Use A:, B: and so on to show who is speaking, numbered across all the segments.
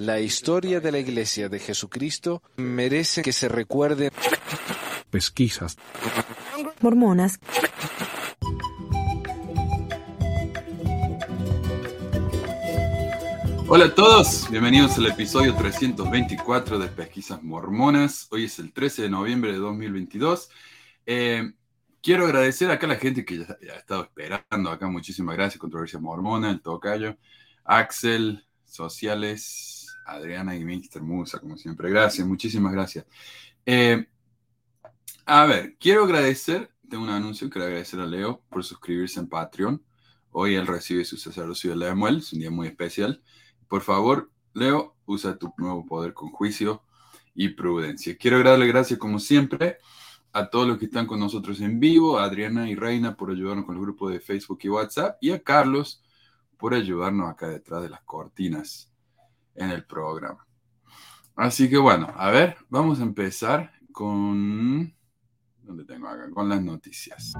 A: La historia de la Iglesia de Jesucristo merece que se recuerde.
B: Pesquisas.
C: Mormonas.
D: Hola a todos, bienvenidos al episodio 324 de Pesquisas Mormonas. Hoy es el 13 de noviembre de 2022. Eh, quiero agradecer acá a la gente que ya, ha estado esperando acá. Muchísimas gracias, Controversia Mormona, el Tocayo, Axel, Sociales, Adriana y Mr. Musa, como siempre. Gracias, muchísimas gracias. Eh, a ver, quiero agradecer, tengo un anuncio, quiero agradecer a Leo por suscribirse en Patreon. Hoy él recibe su sacerdocio de Lemuel, es un día muy especial. Por favor, Leo, usa tu nuevo poder con juicio y prudencia. Quiero darle gracias, como siempre, a todos los que están con nosotros en vivo, a Adriana y Reina por ayudarnos con el grupo de Facebook y WhatsApp, y a Carlos por ayudarnos acá detrás de las cortinas en el programa. Así que bueno, a ver, vamos a empezar con... ¿Dónde tengo acá? Con las noticias.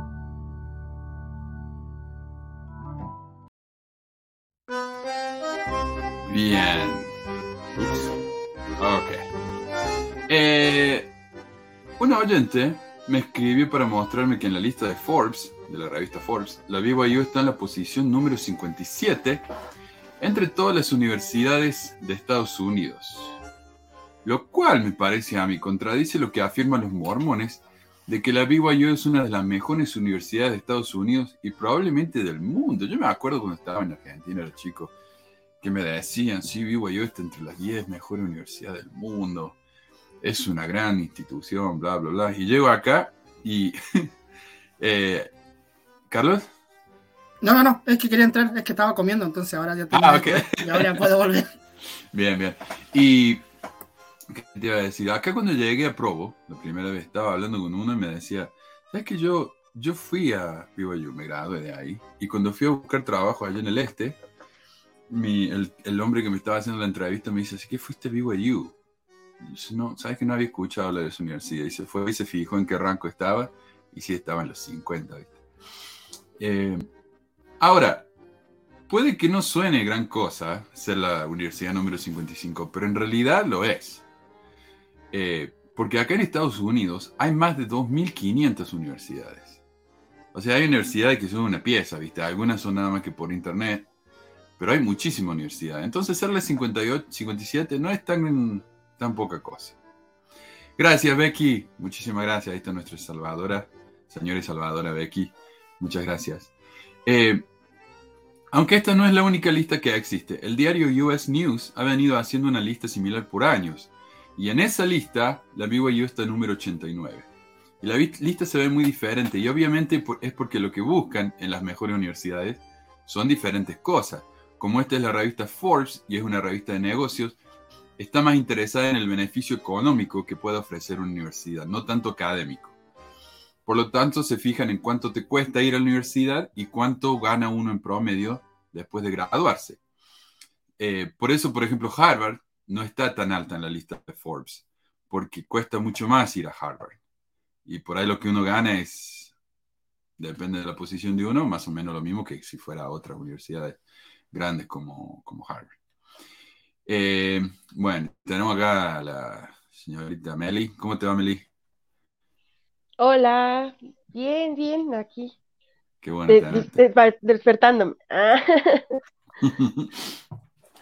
D: Bien. Ups. Ok. Eh, un oyente me escribió para mostrarme que en la lista de Forbes, de la revista Forbes, la BYU está en la posición número 57 entre todas las universidades de Estados Unidos. Lo cual me parece a mí contradice lo que afirman los mormones de que la BYU es una de las mejores universidades de Estados Unidos y probablemente del mundo. Yo me acuerdo cuando estaba en Argentina, era chico, que me decían, sí, BYU está entre las 10 mejores universidades del mundo, es una gran institución, bla, bla, bla. Y llego acá y... eh, ¿Carlos?
E: No, no, no, es que quería entrar, es que estaba comiendo, entonces ahora ya tengo
D: Ah, ok.
E: y ahora puedo volver.
D: Bien, bien. Y ¿qué te iba a decir? Acá cuando llegué a Provo, la primera vez estaba hablando con uno y me decía, ¿sabes que yo, yo fui a BYU, me gradué de ahí, y cuando fui a buscar trabajo allá en el este, mi, el, el hombre que me estaba haciendo la entrevista me dice, ¿así que fuiste a BYU? Y yo, no, ¿sabes que no había escuchado hablar de esa universidad? Y se fue y se fijó en qué rango estaba, y sí estaba en los 50, ¿viste? Eh, ahora, puede que no suene gran cosa ser la universidad número 55, pero en realidad lo es. Eh, porque acá en Estados Unidos hay más de 2.500 universidades. O sea, hay universidades que son una pieza, ¿viste? Algunas son nada más que por internet, pero hay muchísimas universidades. Entonces, ser la 58, 57 no es tan, tan poca cosa. Gracias, Becky. Muchísimas gracias. Ahí está nuestra salvadora, señora y salvadora Becky. Muchas gracias. Eh, aunque esta no es la única lista que existe, el diario US News ha venido haciendo una lista similar por años. Y en esa lista, la BYU está número 89. Y la lista se ve muy diferente. Y obviamente es porque lo que buscan en las mejores universidades son diferentes cosas. Como esta es la revista Forbes y es una revista de negocios, está más interesada en el beneficio económico que puede ofrecer una universidad, no tanto académico. Por lo tanto, se fijan en cuánto te cuesta ir a la universidad y cuánto gana uno en promedio después de graduarse. Eh, por eso, por ejemplo, Harvard no está tan alta en la lista de Forbes, porque cuesta mucho más ir a Harvard. Y por ahí lo que uno gana es, depende de la posición de uno, más o menos lo mismo que si fuera a otras universidades grandes como, Harvard. Eh, bueno, tenemos acá a la señorita Meli. ¿Cómo te va, Meli?
F: Hola, bien, bien, aquí,
D: Qué bueno
F: de-
D: tenerte.
F: de- de- despertándome. Ah,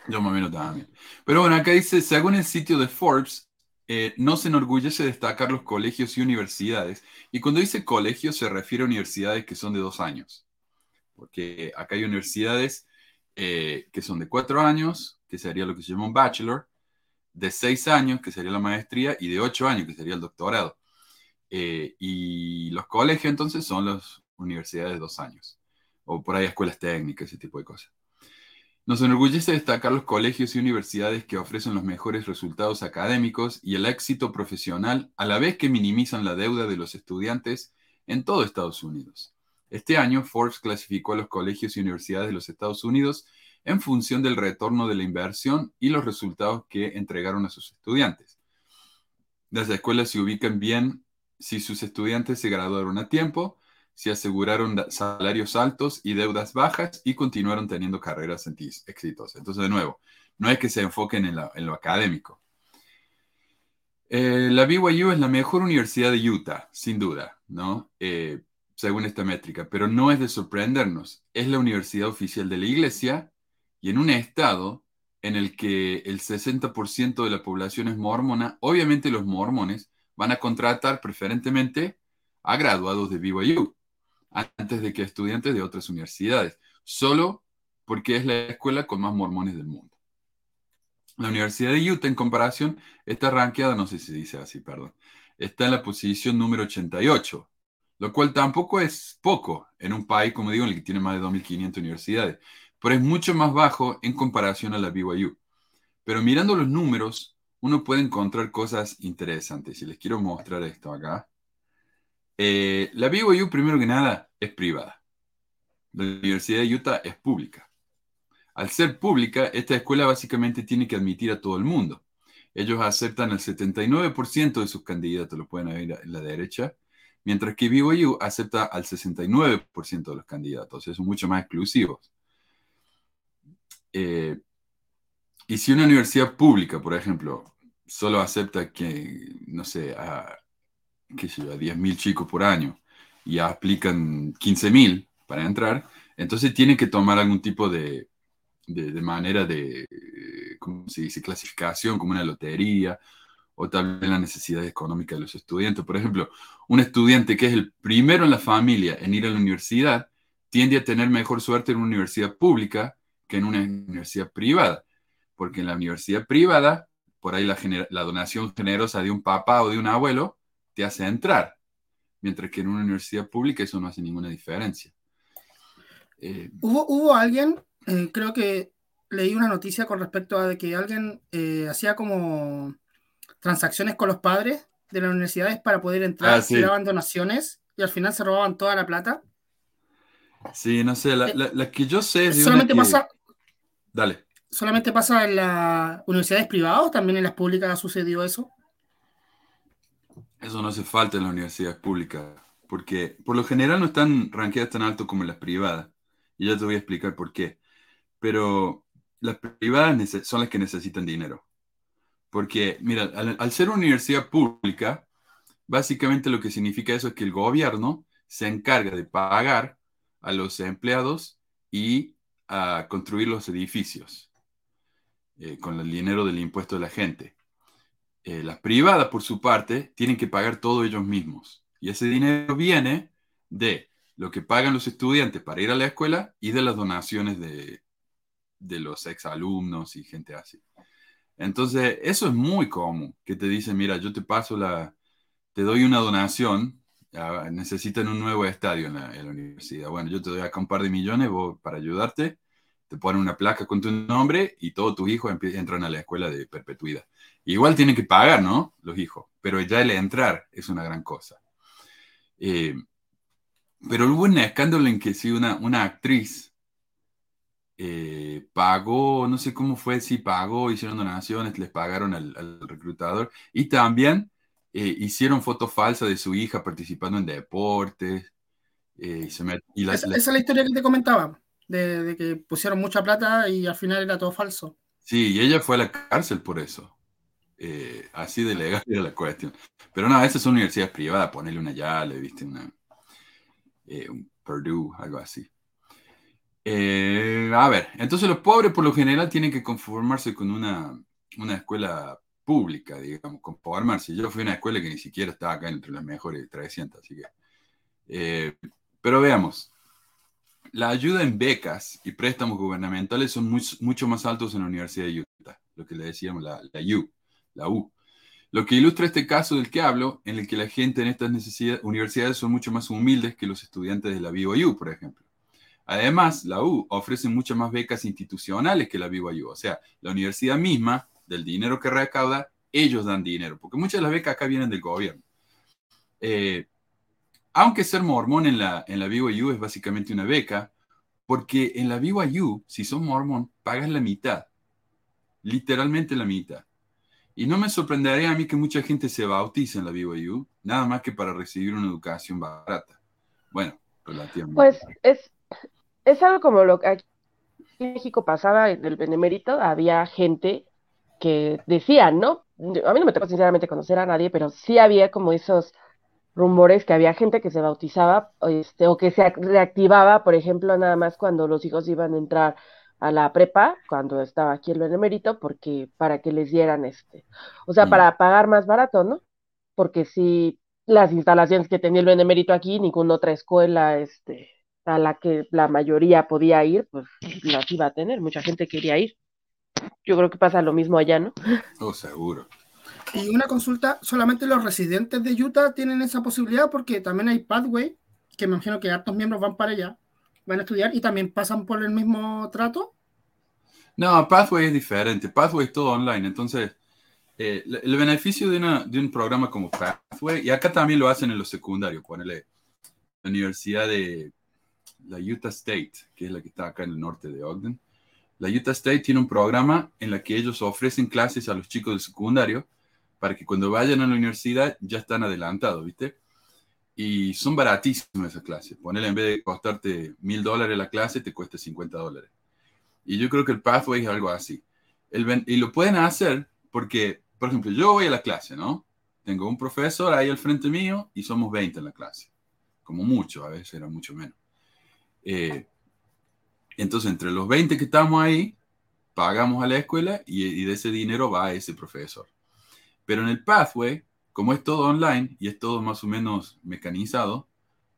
D: Yo más o menos también. Pero bueno, acá dice, según el sitio de Forbes, eh, no se enorgullece destacar los colegios y universidades. Y cuando dice colegios se refiere a universidades que son de dos años. Porque acá hay universidades eh, que son de cuatro años, que sería lo que se llama un bachelor, de seis años, que sería la maestría, y de ocho años, que sería el doctorado. Eh, y los colegios entonces son las universidades de dos años. O por ahí escuelas técnicas, ese tipo de cosas. Nos enorgullece destacar los colegios y universidades que ofrecen los mejores resultados académicos y el éxito profesional a la vez que minimizan la deuda de los estudiantes en todo Estados Unidos. Este año, Forbes clasificó a los colegios y universidades de los Estados Unidos en función del retorno de la inversión y los resultados que entregaron a sus estudiantes. Las escuelas se ubican bien si sus estudiantes se graduaron a tiempo, se aseguraron salarios altos y deudas bajas y continuaron teniendo carreras exitosas. Entonces, de nuevo, no es que se enfoquen en lo académico. Eh, la BYU es la mejor universidad de Utah, sin duda, ¿no? Eh, según esta métrica, pero no es de sorprendernos. Es la universidad oficial de la iglesia y en un estado en el que el 60% de la población es mormona, obviamente los mormones van a contratar preferentemente a graduados de BYU antes de que estudiantes de otras universidades, solo porque es la escuela con más mormones del mundo. La Universidad de Utah, en comparación, está rankeada, no sé si dice así, perdón, está en la posición número 88, lo cual tampoco es poco en un país, como digo, en el que tiene más de 2.500 universidades, pero es mucho más bajo en comparación a la BYU. Pero mirando los números, uno puede encontrar cosas interesantes. Y les quiero mostrar esto acá. Eh, la BYU, primero que nada, es privada. La Universidad de Utah es pública. Al ser pública, esta escuela básicamente tiene que admitir a todo el mundo. Ellos aceptan el 79% de sus candidatos, lo pueden ver en la derecha, mientras que BYU acepta al 69% de los candidatos, son mucho más exclusivos. Eh, y si una universidad pública, por ejemplo, solo acepta que, no sé, a, qué sé yo, a 10.000 chicos por año y aplican 15.000 para entrar, entonces tienen que tomar algún tipo de, de, de manera de, ¿cómo se dice?, clasificación, como una lotería, o tal vez la necesidad económica de los estudiantes. Por ejemplo, un estudiante que es el primero en la familia en ir a la universidad tiende a tener mejor suerte en una universidad pública que en una universidad privada, porque en la universidad privada, por ahí la, donación generosa de un papá o de un abuelo te hace entrar, mientras que en una universidad pública eso no hace ninguna diferencia. Eh,
E: Hubo, hubo alguien, eh, creo que leí una noticia con respecto a que alguien eh, hacía como transacciones con los padres de las universidades para poder entrar
D: Ah, sí.
E: y daban donaciones y al final se robaban toda la plata.
D: sí, no sé, la, la- la que yo sé es de una
E: Solamente
D: que-
E: pasa,
D: Dale.
E: Solamente pasa en las universidades privadas, también en las públicas sucedió eso.
D: Eso no hace falta en las universidades públicas, porque por lo general no están rankeadas tan alto como las privadas. Y ya te voy a explicar por qué. Pero las privadas son las que necesitan dinero. Porque, mira, al, al ser una universidad pública, básicamente lo que significa eso es que el gobierno se encarga de pagar a los empleados y a construir los edificios eh, con el dinero del impuesto de la gente. Eh, las privadas, por su parte, tienen que pagar todo ellos mismos. Y ese dinero viene de lo que pagan los estudiantes para ir a la escuela y de las donaciones de, de los exalumnos y gente así. Entonces, eso es muy común, que te dicen, mira, yo te paso la, te doy una donación, ah, necesitan un nuevo estadio en la, universidad. Bueno, yo te doy acá un par de millones para ayudarte, te ponen una placa con tu nombre y todos tus hijos entran a la escuela de perpetuidad. Igual tienen que pagar, ¿no? Los hijos, pero ya el entrar es una gran cosa. Eh, pero hubo un escándalo en que sí, una, una actriz eh, pagó, no sé cómo fue, si pagó, hicieron donaciones, les pagaron al, al reclutador y también eh, hicieron fotos falsas de su hija participando en deportes. y se met- y la-
E: Esa,
D: la-
E: esa es la historia que te comentaba, de, de que pusieron mucha plata y al final era todo falso.
D: Sí, y ella fue a la cárcel por eso. Eh, así de legal era la cuestión. Pero no, esas son universidades privadas, ponerle una Yale, viste, una, eh, un Purdue, algo así. Eh, a ver, entonces los pobres por lo general tienen que conformarse con una, una escuela pública, digamos, conformarse. Yo fui a una escuela que ni siquiera estaba acá entre las mejores 300, así que... eh, pero veamos, la ayuda en becas y préstamos gubernamentales son mucho más altos en la Universidad de Utah, lo que le decíamos la, U, la U. Lo que ilustra este caso del que hablo, en el que la gente en estas universidades son mucho más humildes que los estudiantes de la BYU, por ejemplo. Además, la U ofrece muchas más becas institucionales que la BYU, o sea, la universidad misma, del dinero que recauda, ellos dan dinero, porque muchas de las becas acá vienen del gobierno. Eh, aunque ser mormón en la, en la BYU es básicamente una beca, porque en la BYU, si sos mormón, pagas la mitad, literalmente la mitad. Y no me sorprendería a mí que mucha gente se bautice en la BYU, nada más que para recibir una educación barata. Bueno.
F: Pues es, es algo como lo que aquí en México pasaba en el Benemérito, había gente que decía, ¿no? A mí no me tocó sinceramente conocer a nadie, pero sí había como esos rumores que había gente que se bautizaba este, o que se reactivaba, por ejemplo, nada más cuando los hijos iban a entrar a la prepa, cuando estaba aquí el benemérito, porque para que les dieran este, o sea, para pagar más barato, ¿no? Porque si las instalaciones que tenía el benemérito aquí, ninguna otra escuela este, a la que la mayoría podía ir, pues las iba a tener, mucha gente quería ir. Yo creo que pasa lo mismo allá, ¿no?
D: Oh, seguro.
E: Y una consulta, solamente los residentes de Utah tienen esa posibilidad porque también hay Pathway, que me imagino que hartos miembros van para allá, van a estudiar y también pasan por el mismo trato.
D: No, Pathway es diferente. Pathway es todo online. Entonces, eh, el beneficio de un programa como Pathway, y acá también lo hacen en los secundarios, ponele la Universidad de la Utah State, que es la que está acá en el norte de Ogden. La Utah State tiene un programa en la que ellos ofrecen clases a los chicos del secundario para que cuando vayan a la universidad ya están adelantados, ¿viste? Y son baratísimas esas clases. Ponele, en vez de costarte mil dólares la clase, te cuesta 50 dólares. Y yo creo que el Pathway es algo así. El y lo pueden hacer porque, por ejemplo, yo voy a la clase, ¿no? Tengo un profesor ahí al frente mío y somos 20 en la clase. Como mucho, a veces era mucho menos. Eh, entonces, entre los 20 que estamos ahí, pagamos a la escuela y, y de ese dinero va a ese profesor. Pero en el Pathway, como es todo online y es todo más o menos mecanizado,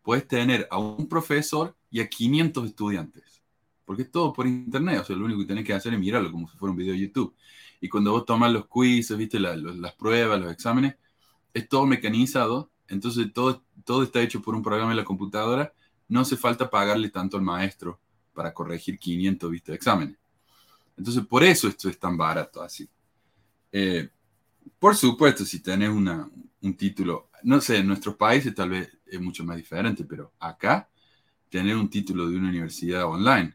D: puedes tener a un profesor y a 500 estudiantes. Porque es todo por internet, o sea, lo único que tenés que hacer es mirarlo como si fuera un video de YouTube. Y cuando vos tomas los quizzes, viste, La- los- las pruebas, los exámenes, es todo mecanizado, entonces todo, todo está hecho por un programa en la computadora, no hace falta pagarle tanto al maestro para corregir 500, viste, exámenes. Entonces, por eso esto es tan barato así. Eh, por supuesto, si tenés una, un título, no sé, en nuestros países tal vez es mucho más diferente, pero acá, tener un título de una universidad online,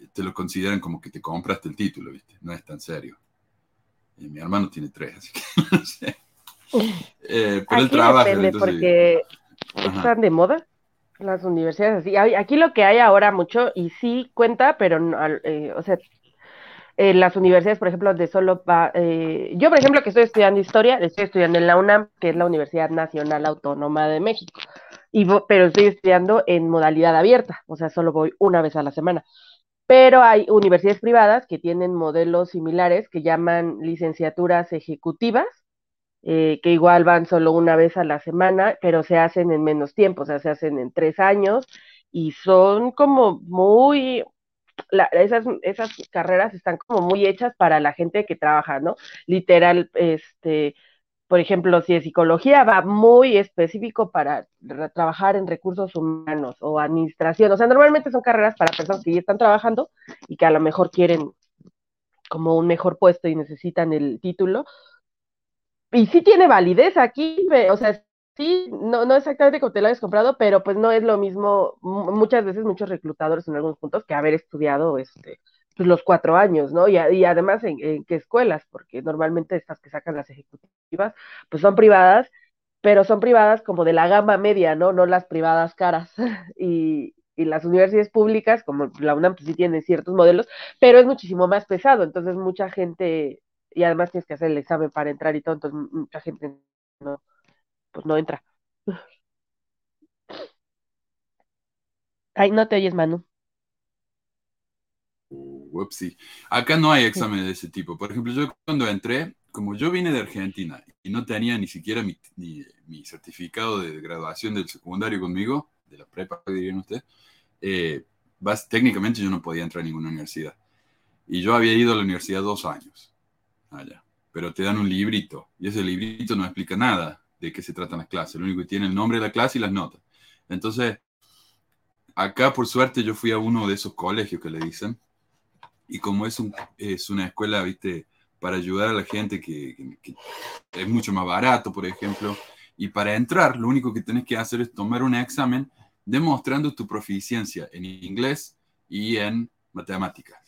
D: eh, te lo consideran como que te compraste el título, ¿viste? No es tan serio. Eh, mi hermano tiene tres, así que no sé. Eh, pero entonces-
F: porque
D: Ajá.
F: están de moda las universidades así. Aquí lo que hay ahora mucho, y sí cuenta, pero no, eh, o sea, en las universidades, por ejemplo, de solo va, eh, yo, por ejemplo, que estoy estudiando historia, estoy estudiando en la UNAM, que es la Universidad Nacional Autónoma de México, y pero estoy estudiando en modalidad abierta, o sea, solo voy una vez a la semana. Pero hay universidades privadas que tienen modelos similares que llaman licenciaturas ejecutivas, eh, que igual van solo una vez a la semana, pero se hacen en menos tiempo, o sea, se hacen en tres años y son como muy, esas, esas carreras están como muy hechas para la gente que trabaja, ¿no? Literal, este, por ejemplo, si es psicología, va muy específico para trabajar en recursos humanos o administración, o sea, normalmente son carreras para personas que ya están trabajando y que a lo mejor quieren como un mejor puesto y necesitan el título, y sí tiene validez aquí, o sea, sí, no, no exactamente como te lo hayas comprado, pero pues no es lo mismo, mu- muchas veces muchos reclutadores en algunos puntos que haber estudiado este, pues los cuatro años, ¿no? Y, y además en, qué escuelas, porque normalmente estas que sacan las ejecutivas, pues son privadas, pero son privadas como de la gama media, ¿no? No las privadas caras. Y, y las universidades públicas, como la UNAM, pues sí tienen ciertos modelos, pero es muchísimo más pesado, entonces mucha gente y además tienes que hacer el examen para entrar y todo, entonces mucha gente no, pues no entra. Ay, no te oyes, Manu.
D: Whoopsie. Acá no hay exámenes de ese tipo. Por ejemplo, yo cuando entré, como yo vine de Argentina y no tenía ni siquiera mi, ni- mi certificado de graduación del secundario conmigo, de la prepa, dirían ustedes, eh, técnicamente yo no podía entrar a ninguna universidad. Y yo había ido a la universidad dos años allá. Pero te dan un librito y ese librito no explica nada de qué se tratan las clases. Lo único que tiene el nombre de la clase y las notas. Entonces, acá por suerte yo fui a uno de esos colegios que le dicen y como es, es una escuela, viste, para ayudar a la gente que, es mucho más barato, por ejemplo, y para entrar lo único que tenés que hacer es tomar un examen demostrando tu proficiencia en inglés y en matemáticas.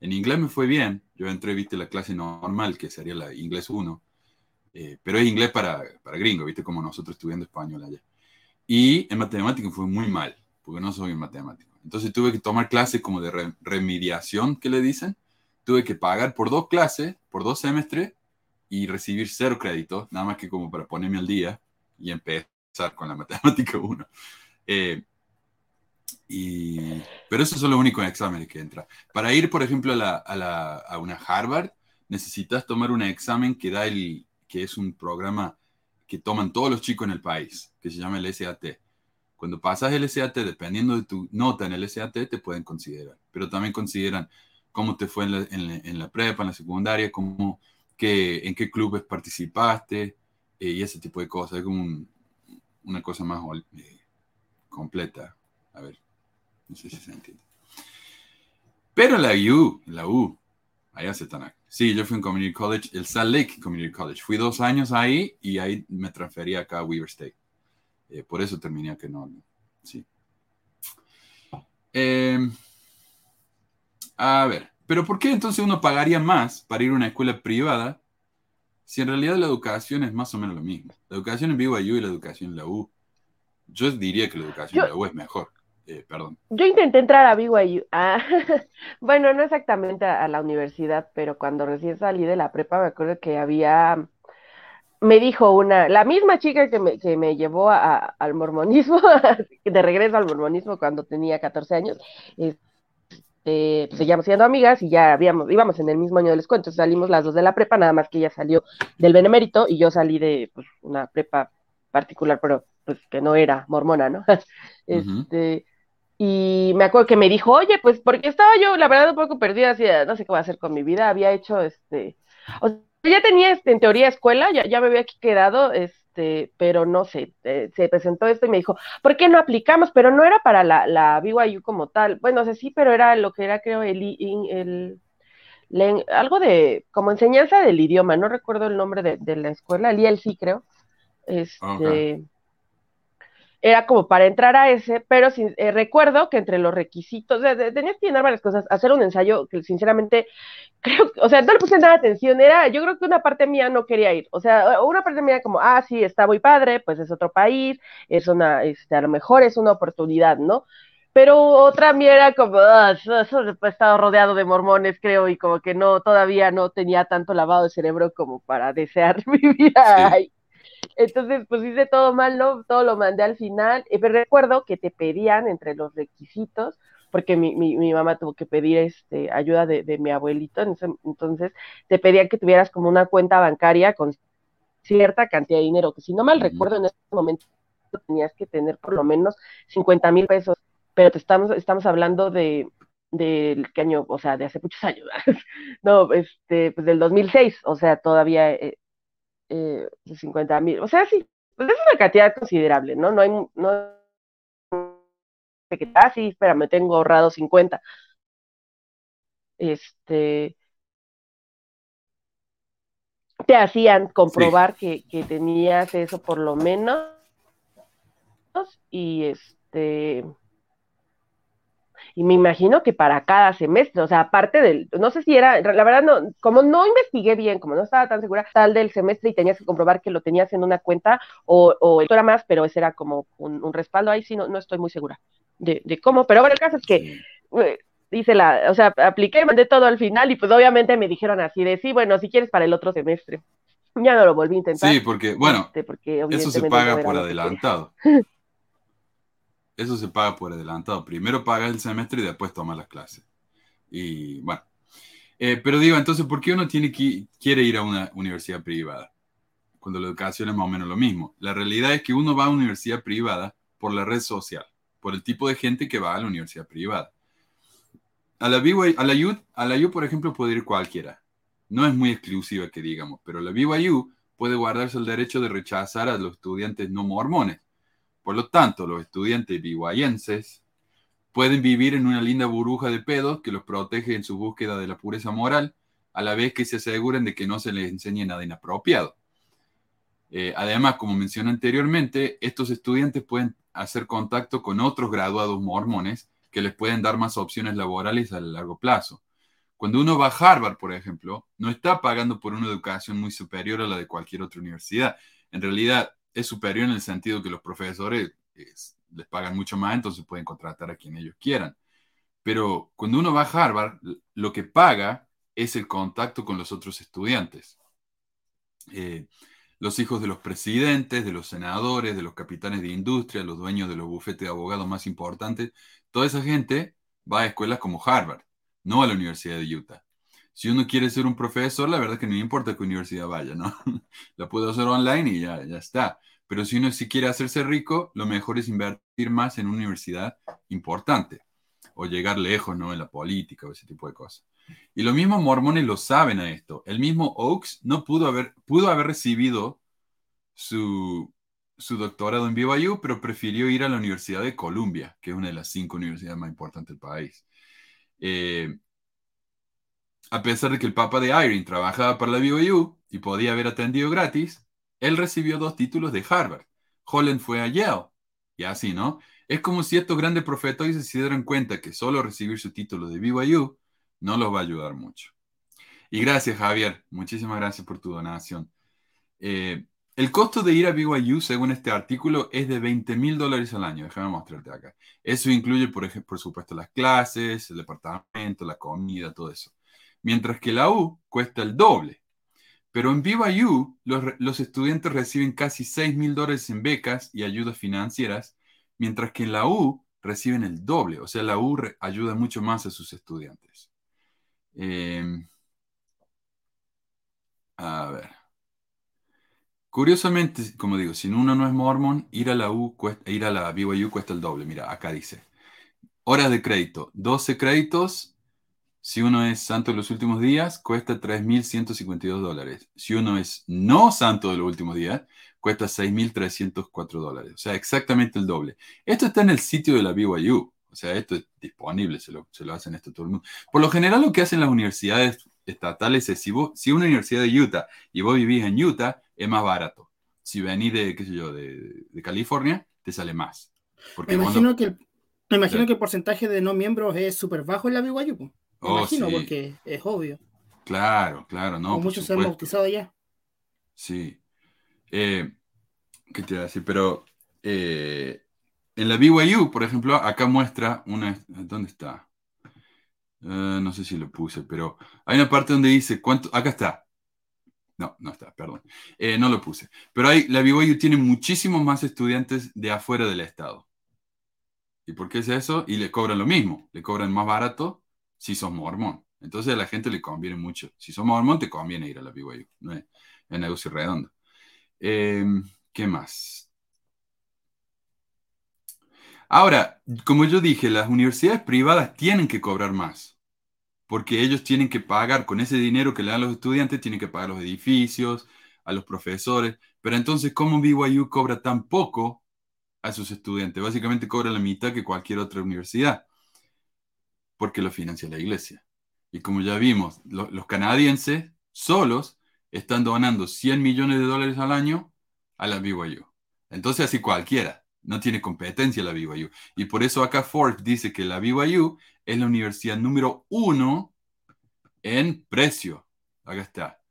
D: En inglés me fue bien, yo entré, viste, la clase normal, que sería la inglés 1, eh, pero es inglés para, para gringo, viste, como nosotros estudiando español allá. Y en matemáticas fue muy mal, porque no soy matemático. Entonces tuve que tomar clases como de remediación, que le dicen. Tuve que pagar por dos clases, por dos semestres, y recibir cero créditos, nada más que como para ponerme al día y empezar con la matemática 1. Eh, y, pero esos son los únicos exámenes que entra. Para ir, por ejemplo, a, la, a, la, a, una Harvard, necesitas tomar un examen que da el, que es un programa que toman todos los chicos en el país, que se llama el SAT. Cuando pasas el SAT, dependiendo de tu nota en el SAT, te pueden considerar. Pero también consideran cómo te fue en la, prepa, en la secundaria, cómo, que, en qué clubes participaste eh, y ese tipo de cosas. Es como una cosa más eh, completa. A ver, no sé si se entiende. Pero la U, la U, allá se están. Sí, yo fui en Community College, el Salt Lake Community College. Fui dos años ahí y ahí me transferí acá a Weaver State. Eh, por eso terminé que no. Sí. Em, a ver, pero ¿por qué entonces uno pagaría más para ir a una escuela privada si en realidad la educación es más o menos lo mismo? La educación en BYU y la educación en la U. Yo diría que la educación en la U es mejor. Eh, perdón.
F: Yo intenté entrar a BYU. Ah, bueno, no exactamente a, la universidad, pero cuando recién salí de la prepa me acuerdo que había, me dijo una, la misma chica que me, que me llevó a, al mormonismo, de regreso al mormonismo cuando tenía 14 años, este, pues seguíamos siendo amigas y ya habíamos, íbamos en el mismo año de la escuela, entonces salimos las dos de la prepa, nada más que ella salió del Benemérito y yo salí de pues, una prepa particular, pero pues que no era mormona, ¿no? este, y me acuerdo que me dijo, oye, pues porque estaba yo, la verdad, un poco perdida, así, no sé qué voy a hacer con mi vida, había hecho, este, o sea, ya tenía, este, en teoría, escuela, ya, ya me había aquí quedado, este, pero no sé, eh, se presentó esto y me dijo, ¿por qué no aplicamos? Pero no era para la, la BYU como tal, bueno, o sea, sí, pero era lo que era, creo, el, el, el algo de, como enseñanza del idioma, no recuerdo el nombre de, de la escuela, el sí creo, este era como para entrar a ese, pero sin, eh, recuerdo que entre los requisitos, tenías que llenar varias cosas, hacer un ensayo que sinceramente creo, o sea, no le puse nada de atención, era, yo creo que una parte mía no quería ir, o sea, una parte mía como, ah, sí, está muy padre, pues es otro país, es una, este, a lo mejor es una oportunidad, ¿no? Pero otra mía era como, ah, eso, he estado rodeado de mormones, creo, y como que no, todavía no tenía tanto lavado de cerebro como para desear vivir ahí. Entonces, pues hice todo mal, ¿no? Todo lo mandé al final. Y pero recuerdo que te pedían entre los requisitos, porque mi, mi, mi mamá tuvo que pedir este, ayuda de, de mi abuelito, entonces te pedían que tuvieras como una cuenta bancaria con cierta cantidad de dinero, que si no mal recuerdo en ese momento tenías que tener por lo menos 50 mil pesos, pero te estamos, estamos hablando de del qué año, o sea, de hace muchos años, no, este, pues del 2006, o sea, todavía eh, eh, 50 mil, o sea, sí, pues es una cantidad considerable, ¿no? No hay, no, ah, sí, espera, me tengo ahorrado 50. Este, te hacían comprobar que, que tenías eso por lo menos, y este, y me imagino que para cada semestre, o sea, aparte del, no sé si era, la verdad no, como no investigué bien, como no estaba tan segura, tal del semestre y tenías que comprobar que lo tenías en una cuenta o, o era más, pero ese era como un, respaldo, ahí sí no, no estoy muy segura de, cómo, pero bueno, el caso es que eh, dice la, o sea, apliqué, mandé todo al final y pues obviamente me dijeron así de, sí, bueno, si quieres para el otro semestre. Ya no lo volví a intentar.
D: Sí, porque, bueno, este, porque eso se paga por adelantado. Eso se paga por adelantado. Primero pagas el semestre y después tomas las clases. Y bueno. Eh, pero digo, entonces, ¿por qué uno quiere ir a una universidad privada? Cuando la educación es más o menos lo mismo. La realidad es que uno va a una universidad privada por la red social, por el tipo de gente que va a la universidad privada. A la, BYU, a la U, a la U, por ejemplo, puede ir cualquiera. No es muy exclusiva que digamos, pero la BYU puede guardarse el derecho de rechazar a los estudiantes no mormones por lo tanto, los estudiantes biguayenses pueden vivir en una linda burbuja de pedos que los protege en su búsqueda de la pureza moral, a la vez que se aseguren de que no se les enseñe nada inapropiado. Eh, además, como mencioné anteriormente, estos estudiantes pueden hacer contacto con otros graduados mormones que les pueden dar más opciones laborales a largo plazo. Cuando uno va a Harvard, por ejemplo, no está pagando por una educación muy superior a la de cualquier otra universidad. En realidad, es superior en el sentido que los profesores es- les pagan mucho más, entonces pueden contratar a quien ellos quieran. Pero cuando uno va a Harvard, lo que paga es el contacto con los otros estudiantes. Eh, los hijos de los presidentes, de los senadores, de los capitanes de industria, los dueños de los bufetes de abogados más importantes, toda esa gente va a escuelas como Harvard, no a la Universidad de Utah. Si uno quiere ser un profesor, la verdad que no importa qué universidad vaya, ¿no? La puedo hacer online y ya, ya está. Pero si uno si quiere hacerse rico, lo mejor es invertir más en una universidad importante o llegar lejos, ¿no? En la política o ese tipo de cosas. Y los mismos mormones lo saben a esto. El mismo Oaks no pudo haber, pudo haber recibido su, su doctorado en BYU, pero prefirió ir a la Universidad de Columbia, que es una de las cinco universidades más importantes del país. Eh, a pesar de que el papá de Irene trabajaba para la BYU y podía haber atendido gratis, él recibió dos títulos de Harvard. Holland fue a Yale. Y así, ¿no? Es como si estos grandes profetas se dieran cuenta que solo recibir su título de BYU no los va a ayudar mucho. Y gracias, Javier. Muchísimas gracias por tu donación. Eh, el costo de ir a BYU, según este artículo, es de 20 mil dólares al año. Déjame mostrarte acá. Eso incluye, por, ejemplo, por supuesto, las clases, el departamento, la comida, todo eso. Mientras que la U cuesta el doble. Pero en BYU, los, los estudiantes reciben casi 6 mil dólares en becas y ayudas financieras, mientras que en la U reciben el doble. O sea, la U ayuda mucho más a sus estudiantes. Eh, a ver. Curiosamente, como digo, si uno no es mormón, ir a la U, cuesta, ir a la BYU cuesta el doble. Mira, acá dice. Horas de crédito, 12 créditos. Si uno es santo de los últimos días, cuesta 3.152 dólares. Si uno es no santo de los últimos días, cuesta 6.304 dólares. O sea, exactamente el doble. Esto está en el sitio de la BYU. O sea, esto es disponible, se lo, se lo hacen esto todo el mundo. Por lo general, lo que hacen las universidades estatales es, si, vos, si una universidad de Utah y vos vivís en Utah, es más barato. Si venís de, qué sé yo, de, de California, te sale más.
E: Porque me imagino, cuando... que, el, me imagino que el porcentaje de no miembros es súper bajo en la BYU.
D: Oh,
E: imagino,
D: sí.
E: porque es obvio.
D: Claro, claro, no.
E: Muchos se han bautizado ya.
D: Sí. Eh, ¿Qué te iba a decir? Pero eh, en la BYU, por ejemplo, acá muestra una... ¿Dónde está? Uh, no sé si lo puse, pero hay una parte donde dice cuánto... Acá está. No, no está, perdón. Eh, no lo puse. Pero hay, la BYU tiene muchísimos más estudiantes de afuera del estado. ¿Y por qué es eso? Y le cobran lo mismo. Le cobran más barato si sos mormón. Entonces a la gente le conviene mucho. Si sos mormón, te conviene ir a la BYU. No es, negocio redondo. Eh, ¿Qué más? Ahora, como yo dije, las universidades privadas tienen que cobrar más, porque ellos tienen que pagar, con ese dinero que le dan los estudiantes, tienen que pagar los edificios, a los profesores, pero entonces, ¿cómo BYU cobra tan poco a sus estudiantes? Básicamente cobra la mitad que cualquier otra universidad, porque lo financia la iglesia. Y como ya vimos, lo, los canadienses solos están donando 100 millones de dólares al año a la BYU. Entonces, así cualquiera. No tiene competencia la BYU. Y por eso acá Forbes dice que la BYU es la universidad número uno en precio. Acá está.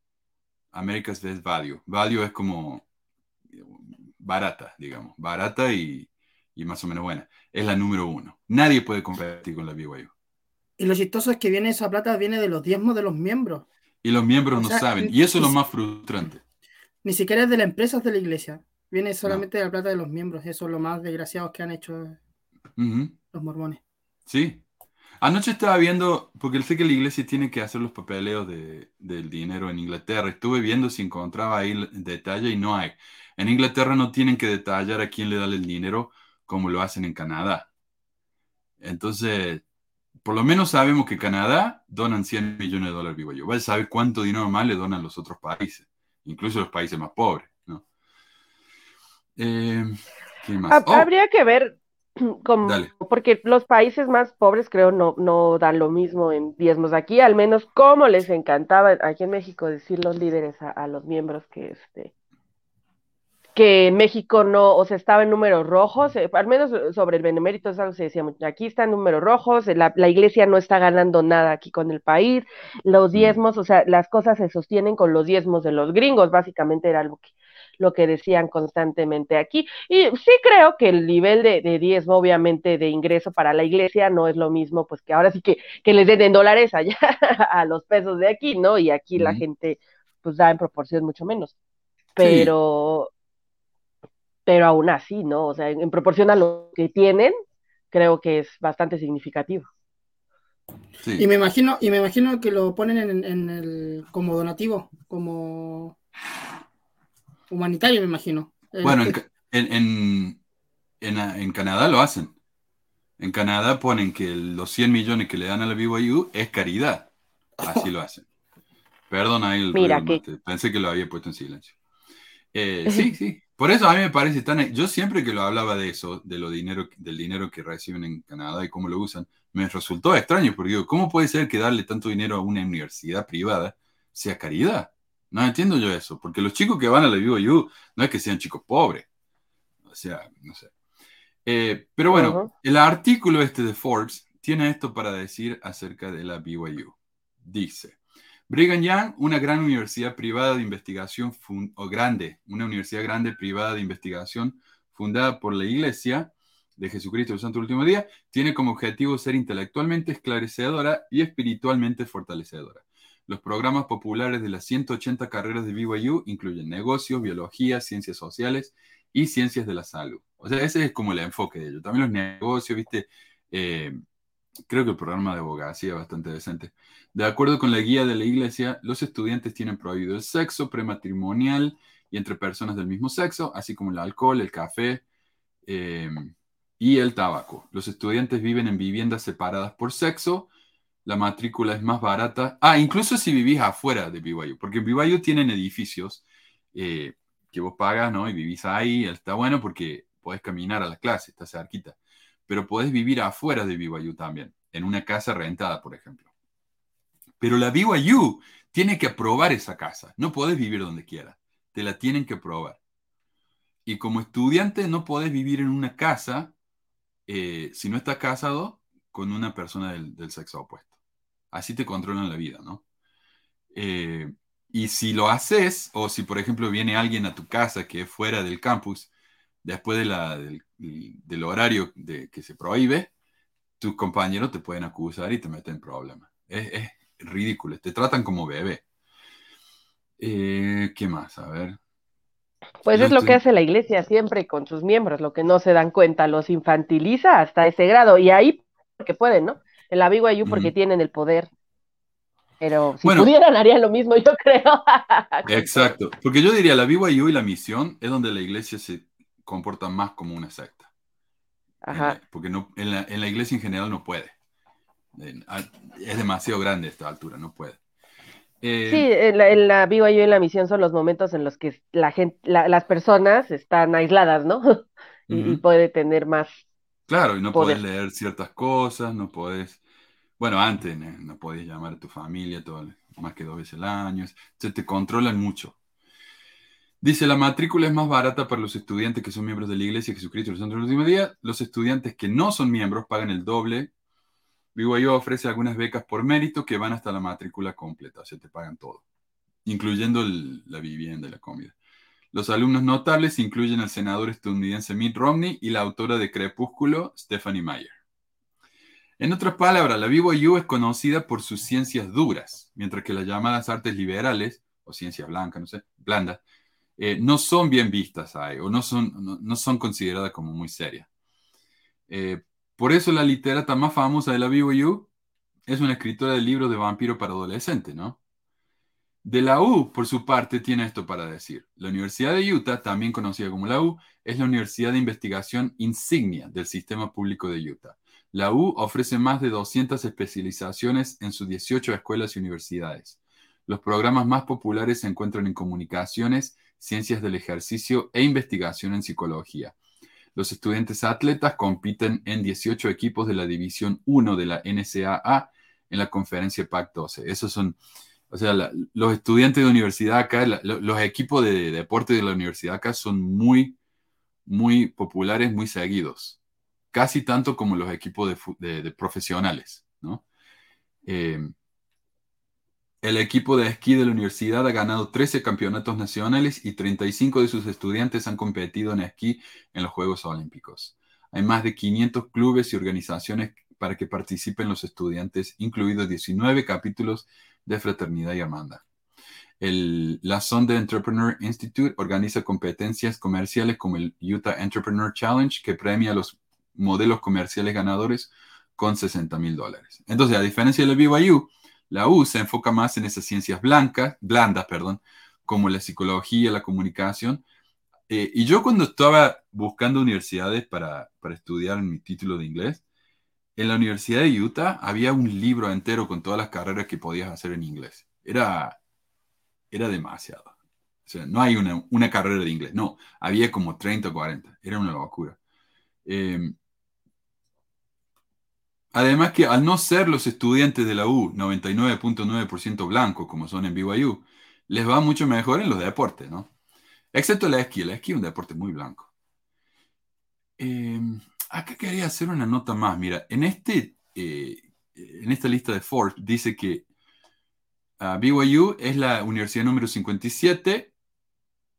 D: America's Best Value. Value es como barata, digamos. Barata y, y más o menos buena. Es la número uno. Nadie puede competir con la BYU.
E: Y lo chistoso es que viene esa plata, viene de los diezmos de los miembros.
D: Y los miembros
E: O
D: no saben. Y eso es lo más frustrante.
E: Ni siquiera es de la empresa, es de la iglesia. Viene solamente de la plata de los miembros. Eso es lo más desgraciados que han hecho
D: Ujú.
E: los mormones.
D: Sí. Anoche estaba viendo, porque sé que la iglesia tiene que hacer los papeleos de- del dinero en Inglaterra. Estuve viendo si encontraba ahí el detalle y no hay. En Inglaterra no tienen que detallar a quién le da el dinero como lo hacen en Canadá. Entonces, por lo menos sabemos que Canadá donan 100 millones de dólares vivo yo. Vaya a saber cuánto dinero más le donan los otros países, incluso los países más pobres, ¿no? Eh, ¿qué más? Oh,
F: Habría que ver,
D: Dale.
F: porque los países más pobres creo no, no dan lo mismo en diezmos. Aquí al menos como les encantaba aquí en México decir los líderes a, a los miembros que este que México no, o sea, estaba en números rojos, eh, al menos sobre el benemérito es algo que se decía mucho, aquí está en números rojos, la, la iglesia no está ganando nada aquí con el país, los
D: Mm.
F: diezmos, o sea, las cosas se sostienen con los diezmos de los gringos, básicamente era algo que, lo que decían constantemente aquí. Y sí creo que el nivel de, de diezmo, obviamente, de ingreso para la iglesia no es lo mismo, pues que ahora sí que, que les den en dólares allá a los pesos de aquí, ¿no? Y aquí la gente pues da en proporción mucho menos. Pero, pero aún así, ¿no? O sea, en, proporción a lo que tienen, creo que es bastante significativo.
E: Y me imagino, y me imagino que lo ponen en, el como donativo, como humanitario, me imagino.
D: Bueno, en, en, Canadá lo hacen. En Canadá ponen que los 100 millones que le dan a la BYU es caridad. Así lo hacen. Perdón ahí el
F: Mira
D: Pensé que lo había puesto en silencio. Eh, sí, sí. Por eso a mí me parece tan... Yo siempre que lo hablaba de eso, de lo dinero, del dinero que reciben en Canadá y cómo lo usan, me resultó extraño, porque digo, ¿cómo puede ser que darle tanto dinero a una universidad privada sea caridad? No entiendo yo eso, porque los chicos que van a la BYU no es que sean chicos pobres. O sea, no sé. Eh, pero bueno, el artículo este de Forbes tiene esto para decir acerca de la BYU. Dice, Brigham Young, una gran universidad privada de investigación, o grande, una universidad grande privada de investigación fundada por la Iglesia de Jesucristo del Santo Último Día, tiene como objetivo ser intelectualmente esclarecedora y espiritualmente fortalecedora. Los programas populares de las 180 carreras de BYU incluyen negocios, biología, ciencias sociales y ciencias de la salud. O sea, ese es como el enfoque de ellos. También los negocios, viste, eh, creo que el programa de abogacía es bastante decente. De acuerdo con la guía de la iglesia, los estudiantes tienen prohibido el sexo prematrimonial y entre personas del mismo sexo, así como el alcohol, el café em, y el tabaco. Los estudiantes viven en viviendas separadas por sexo. La matrícula es más barata. Ah, incluso si vivís afuera de BYU, porque en BYU tienen edificios eh, que vos pagas, ¿no? Y vivís ahí, está bueno porque podés caminar a la clase, está cerquita pero podés vivir afuera de BYU también, en una casa rentada, por ejemplo. Pero la BYU tiene que aprobar esa casa, no podés vivir donde quieras, te la tienen que aprobar. Y como estudiante no podés vivir en una casa eh, si no estás casado con una persona del, sexo opuesto. Así te controlan la vida, ¿no? Eh, y si lo haces, o si por ejemplo viene alguien a tu casa que es fuera del campus, después de la, del horario de, que se prohíbe, tus compañeros te pueden acusar y te meten en problemas. Es, ridículo, te tratan como bebé. Eh, ¿Qué más? A ver.
F: Pues es lo que hace la iglesia siempre con sus miembros, lo que no se dan cuenta, los infantiliza hasta ese grado. Y ahí porque pueden, ¿no? En la BYU porque tienen el poder. Pero si pudieran harían lo mismo, yo creo.
D: Exacto, porque yo diría la BYU y la misión es donde la iglesia se comporta más como una secta. Ajá. porque no, en, la, en, la, iglesia en general no puede. Es demasiado grande esta altura, no puede.
F: Eh, sí, en la, en la BYU y en la misión son los momentos en los que la gente, las personas están aisladas, ¿no? y, puede tener más.
D: Claro, y no puedes leer ciertas cosas, no puedes. Bueno, antes no podías llamar a tu familia todo, más que dos veces al año. Se te controlan mucho. Dice, la matrícula es más barata para los estudiantes que son miembros de la Iglesia de Jesucristo del Santo del Último Día. Los estudiantes que no son miembros pagan el doble. BYU ofrece algunas becas por mérito que van hasta la matrícula completa, o sea, te pagan todo, incluyendo la vivienda y la comida. Los alumnos notables incluyen al senador estadounidense Mitt Romney y la autora de Crepúsculo, Stephanie Meyer. En otras palabras, la BYU es conocida por sus ciencias duras, mientras que las llamadas artes liberales, o ciencias blancas, no sé, blandas, eh, no son bien vistas ahí o no son, no, son consideradas como muy serias. Eh, por eso la literata más famosa de la BYU es una escritora de libros de vampiro para adolescentes, ¿no? De la U, por su parte, tiene esto para decir. La Universidad de Utah, también conocida como la U, es la universidad de investigación insignia del sistema público de Utah. La U ofrece más de 200 especializaciones en sus 18 escuelas y universidades. Los programas más populares se encuentran en comunicaciones ciencias del ejercicio e investigación en psicología. Los estudiantes atletas compiten en 18 equipos de la División 1 de la NCAA en la conferencia PAC-12. Esos son, o sea, los estudiantes de universidad acá, los equipos de, deporte de la universidad acá son muy, muy populares, muy seguidos. Casi tanto como los equipos de, profesionales, ¿no? Eh, El equipo de esquí de la universidad ha ganado 13 campeonatos nacionales y 35 de sus estudiantes han competido en esquí en los Juegos Olímpicos. Hay más de 500 clubes y organizaciones para que participen los estudiantes, incluidos 19 capítulos de Fraternidad y Amanda. El, la Sonde Entrepreneur Institute organiza competencias comerciales como el Utah Entrepreneur Challenge, que premia a los modelos comerciales ganadores con 60 mil dólares. Entonces, a diferencia de la BYU, la U se enfoca más en esas ciencias blancas, blandas, perdón, como la psicología, la comunicación. Eh, y yo cuando estaba buscando universidades para, para estudiar mi título de inglés, en la Universidad de Utah había un libro entero con todas las carreras que podías hacer en inglés. Era, era demasiado. O sea, no hay una, una carrera de inglés, no, había como 30 o 40. Era una locura. Eh, Además que al no ser los estudiantes de la U 99.9% blancos como son en BYU, les va mucho mejor en los deportes, ¿no? Excepto el esquí, el esquí es un deporte muy blanco. Em, acá quería hacer una nota más. Mira, en, este, eh, en esta lista de Forbes dice que ah, BYU es la universidad número 57,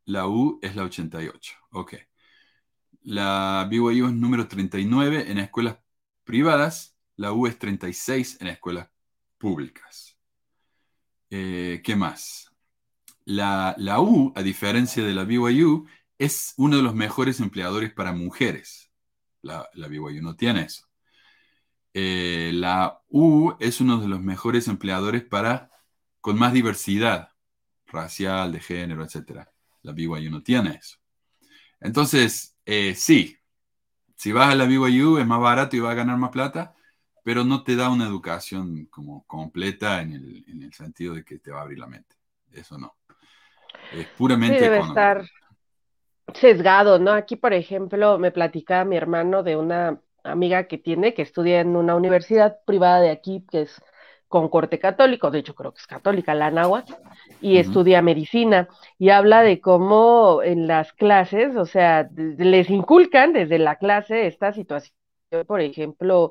D: la U es la 88. Ok. La BYU es número 39 en escuelas privadas la U es 36 en escuelas públicas. Eh, ¿Qué más? La, U, a diferencia de la BYU, es uno de los mejores empleadores para mujeres. La, la BYU no tiene eso. Eh, la U es uno de los mejores empleadores para con más diversidad racial, de género, etc. La BYU no tiene eso. Entonces, eh, sí, si vas a la BYU es más barato y vas a ganar más plata, pero no te da una educación como completa en el, sentido de que te va a abrir la mente. Eso no. Es puramente.
F: Sí, debe estar sesgado, ¿no? Aquí, por ejemplo, me platicaba mi hermano de una amiga que tiene que estudia en una universidad privada de aquí, que es con corte católico, de hecho creo que es católica, la náhuatl, y estudia medicina, y habla de cómo en las clases, o sea, les inculcan desde la clase esta situación, por ejemplo,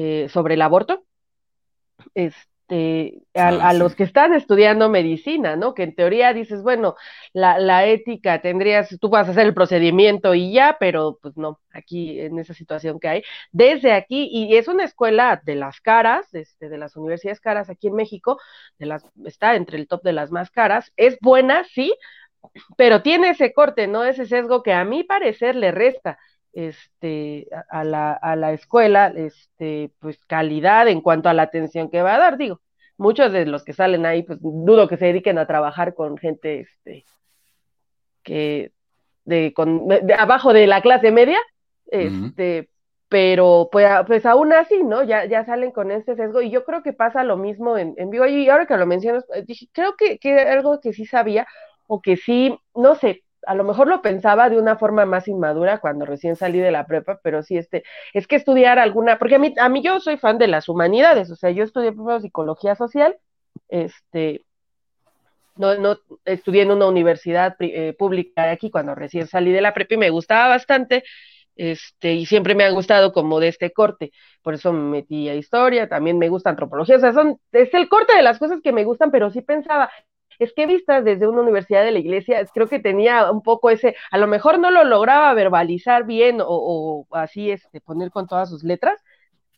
F: eh, sobre el aborto, este, a, ah, los que están estudiando medicina, ¿no? Que en teoría dices, bueno, la, la, ética tendrías, tú vas a hacer el procedimiento y ya, pero pues no, aquí en esa situación que hay, desde aquí, y es una escuela de las caras, este, de las universidades caras aquí en México, de las, está entre el top de las más caras, es buena, sí, pero tiene ese corte, ¿no? Ese sesgo que a mi parecer le resta este, a, la, a la escuela, este, pues calidad en cuanto a la atención que va a dar, digo, muchos de los que salen ahí, pues dudo que se dediquen a trabajar con gente, este, que, de, con, de abajo de la clase media, este, pero pues, pues aún así, ¿no? Ya, ya salen con ese sesgo y yo creo que pasa lo mismo en, en vivo y ahora que lo mencionas, eh, dije, creo que, que algo que sí sabía o que sí, no sé, a lo mejor lo pensaba de una forma más inmadura cuando recién salí de la prepa, pero sí, este, es que estudiar alguna, porque a mí, a mí yo soy fan de las humanidades, o sea, yo estudié primero psicología social, este, no, no estudié en una universidad eh, pública aquí cuando recién salí de la prepa y me gustaba bastante, este, y siempre me ha gustado como de este corte, por eso me metí a historia, también me gusta antropología, o sea, son, es el corte de las cosas que me gustan, pero sí pensaba, es que vistas desde una universidad de la iglesia, creo que tenía un poco ese, a lo mejor no lo lograba verbalizar bien o, así este, poner con todas sus letras,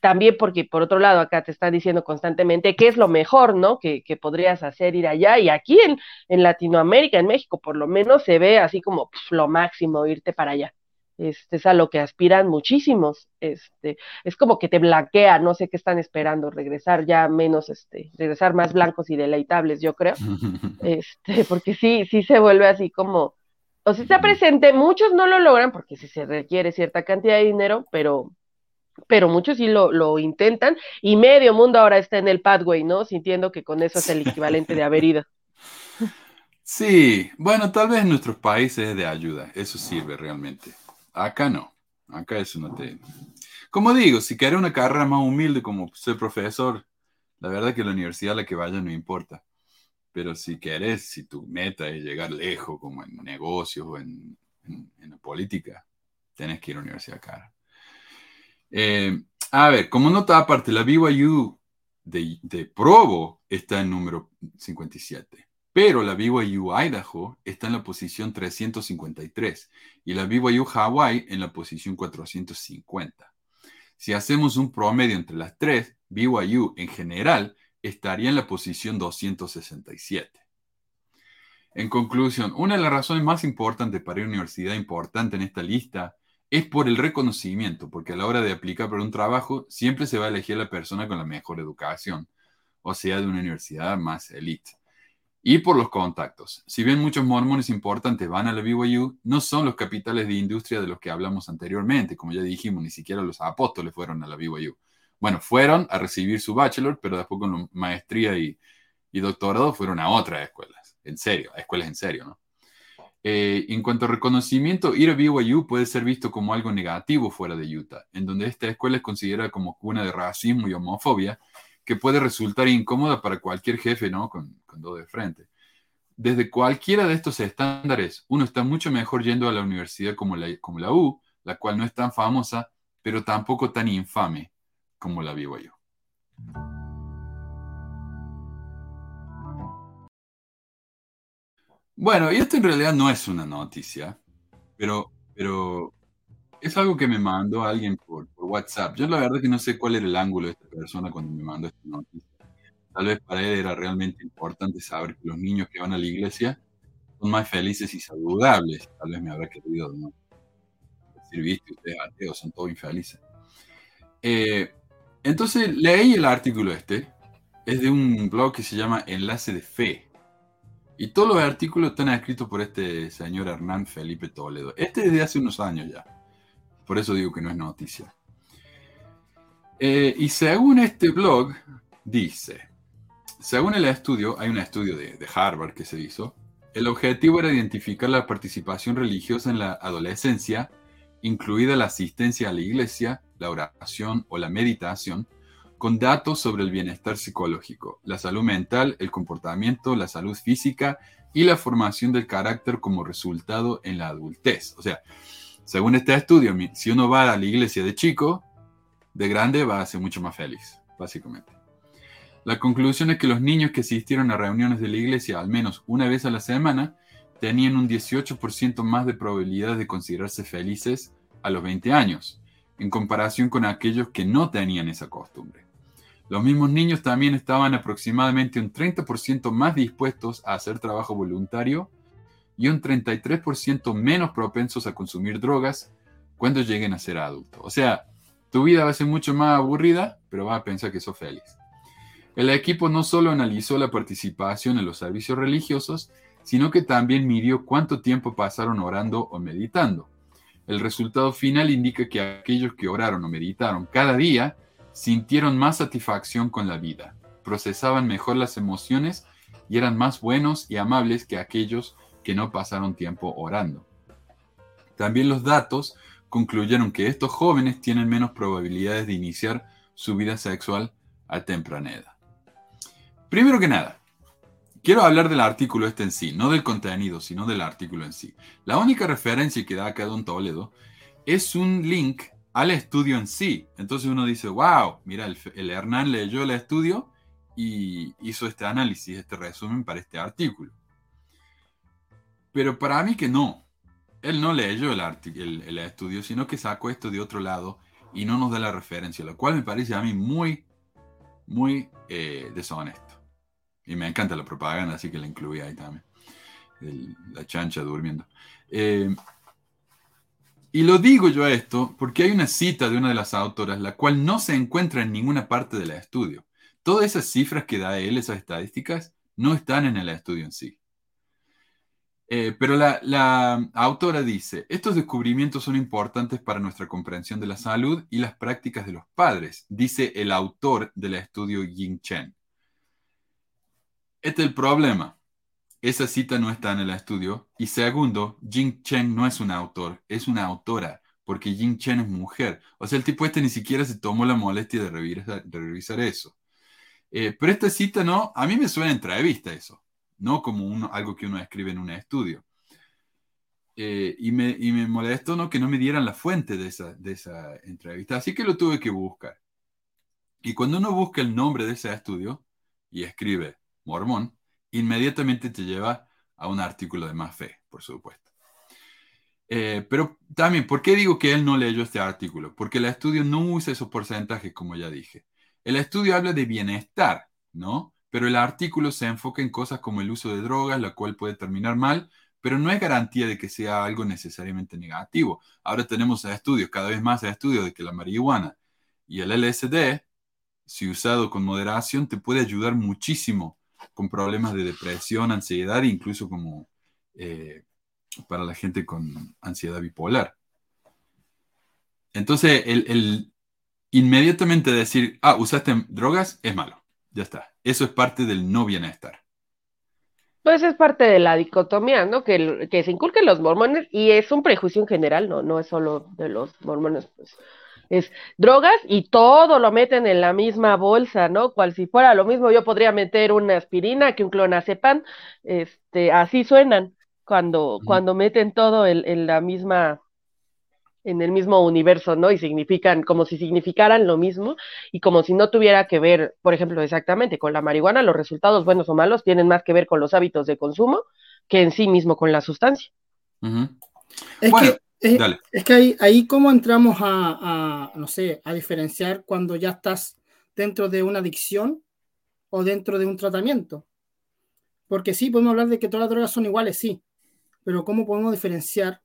F: también porque por otro lado acá te están diciendo constantemente qué es lo mejor, ¿no? Que, podrías hacer ir allá y aquí en, en, Latinoamérica, en México por lo menos se ve así como lo máximo irte para allá este, es a lo que aspiran muchísimos, este, es como que te blanquea, no sé qué están esperando, regresar ya menos, este, regresar más blancos y deleitables, yo creo, este, porque sí, sí se vuelve así como, o sea, está presente, muchos no lo logran porque sí se requiere cierta cantidad de dinero, pero, pero muchos sí lo, lo intentan, y medio mundo ahora está en el pathway, ¿no? Sintiendo que con eso es el equivalente de haber ido.
D: Sí, bueno, tal vez en nuestros países es de ayuda, eso sirve realmente. Acá no. Acá eso no te... Como digo, si quieres una carrera más humilde como ser profesor, la verdad que la universidad a la que vaya no importa. Pero si quieres, si tu meta es llegar lejos, como en negocios o en, en, la política, tienes que ir a la universidad cara. Eh, a ver, como nota aparte, la BYU de, de Provo está en número 57. Pero la BYU Idaho está en la posición 353 y la BYU Hawaii en la posición 450. Si hacemos un promedio entre las tres, BYU en general estaría en la posición 267. En conclusión, una de las razones más importantes para una universidad importante en esta lista es por el reconocimiento, porque a la hora de aplicar para un trabajo siempre se va a elegir la persona con la mejor educación, o sea, de una universidad más elite. Y por los contactos. Si bien muchos mormones importantes van a la BYU, no son los capitales de industria de los que hablamos anteriormente. Como ya dijimos, ni siquiera los apóstoles fueron a la BYU. Bueno, fueron a recibir su bachelor, pero después con maestría y, y doctorado fueron a otras escuelas. En serio, a escuelas en serio, ¿no? Eh, en cuanto a reconocimiento, ir a BYU puede ser visto como algo negativo fuera de Utah, en donde esta escuela es considerada como cuna de racismo y homofobia, que puede resultar incómoda para cualquier jefe, ¿no? Con, con dos de frente. Desde cualquiera de estos estándares, uno está mucho mejor yendo a la universidad como la, como la U, la cual no es tan famosa, pero tampoco tan infame como la BYU. Bueno, y esto en realidad no es una noticia, pero, pero es algo que me mandó alguien por WhatsApp. Yo la verdad que no sé cuál era el ángulo de esta persona cuando me mandó esta noticia. Tal vez para él era realmente importante saber que los niños que van a la iglesia son más felices y saludables. Tal vez me habrá querido ¿no? decir, viste, ustedes ateos son todos infelices. Eh, entonces leí el artículo este. Es de un blog que se llama Enlace de Fe. Y todos los artículos están escritos por este señor Hernán Felipe Toledo. Este es de hace unos años ya. Por eso digo que no es noticia. Eh, y según este blog, dice, según el estudio, hay un estudio de, de Harvard que se hizo, el objetivo era identificar la participación religiosa en la adolescencia, incluida la asistencia a la iglesia, la oración o la meditación, con datos sobre el bienestar psicológico, la salud mental, el comportamiento, la salud física y la formación del carácter como resultado en la adultez. O sea, según este estudio, si uno va a la iglesia de chico, de grande va a ser mucho más feliz, básicamente. La conclusión es que los niños que asistieron a reuniones de la iglesia al menos una vez a la semana tenían un 18% más de probabilidades de considerarse felices a los 20 años, en comparación con aquellos que no tenían esa costumbre. Los mismos niños también estaban aproximadamente un 30% más dispuestos a hacer trabajo voluntario y un 33% menos propensos a consumir drogas cuando lleguen a ser adultos. O sea, tu vida va a ser mucho más aburrida, pero vas a pensar que sos feliz. El equipo no solo analizó la participación en los servicios religiosos, sino que también midió cuánto tiempo pasaron orando o meditando. El resultado final indica que aquellos que oraron o meditaron cada día sintieron más satisfacción con la vida, procesaban mejor las emociones y eran más buenos y amables que aquellos que no pasaron tiempo orando. También los datos concluyeron que estos jóvenes tienen menos probabilidades de iniciar su vida sexual a temprana edad. Primero que nada, quiero hablar del artículo este en sí, no del contenido, sino del artículo en sí. La única referencia que da acá Don Toledo es un link al estudio en sí. Entonces uno dice, wow, mira, el, Hernán leyó el estudio y hizo este análisis, este resumen para este artículo. Pero para mí que no. Él no leyó el, el, el, estudio, sino que sacó esto de otro lado y no nos da la referencia, lo cual me parece a mí muy, muy eh, deshonesto. Y me encanta la propaganda, así que la incluí ahí también. la chancha durmiendo. Eh, y lo digo yo esto porque hay una cita de una de las autoras, la cual no se encuentra en ninguna parte del estudio. Todas esas cifras que da él, esas estadísticas, no están en el estudio en sí. Eh, pero la, autora dice, estos descubrimientos son importantes para nuestra comprensión de la salud y las prácticas de los padres, dice el autor del estudio Ying Chen. Este es el problema esa cita no está en el estudio. Y segundo, Jing Chen no es un autor, es una autora, porque Jing Chen es mujer. O sea, el tipo este ni siquiera se tomó la molestia de revisar, de revisar eso. Eh, pero esta cita no, a mí me suena entrevista eso, no como uno, algo que uno escribe en un estudio. Eh, y, me, y me molestó ¿no? que no me dieran la fuente de esa, de esa entrevista, así que lo tuve que buscar. Y cuando uno busca el nombre de ese estudio y escribe mormón, inmediatamente te lleva a un artículo de más fe, por supuesto. Eh, pero también, ¿por qué digo que él no leyó este artículo? Porque el estudio no usa esos porcentajes, como ya dije. El estudio habla de bienestar, ¿no? Pero el artículo se enfoca en cosas como el uso de drogas, la cual puede terminar mal, pero no es garantía de que sea algo necesariamente negativo. Ahora tenemos estudios, cada vez más estudios de que la marihuana y el LSD, si usado con moderación, te puede ayudar muchísimo con problemas de depresión, ansiedad, incluso como eh, para la gente con ansiedad bipolar. Entonces, el, inmediatamente decir, ah, usaste drogas, es malo. Ya está. Eso es parte del no bienestar.
F: Pues es parte de la dicotomía, ¿no? Que, que se inculquen los mormones y es un prejuicio en general, ¿no? No es solo de los mormones, pues es drogas y todo lo meten en la misma bolsa, ¿no? Cual si fuera lo mismo, yo podría meter una aspirina que un clonazepam, este, así suenan cuando, cuando meten todo en, la misma, en el mismo universo, ¿no? Y significan, como si significaran lo mismo y como si no tuviera que ver, por ejemplo, exactamente con la marihuana, los resultados buenos o malos tienen más que ver con los hábitos de consumo que en sí mismo con la sustancia.
E: Es que es, que ahí, ahí cómo entramos a, no sé, a diferenciar cuando ya estás dentro de una adicción o dentro de un tratamiento. Porque sí, podemos hablar de que todas las drogas son iguales, sí, pero ¿cómo podemos diferenciar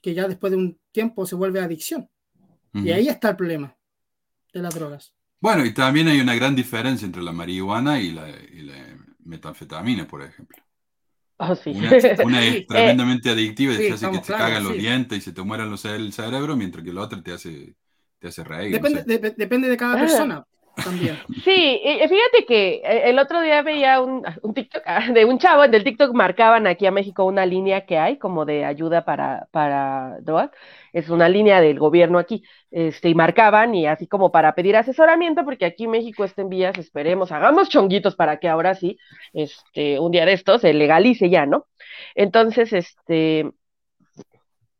E: que ya después de un tiempo se vuelve adicción? Y ahí está el problema de las drogas.
D: Bueno, y también hay una gran diferencia entre la marihuana y la, y la metanfetamina, por ejemplo.
F: Oh, sí.
D: Una, es tremendamente adictiva y te hace que te cagan los dientes y se te mueran los el cerebro, mientras que el otro te hace, te hace reír.
E: Depende, de, depende de cada ah. persona. También.
F: Sí, fíjate que eh, el otro día veía un, TikTok ah, de un chavo, en el TikTok marcaban aquí a México una línea que hay como de ayuda para, para drogas, es una línea del gobierno aquí, este, y marcaban y así como para pedir asesoramiento, porque aquí en México estén vías, esperemos, hagamos chonguitos para que ahora sí, este, un día de estos se legalice ya, ¿no? Entonces, este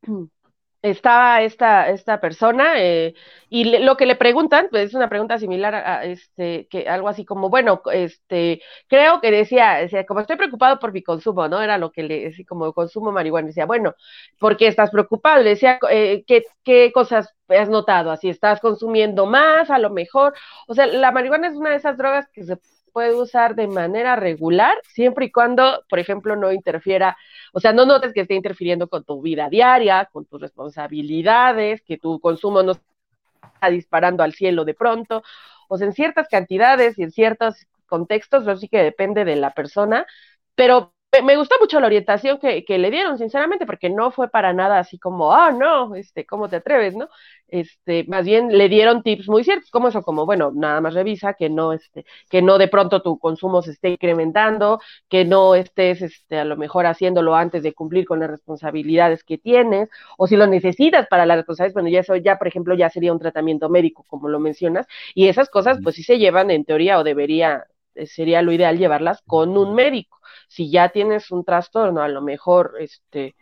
F: estaba esta, esta persona eh, y lo que le preguntan, pues es una pregunta similar a, este, que algo así como, bueno, este, creo que decía, decía, como estoy preocupado por mi consumo, ¿no? Era lo que le decía, como consumo marihuana, decía, bueno, ¿por qué estás preocupado? Le decía, eh, ¿qué, ¿qué cosas has notado? Así, ¿estás consumiendo más? A lo mejor, o sea, la marihuana es una de esas drogas que se puede usar de manera regular, siempre y cuando, por ejemplo, no interfiera, o sea, no notes que esté interfiriendo con tu vida diaria, con tus responsabilidades, que tu consumo no está disparando al cielo de pronto, o sea, en ciertas cantidades y en ciertos contextos, eso sí que depende de la persona, pero me gustó mucho la orientación que, que, le dieron, sinceramente, porque no fue para nada así como, ah, no, este, ¿cómo te atreves, no? Este, más bien le dieron tips muy ciertos, como eso, como, bueno, nada más revisa que no, este, que no de pronto tu consumo se esté incrementando, que no estés, este, a lo mejor haciéndolo antes de cumplir con las responsabilidades que tienes, o si lo necesitas para las responsabilidades, bueno, ya eso ya, por ejemplo, ya sería un tratamiento médico, como lo mencionas, y esas cosas, pues sí se llevan en teoría o debería, eh, sería lo ideal llevarlas con un médico si ya tienes un trastorno, a lo mejor, este,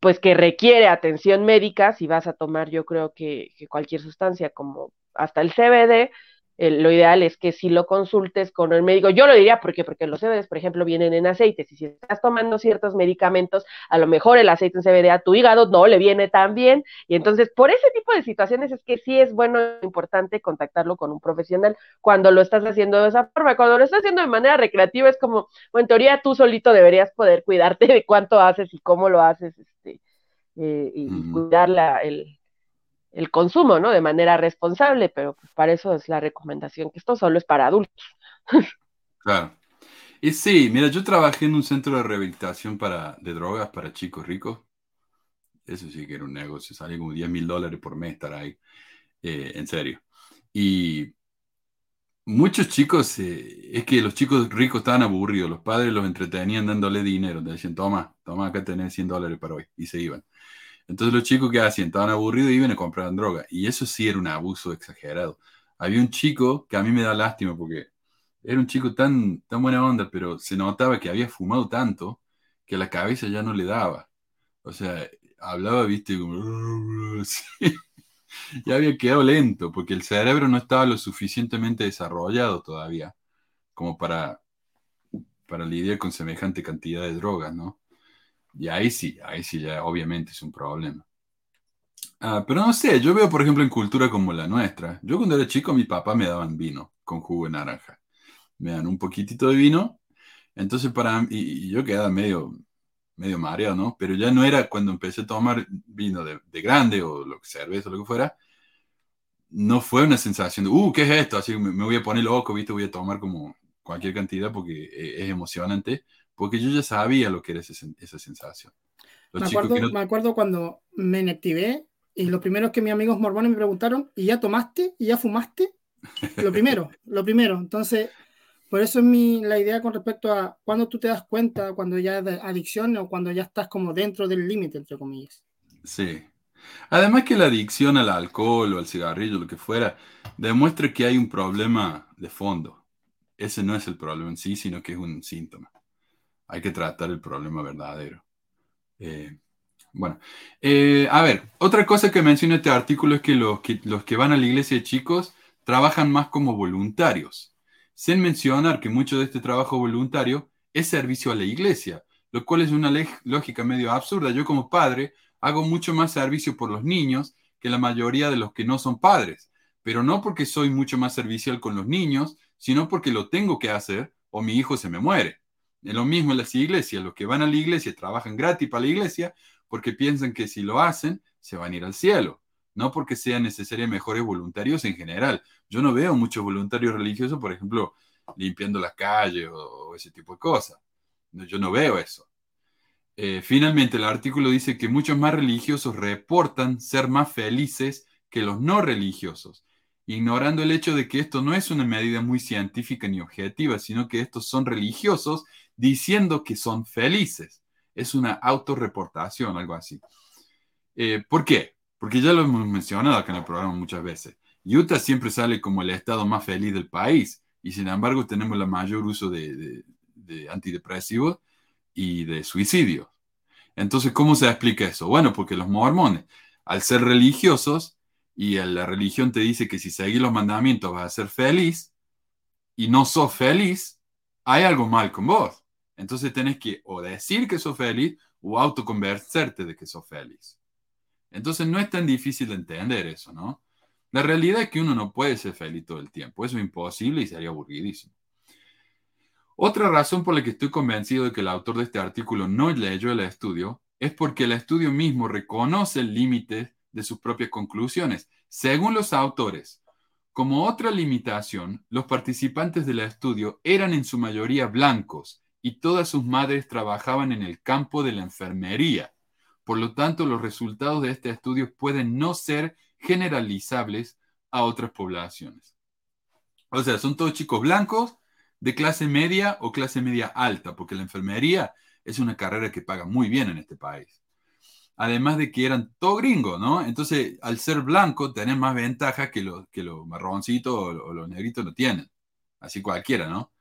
F: pues que requiere atención médica, si vas a tomar, yo creo que, que cualquier sustancia como hasta el CBD, lo ideal es que si lo consultes con el médico. Yo lo diría porque, porque los CBDs, por ejemplo, vienen en aceites y si estás tomando ciertos medicamentos, a lo mejor el aceite en CBD a tu hígado no le viene tan bien. Y entonces, por ese tipo de situaciones es que sí es bueno, importante contactarlo con un profesional cuando lo estás haciendo de esa forma. Cuando lo estás haciendo de manera recreativa es como, bueno, en teoría tú solito deberías poder cuidarte de cuánto haces y cómo lo haces este, eh, y cuidar la, el, el consumo, ¿no? De manera responsable, pero pues para eso es la recomendación, que esto solo es para adultos.
D: Claro. Y sí, mira, yo trabajé en un centro de rehabilitación para, de drogas para chicos ricos. Eso sí que era un negocio, salía como 10 mil dólares por mes estar ahí, eh, en serio. Y muchos chicos, eh, es que los chicos ricos estaban aburridos, los padres los entretenían dándole dinero, decían, toma, toma, acá tenés 100 dólares para hoy, y se iban. Entonces los chicos que hacían estaban aburridos y iban a comprar droga. Y eso sí era un abuso exagerado. Había un chico que a mí me da lástima porque era un chico tan, tan buena onda, pero se notaba que había fumado tanto que la cabeza ya no le daba. O sea, hablaba, viste, como... ya había quedado lento, porque el cerebro no estaba lo suficientemente desarrollado todavía como para, para lidiar con semejante cantidad de drogas, ¿no? Y ahí sí, ahí sí ya obviamente es un problema. Ah, pero no sé, yo veo por ejemplo en cultura como la nuestra. Yo cuando era chico mi papá me daban vino con jugo de naranja. Me dan un poquitito de vino, entonces para y, y yo quedaba medio, medio mareado, ¿no? Pero ya no era cuando empecé a tomar vino de, grande o lo que cerveza o lo que fuera, no fue una sensación de, uh, ¿qué es esto? Así me, me voy a poner loco, ¿viste? Voy a tomar como cualquier cantidad porque e, es emocionante, porque yo ya sabía lo que era esa sensación.
E: me acuerdo, me acuerdo cuando me inactivé y lo primero que mis amigos mormones me preguntaron, ¿y ya tomaste? ¿Y ya fumaste? Lo primero, lo primero. Entonces, por eso es mi, la idea con respecto a cuando tú te das cuenta, cuando ya es de adicción o cuando ya estás como dentro del límite, entre comillas.
D: Sí. Además que la adicción al alcohol o al cigarrillo, lo que fuera, demuestra que hay un problema de fondo. Ese no es el problema en sí, sino que es un síntoma. Hay que tratar el problema verdadero. Eh, bueno, eh, a ver, otra cosa que menciona este artículo es que los, que los que van a la iglesia de chicos trabajan más como voluntarios sin mencionar que mucho de este trabajo voluntario es servicio a la iglesia, lo cual es una lógica medio absurda. Yo como padre hago mucho más servicio por los niños que la mayoría de los que no son padres, pero no porque soy mucho más servicial con los niños, sino porque lo tengo que hacer o mi hijo se me muere. Es lo mismo en las iglesias, los que van a la iglesia trabajan gratis para la iglesia porque piensan que si lo hacen se van a ir al cielo, no porque sean necesarios mejores voluntarios en general. Yo no veo muchos voluntarios religiosos, por ejemplo, limpiando las calles o, ese tipo de cosas. yo no veo eso. Eh, finalmente, el artículo dice que muchos más religiosos reportan ser más felices que los no religiosos, ignorando el hecho de que esto no es una medida muy científica ni objetiva, sino que estos son religiosos diciendo que son felices. Es una autorreportación, algo así. Eh, ¿Por qué? Porque ya lo hemos mencionado acá en el programa muchas veces. Utah siempre sale como el estado más feliz del país y sin embargo tenemos el mayor uso de, antidepresivos y de suicidios. Entonces, ¿cómo se explica eso? Bueno, porque los mormones, al ser religiosos y la religión te dice que si seguís los mandamientos vas a ser feliz y no sos feliz, hay algo mal con vos. Entonces tenés que o decir que sos feliz o autoconvencerte de que sos feliz. Entonces no es tan difícil de entender eso, ¿no? La realidad es que uno no puede ser feliz todo el tiempo. Eso es imposible y sería aburridísimo. Otra razón por la que estoy convencido de que el autor de este artículo no leyó el estudio es porque el estudio mismo reconoce el límite de sus propias conclusiones. Según los autores, como otra limitación, los participantes del estudio eran en su mayoría blancos y todas sus madres trabajaban en el campo de la enfermería. Por lo tanto, los resultados de este estudio pueden no ser generalizables a otras poblaciones. O sea, son todos chicos blancos de clase media o clase media alta, porque la enfermería es una carrera que paga muy bien en este país. Además de que eran todo gringos, ¿no? Entonces, al ser blanco, tienen más ventaja que los que los marroncitos o, los negritos no tienen. Así cualquiera, ¿no?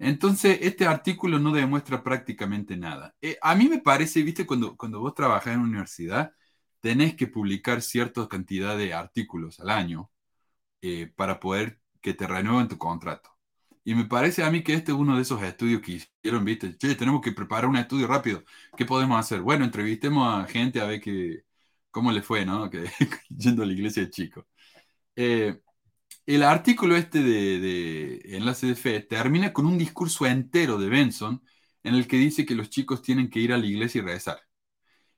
D: Entonces, este artículo no demuestra prácticamente nada. Eh, a mí me parece, viste, cuando, cuando vos trabajás en universidad, tenés que publicar cierta cantidad de artículos al año eh, para poder que te renueven tu contrato. Y me parece a mí que este es uno de esos estudios que hicieron, viste, che, tenemos que preparar un estudio rápido. ¿Qué podemos hacer? Bueno, entrevistemos a gente a ver qué, cómo le fue, ¿no? Que, yendo a la iglesia de chico. Eh, el artículo este de, de Enlace de Fe termina con un discurso entero de Benson en el que dice que los chicos tienen que ir a la iglesia y rezar.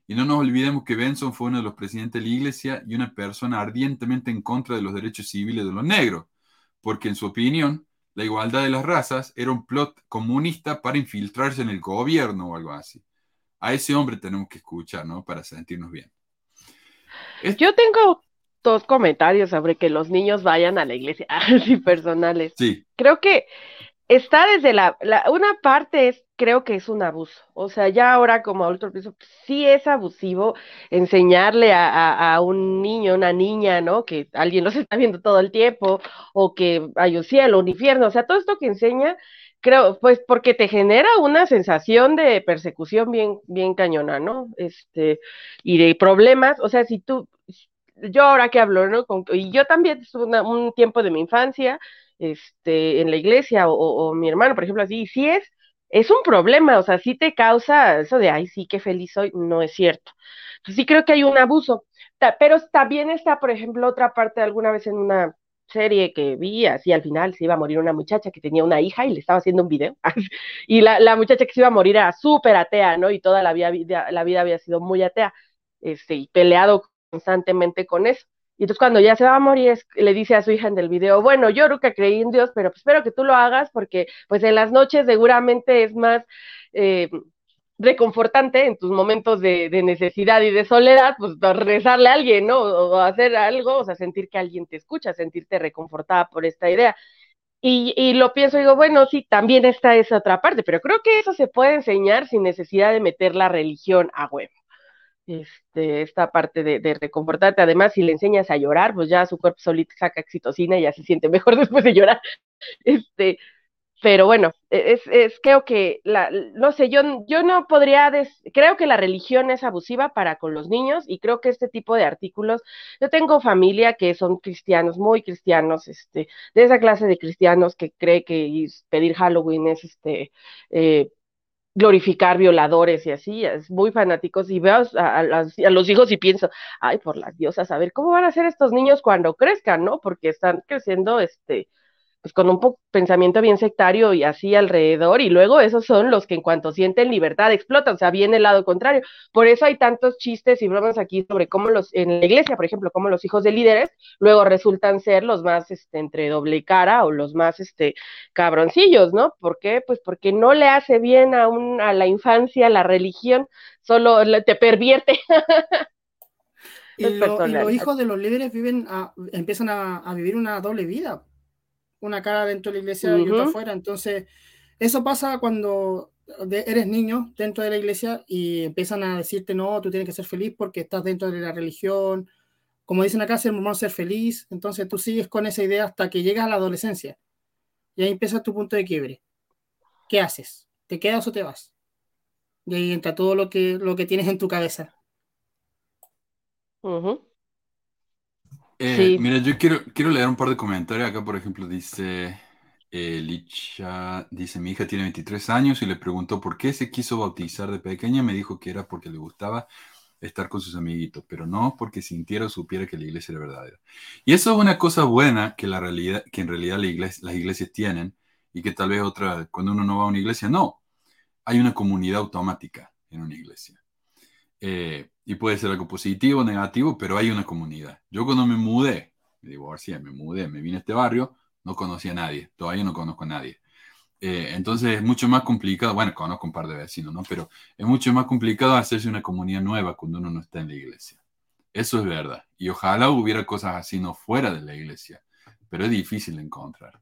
D: Y no nos olvidemos que Benson fue uno de los presidentes de la iglesia y una persona ardientemente en contra de los derechos civiles de los negros, porque en su opinión, la igualdad de las razas era un plot comunista para infiltrarse en el gobierno o algo así. A ese hombre tenemos que escuchar, ¿no? Para sentirnos bien.
F: Yo tengo dos comentarios sobre que los niños vayan a la iglesia, así personales.
D: Sí.
F: Creo que está desde la, una parte es, creo que es un abuso, o sea, ya ahora como adulto pienso, sí es abusivo enseñarle a, a, un niño, una niña, ¿no? Que alguien los está viendo todo el tiempo, o que hay un cielo, un infierno, o sea, todo esto que enseña, creo, pues porque te genera una sensación de persecución bien, bien cañona, ¿no? Este, y de problemas, o sea, si tú, yo ahora que hablo, ¿no? y yo también estuve un tiempo de mi infancia este, en la iglesia o, mi hermano, por ejemplo, así, y sí es, es un problema, o sea, sí te causa eso de, ay, sí, qué feliz soy, no es cierto. Entonces, sí creo que hay un abuso, pero también está, por ejemplo, otra parte alguna vez en una serie que vi, así al final se iba a morir una muchacha que tenía una hija y le estaba haciendo un video, y la, la muchacha que se iba a morir era súper atea, ¿no? Y toda la vida, la vida había sido muy atea, este, y peleado constantemente con eso. Y entonces cuando ya se va a morir, le dice a su hija en el video, bueno, yo nunca creí en Dios, pero pues espero que tú lo hagas porque pues en las noches seguramente es más eh, reconfortante en tus momentos de, necesidad y de soledad, pues rezarle a alguien, ¿no? O, hacer algo, o sea, sentir que alguien te escucha, sentirte reconfortada por esta idea. Y, y, lo pienso y digo, bueno, sí, también está esa otra parte, pero creo que eso se puede enseñar sin necesidad de meter la religión a huevo este, esta parte de, reconfortarte. Además, si le enseñas a llorar, pues ya su cuerpo solito saca oxitocina y ya se siente mejor después de llorar. Este, pero bueno, e, es, es creo que, la, no sé, yo, yo no podría, creo que la religión es abusiva para con los niños y creo que este tipo de artículos, yo tengo familia que son cristianos, muy cristianos, este, de esa clase de cristianos que cree que pedir Halloween es, este, eh, glorificar violadores y así, es muy fanáticos y veo a, a, los hijos y pienso, ay, por las diosas, a ver cómo van a ser estos niños cuando crezcan, ¿no? Porque están creciendo, este, pues con un pensamiento bien sectario y así alrededor, y luego esos son los que en cuanto sienten libertad explotan, o sea, viene el lado contrario. Por eso hay tantos chistes y bromas aquí sobre cómo los, en la iglesia, por ejemplo, cómo los hijos de líderes luego resultan ser los más, este, entre doble cara o los más, este, cabroncillos, ¿no? ¿Por qué? Pues porque no le hace bien a, un, a la infancia la religión, solo te pervierte.
E: y, los hijos de los líderes viven empiezan a vivir una doble vida una cara dentro de la iglesia y otra afuera. Entonces, eso pasa cuando eres niño dentro de la iglesia y empiezan a decirte, no, tú tienes que ser feliz porque estás dentro de la religión. Como dicen acá, ser mormón, ser feliz. Entonces tú sigues con esa idea hasta que llegas a la adolescencia. Y ahí empieza tu punto de quiebre. ¿Qué haces? ¿Te quedas o te vas? Y ahí entra todo lo que, lo que tienes en tu cabeza.
D: Eh, mira, yo quiero, quiero leer un par de comentarios. Acá, por ejemplo, dice eh, Licha, dice, mi hija tiene 23 años y le preguntó por qué se quiso bautizar de pequeña. Me dijo que era porque le gustaba estar con sus amiguitos, pero no porque sintiera o supiera que la iglesia era verdadera. Y eso es una cosa buena que, la realidad, que en realidad la iglesia, las iglesias tienen y que tal vez otra, cuando uno no va a una iglesia, no. Hay una comunidad automática en una iglesia. Eh, y puede ser algo positivo o negativo, pero hay una comunidad. Yo cuando me mudé, me divorcié, me mudé, me vine a este barrio, no conocía a nadie, todavía no conozco a nadie. Eh, entonces es mucho más complicado, bueno, conozco un par de vecinos, ¿no? Pero es mucho más complicado hacerse una comunidad nueva cuando uno no está en la iglesia. Eso es verdad. Y ojalá hubiera cosas así no fuera de la iglesia, pero es difícil de encontrar.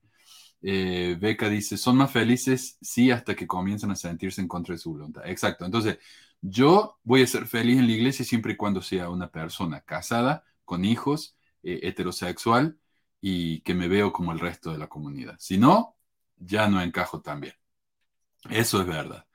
D: Eh, Beca dice, son más felices, sí, hasta que comienzan a sentirse en contra de su voluntad. Exacto. Entonces, yo voy a ser feliz en la iglesia siempre y cuando sea una persona casada, con hijos, eh, heterosexual y que me veo como el resto de la comunidad. Si no, ya no encajo tan bien. Eso es verdad.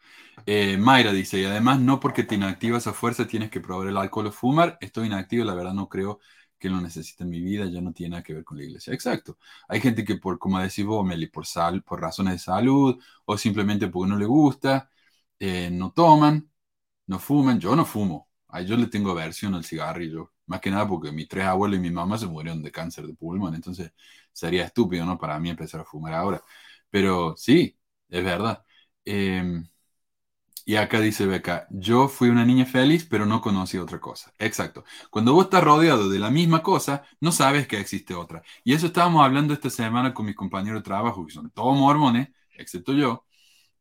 D: Eh, Mayra dice, y además no porque te inactivas a fuerza tienes que probar el alcohol o fumar. Estoy inactivo, la verdad no creo que lo necesite en mi vida, ya no tiene nada que ver con la iglesia. Exacto. Hay gente que por, como decís vos, Meli, por, sal, por razones de salud o simplemente porque no le gusta, eh, no toman no fumen, yo no fumo. A yo le tengo aversión al cigarrillo. Más que nada porque mis tres abuelos y mi mamá se murieron de cáncer de pulmón. Entonces sería estúpido, ¿no? Para mí empezar a fumar ahora. Pero sí, es verdad. Em, y acá dice Beca, yo fui una niña feliz, pero no conocí otra cosa. Exacto. Cuando vos estás rodeado de la misma cosa, no sabes que existe otra. Y eso estábamos hablando esta semana con mis compañeros de trabajo, que son todos mormones, excepto yo.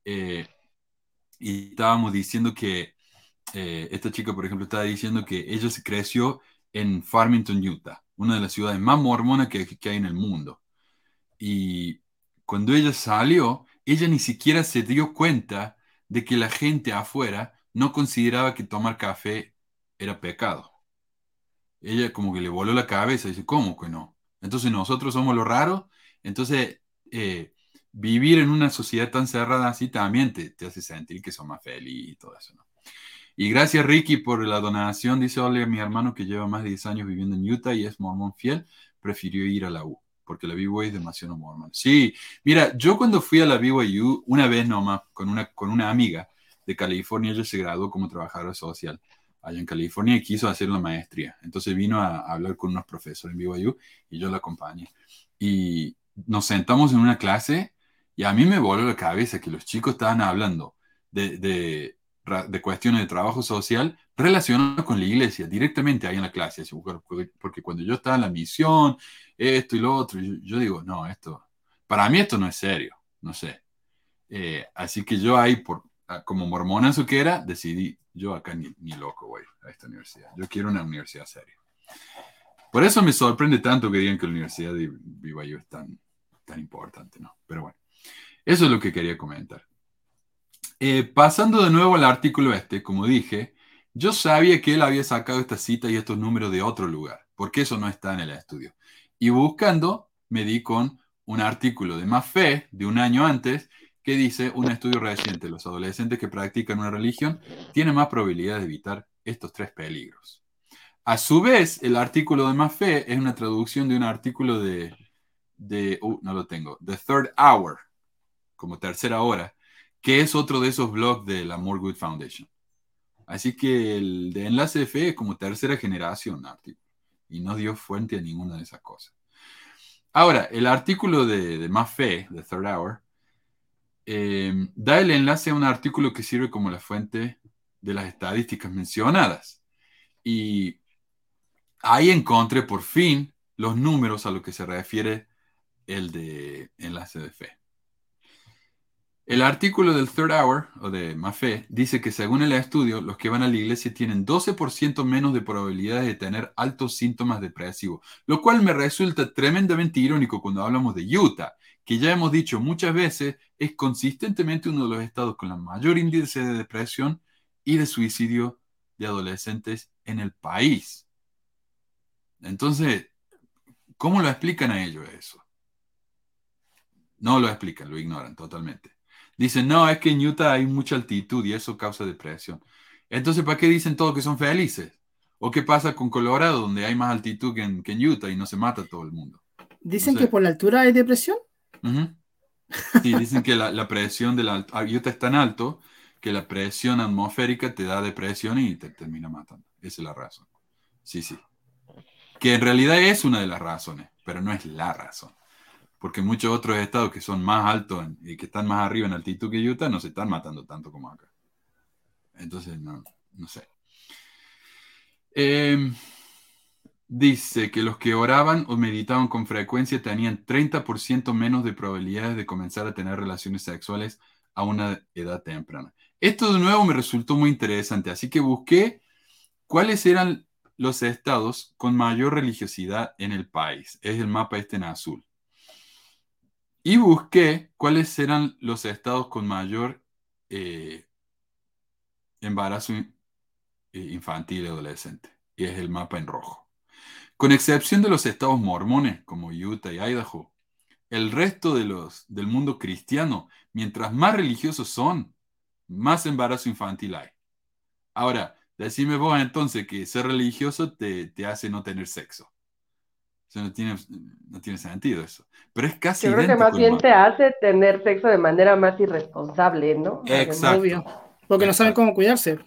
D: Eh, y estábamos diciendo que eh, esta chica, por ejemplo, estaba diciendo que ella se creció en Farmington, Utah, una de las ciudades más mormonas que, hay en el mundo. Y cuando ella salió, ella ni siquiera se dio cuenta de que la gente afuera no consideraba que tomar café era pecado. Ella como que le voló la cabeza y dice, ¿cómo que no? Entonces nosotros somos los raros. Entonces, eh, vivir en una sociedad tan cerrada así también te, te hace sentir que son más feliz y todo eso, ¿no? Y gracias Ricky por la donación. Dice, a mi hermano que lleva más de 10 años viviendo en Utah y es mormón fiel, prefirió ir a la U, porque la BYU es demasiado mormón. Sí, mira, yo cuando fui a la BYU, una vez nomás, con una, con una amiga de California, ella se graduó como trabajadora social allá en California y quiso hacer una maestría. Entonces vino a, hablar con unos profesores en BYU y yo la acompañé. Y nos sentamos en una clase y a mí me voló la cabeza que los chicos estaban hablando de, de cuestiones de trabajo social relacionadas con la iglesia, directamente ahí en la clase. Porque cuando yo estaba en la misión, esto y lo otro, yo, digo, no, esto, para mí esto no es serio, no sé. Eh, así que yo ahí, por, como mormonazo que era, decidí, yo acá ni, ni loco voy a esta universidad. Yo quiero una universidad seria. Por eso me sorprende tanto que digan que la Universidad de BYU es tan, tan importante, ¿no? Pero bueno, eso es lo que quería comentar. Eh, pasando de nuevo al artículo este, como dije, yo sabía que él había sacado esta cita y estos números de otro lugar, porque eso no está en el estudio. Y buscando, me di con un artículo de Más Fe de un año antes que dice un estudio reciente, los adolescentes que practican una religión tienen más probabilidad de evitar estos tres peligros. A su vez, el artículo de Más Fe es una traducción de un artículo de, de uh, no lo tengo, The Third Hour, como tercera hora, que es otro de esos blogs de la More Good Foundation. Así que el de enlace de fe es como tercera generación artículo y no dio fuente a ninguna de esas cosas. Ahora, el artículo de, de Más Fe, The Third Hour, eh, da el enlace a un artículo que sirve como la fuente de las estadísticas mencionadas. Y ahí encontré por fin los números a lo que se refiere el de enlace de fe. El artículo del Third Hour, o de Mafé, dice que según el estudio, los que van a la iglesia tienen 12% menos de probabilidades de tener altos síntomas depresivos, lo cual me resulta tremendamente irónico cuando hablamos de Utah, que ya hemos dicho muchas veces es consistentemente uno de los estados con la mayor índice de depresión y de suicidio de adolescentes en el país. Entonces, ¿cómo lo explican a ellos eso? No lo explican, lo ignoran totalmente. Dicen, no, es que en Utah hay mucha altitud y eso causa depresión. Entonces, ¿para qué dicen todos que son felices? ¿O qué pasa con Colorado, donde hay más altitud que en, Utah y no se mata todo el mundo?
E: ¿Dicen que por la altura hay depresión?
D: Sí, dicen que la, presión de la ah, Utah es tan alto que la presión atmosférica te da depresión y te termina matando. Esa es la razón. Sí, sí. Que en realidad es una de las razones, pero no es la razón porque muchos otros estados que son más altos y que están más arriba en altitud que Utah no se están matando tanto como acá. Entonces, no, no sé. Em, dice que los que oraban o meditaban con frecuencia tenían 30% menos de probabilidades de comenzar a tener relaciones sexuales a una edad temprana. Esto de nuevo me resultó muy interesante, así que busqué cuáles eran los estados con mayor religiosidad en el país. Es el mapa este en azul. Y busqué cuáles eran los estados con mayor eh, embarazo eh, infantil y adolescente. Y es el mapa en rojo. Con excepción de los estados mormones como Utah y Idaho, el resto de los, del mundo cristiano, mientras más religiosos son, más embarazo infantil hay. Ahora, decime vos entonces que ser religioso te, te hace no tener sexo no tiene, no tiene sentido eso. Pero es casi.
F: Yo creo que más bien te hace tener sexo de manera más irresponsable, ¿no?
D: Exacto.
E: porque no saben cómo cuidarse.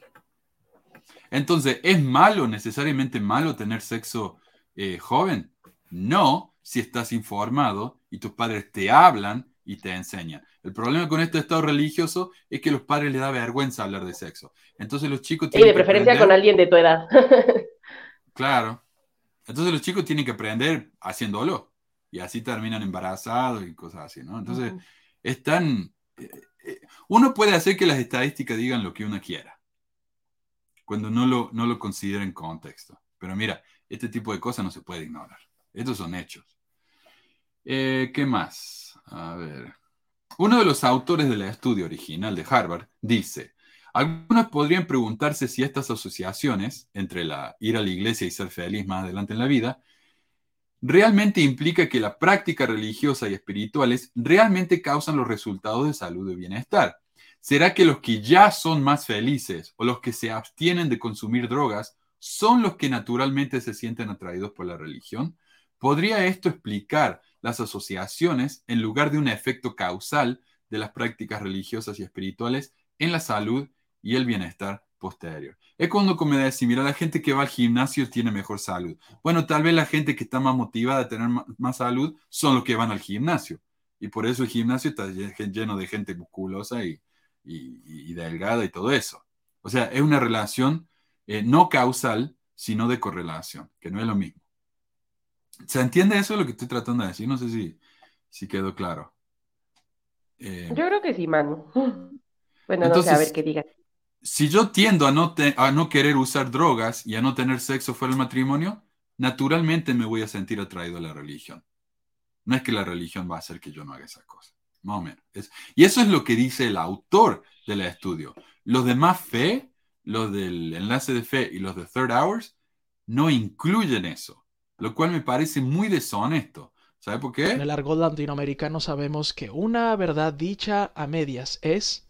D: Entonces, ¿es malo, necesariamente malo tener sexo eh, joven? No, si estás informado y tus padres te hablan y te enseñan. El problema con este estado religioso es que a los padres les da vergüenza hablar de sexo. Entonces los chicos...
F: Y de preferencia con alguien de tu edad.
D: claro, entonces los chicos tienen que aprender haciéndolo y así terminan embarazados y cosas así, ¿no? Entonces, están... Eh, eh, uno puede hacer que las estadísticas digan lo que uno quiera, cuando no lo, no lo considera en contexto. Pero mira, este tipo de cosas no se puede ignorar. Estos son hechos. Eh, ¿Qué más? A ver. Uno de los autores del estudio original de Harvard dice, algunos podrían preguntarse si estas asociaciones entre la ir a la iglesia y ser feliz más adelante en la vida realmente implica que la práctica religiosa y espirituales realmente causan los resultados de salud y bienestar. ¿Será que los que ya son más felices o los que se abstienen de consumir drogas son los que naturalmente se sienten atraídos por la religión? ¿Podría esto explicar las asociaciones en lugar de un efecto causal de las prácticas religiosas y espirituales en la salud y el bienestar posterior? Es cuando me decís, mira, la gente que va al gimnasio tiene mejor salud. Bueno, tal vez la gente que está más motivada a tener más salud son los que van al gimnasio. Y por eso el gimnasio está lleno de gente musculosa y, delgada y todo eso. O sea, es una relación eh, no causal, sino de correlación, que no es lo mismo. ¿Se entiende eso lo que estoy tratando de decir? No sé si, si quedó claro.
F: Eh, yo creo que sí, Manu. Bueno, no sé, a ver qué digas.
D: Si yo tiendo a no, querer usar drogas y a no tener sexo fuera del matrimonio, naturalmente me voy a sentir atraído a la religión. No es que la religión va a hacer que yo no haga esas cosas. Más o menos. y eso es lo que dice el autor del estudio. Los de más fe, los del enlace de fe y los de Third Hours, no incluyen eso lo cual me parece muy deshonesto. ¿Sabe por qué?
G: En el argot latinoamericano sabemos que una verdad dicha a medias es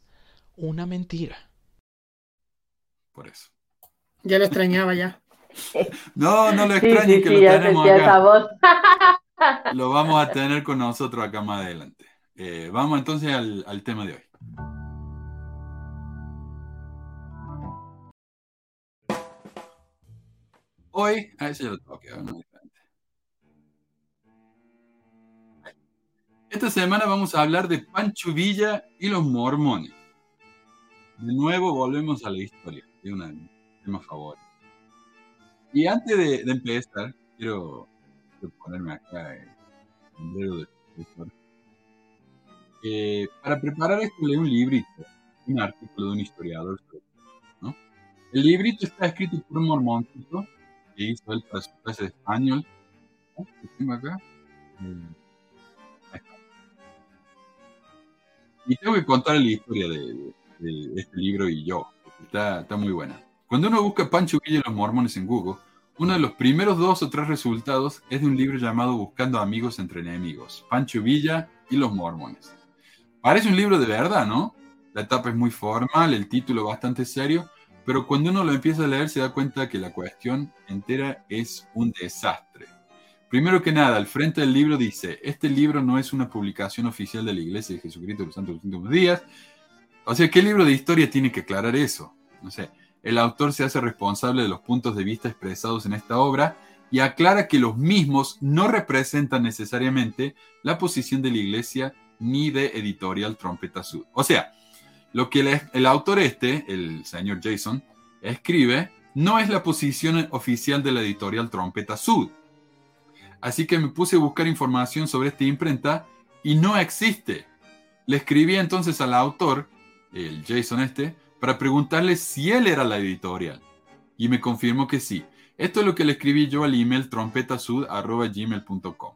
G: una mentira.
D: Por eso.
E: Ya lo extrañaba ya.
D: No, no lo extrañe que lo tenemos acá. Lo vamos a tener con nosotros acá más adelante. Eh, vamos entonces al, al tema de hoy. Hoy, a ese lo toque, Esta semana vamos a hablar de Pancho Villa y los mormones. De nuevo volvemos a la historia, de una tema favorito. Y antes de, empezar, quiero, ponerme acá el sombrero de profesor. Eh, para preparar esto leí un librito, un artículo de un historiador. ¿no? El librito está escrito por un mormoncito que hizo él para su clase de español. ¿no? tengo acá. Eh, Y tengo que contar la historia de, este libro y yo, está, está, muy buena. Cuando uno busca Pancho Villa y los mormones en Google, uno de los primeros dos o tres resultados es de un libro llamado Buscando amigos entre enemigos, Pancho Villa y los mormones. Parece un libro de verdad, ¿no? La etapa es muy formal, el título bastante serio, pero cuando uno lo empieza a leer se da cuenta que la cuestión entera es un desastre. Primero que nada, al frente del libro dice, este libro no es una publicación oficial de la Iglesia de Jesucristo de los Santos de los Últimos Días. O sea, ¿qué libro de historia tiene que aclarar eso? No sé, el autor se hace responsable de los puntos de vista expresados en esta obra y aclara que los mismos no representan necesariamente la posición de la Iglesia ni de Editorial Trompeta Sud. O sea, lo que el, autor este, el señor Jason, escribe no es la posición oficial de la Editorial Trompeta Sud Así que me puse a buscar información sobre esta imprenta y no existe. Le escribí entonces al autor, el Jason este, para preguntarle si él era la editorial. Y me confirmó que sí. Esto es lo que le escribí yo al email trompetasud.gmail.com.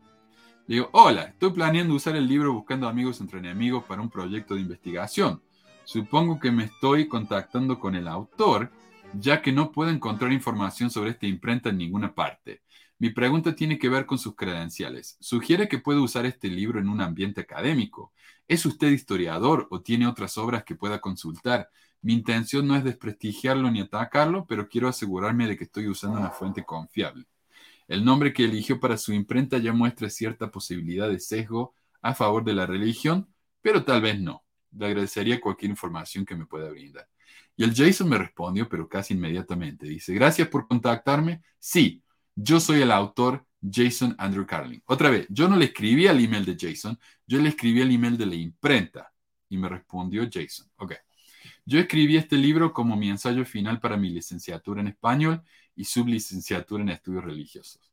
D: Le digo, hola, estoy planeando usar el libro Buscando amigos entre enemigos para un proyecto de investigación. Supongo que me estoy contactando con el autor, ya que no puedo encontrar información sobre esta imprenta en ninguna parte. Mi pregunta tiene que ver con sus credenciales. ¿Sugiere que puede usar este libro en un ambiente académico? ¿Es usted historiador o tiene otras obras que pueda consultar? Mi intención no es desprestigiarlo ni atacarlo, pero quiero asegurarme de que estoy usando una fuente confiable. El nombre que eligió para su imprenta ya muestra cierta posibilidad de sesgo a favor de la religión, pero tal vez no. Le agradecería cualquier información que me pueda brindar. Y el Jason me respondió, pero casi inmediatamente. Dice, gracias por contactarme. Sí, yo soy el autor Jason Andrew Carling. Otra vez, yo no le escribí al email de Jason, yo le escribí al email de la imprenta y me respondió Jason. Ok. Yo escribí este libro como mi ensayo final para mi licenciatura en español y sublicenciatura en estudios religiosos.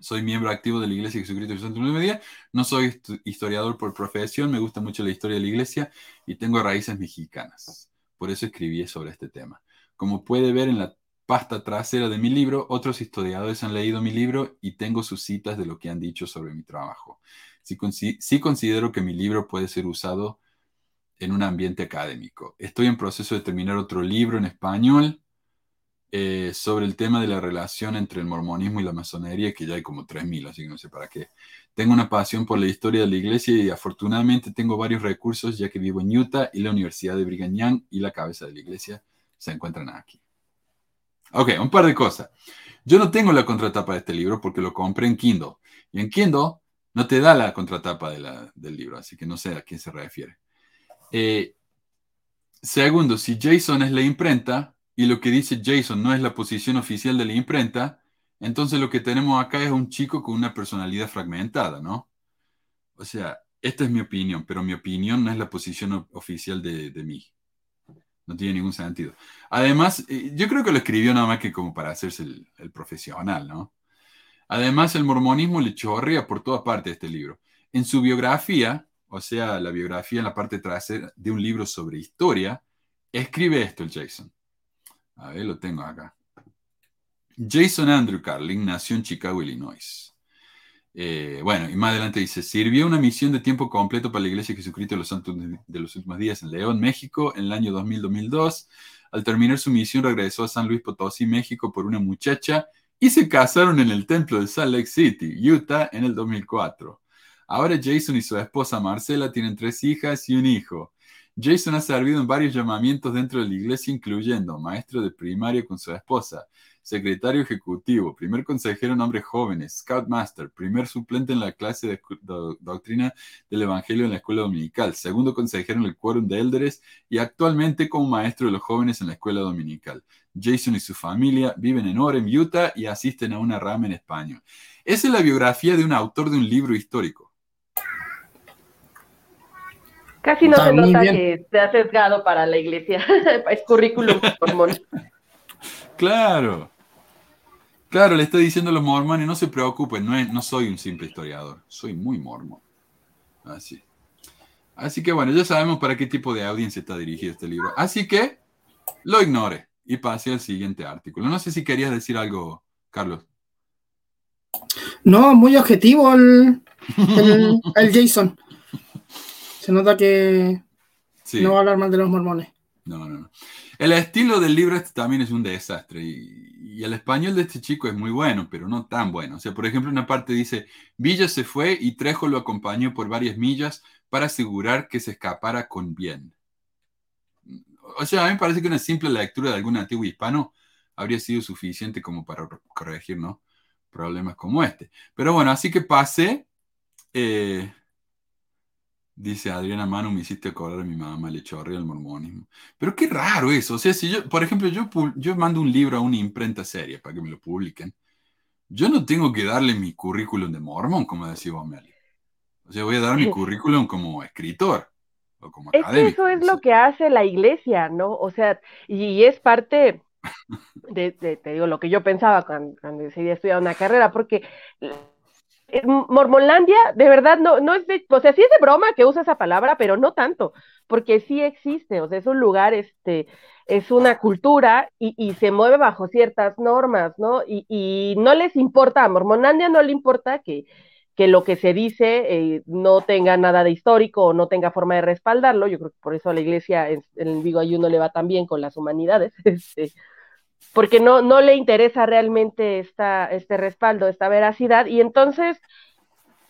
D: Soy miembro activo de la Iglesia de Jesucristo de Santo Media. No soy historiador por profesión, me gusta mucho la historia de la Iglesia y tengo raíces mexicanas. Por eso escribí sobre este tema. Como puede ver en la pasta trasera de mi libro, otros historiadores han leído mi libro y tengo sus citas de lo que han dicho sobre mi trabajo. Sí, considero que mi libro puede ser usado en un ambiente académico. Estoy en proceso de terminar otro libro en español eh, sobre el tema de la relación entre el mormonismo y la masonería, que ya hay como 3.000, así que no sé para qué. Tengo una pasión por la historia de la iglesia y afortunadamente tengo varios recursos ya que vivo en Utah y la Universidad de Brigham Young y la cabeza de la iglesia se encuentran aquí. Ok, un par de cosas. Yo no tengo la contratapa de este libro porque lo compré en Kindle. Y en Kindle no te da la contratapa del libro, así que no sé a quién se refiere. Eh, segundo, si Jason es la imprenta y lo que dice Jason no es la posición oficial de la imprenta, entonces lo que tenemos acá es un chico con una personalidad fragmentada, ¿no? O sea, esta es mi opinión, pero mi opinión no es la posición oficial de, mí. No tiene ningún sentido. Además, eh, yo creo que lo escribió nada más que como para hacerse el, profesional, ¿no? Además, el mormonismo le chorrea por toda parte de este libro. En su biografía, o sea, la biografía en la parte trasera de un libro sobre historia, escribe esto el Jason. A ver, lo tengo acá. Jason Andrew Carling nació en Chicago, Illinois. Eh, bueno, y más adelante dice, sirvió una misión de tiempo completo para la Iglesia de Jesucristo de los Santos de los Últimos Días en León, México, en el año 2000-2002. Al terminar su misión regresó a San Luis Potosí, México, por una muchacha y se casaron en el templo de Salt Lake City, Utah, en el 2004. Ahora Jason y su esposa Marcela tienen tres hijas y un hijo. Jason ha servido en varios llamamientos dentro de la iglesia, incluyendo maestro de primaria con su esposa, secretario ejecutivo, primer consejero en hombres jóvenes, scoutmaster, primer suplente en la clase de doctrina del Evangelio en la escuela dominical, segundo consejero en el quórum de élderes y actualmente como maestro de los jóvenes en la escuela dominical. Jason y su familia viven en Orem, Utah y asisten a una rama en español. Esa es la biografía de un autor de un libro histórico.
F: Casi no se nota que se ha sesgado para la iglesia. es currículum mormón.
D: Claro. Claro, le estoy diciendo a los mormones, no se preocupen, no, no soy un simple historiador, soy muy mormón. Así. Así que bueno, ya sabemos para qué tipo de audiencia está dirigido este libro. Así que lo ignore y pase al siguiente artículo. No sé si querías decir algo, Carlos.
E: No, muy objetivo el, el Jason. Se nota que no va a hablar mal de los mormones.
D: No, no, no. El estilo del libro este también es un desastre y, el español de este chico es muy bueno, pero no tan bueno. O sea, por ejemplo, una parte dice, Villa se fue y Trejo lo acompañó por varias millas para asegurar que se escapara con bien. O sea, a mí me parece que una simple lectura de algún antiguo hispano habría sido suficiente como para corregir, ¿no? Problemas como este. Pero bueno, así que pasé. Eh, Dice Adriana Manu, me hiciste acordar a mi mamá, le chorrea el mormonismo. Pero qué raro eso. O sea, si yo, por ejemplo, yo, yo mando un libro a una imprenta seria para que me lo publiquen, yo no tengo que darle mi currículum de mormón, como decía Meli. O sea, voy a dar mi currículum como escritor o como
F: es Que eso es lo que hace la iglesia, ¿no? O sea, y es parte de, te digo, lo que yo pensaba cuando, cuando decidí estudiar una carrera, porque Mormonlandia, de verdad, no, no es de, o sea, sí es de broma que usa esa palabra, pero no tanto, porque sí existe, o sea, es un lugar, este, es una cultura y, se mueve bajo ciertas normas, ¿no? Y, no les importa, a Mormonlandia no le importa que, que lo que se dice eh, no tenga nada de histórico o no tenga forma de respaldarlo, yo creo que por eso a la iglesia en, en Vigo Ayuno le va tan bien con las humanidades, este, porque no, no le interesa realmente esta, este respaldo, esta veracidad, y entonces,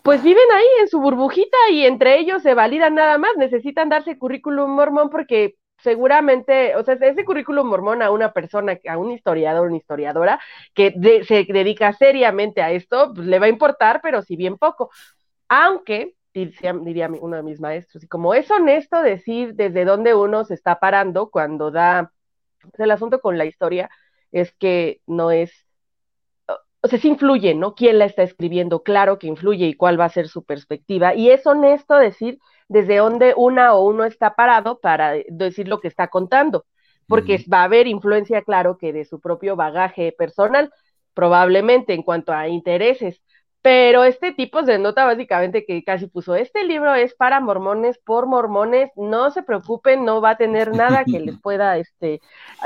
F: pues viven ahí en su burbujita y entre ellos se validan nada más, necesitan darse currículum mormón porque seguramente, o sea, ese currículum mormón a una persona, a un historiador, una historiadora que se dedica seriamente a esto, pues le va a importar, pero si bien poco. Aunque, diría uno de mis maestros, y como es honesto decir desde dónde uno se está parando cuando da el asunto con la historia es que no es, o sea, sí influye, ¿no? ¿Quién la está escribiendo? Claro que influye y cuál va a ser su perspectiva. Y es honesto decir desde dónde una o uno está parado para decir lo que está contando, porque va a haber influencia, claro, que de su propio bagaje personal, probablemente en cuanto a intereses. Pero este tipo se nota básicamente que casi puso, este libro es para mormones por mormones, no se preocupen, no va a tener nada que les pueda este,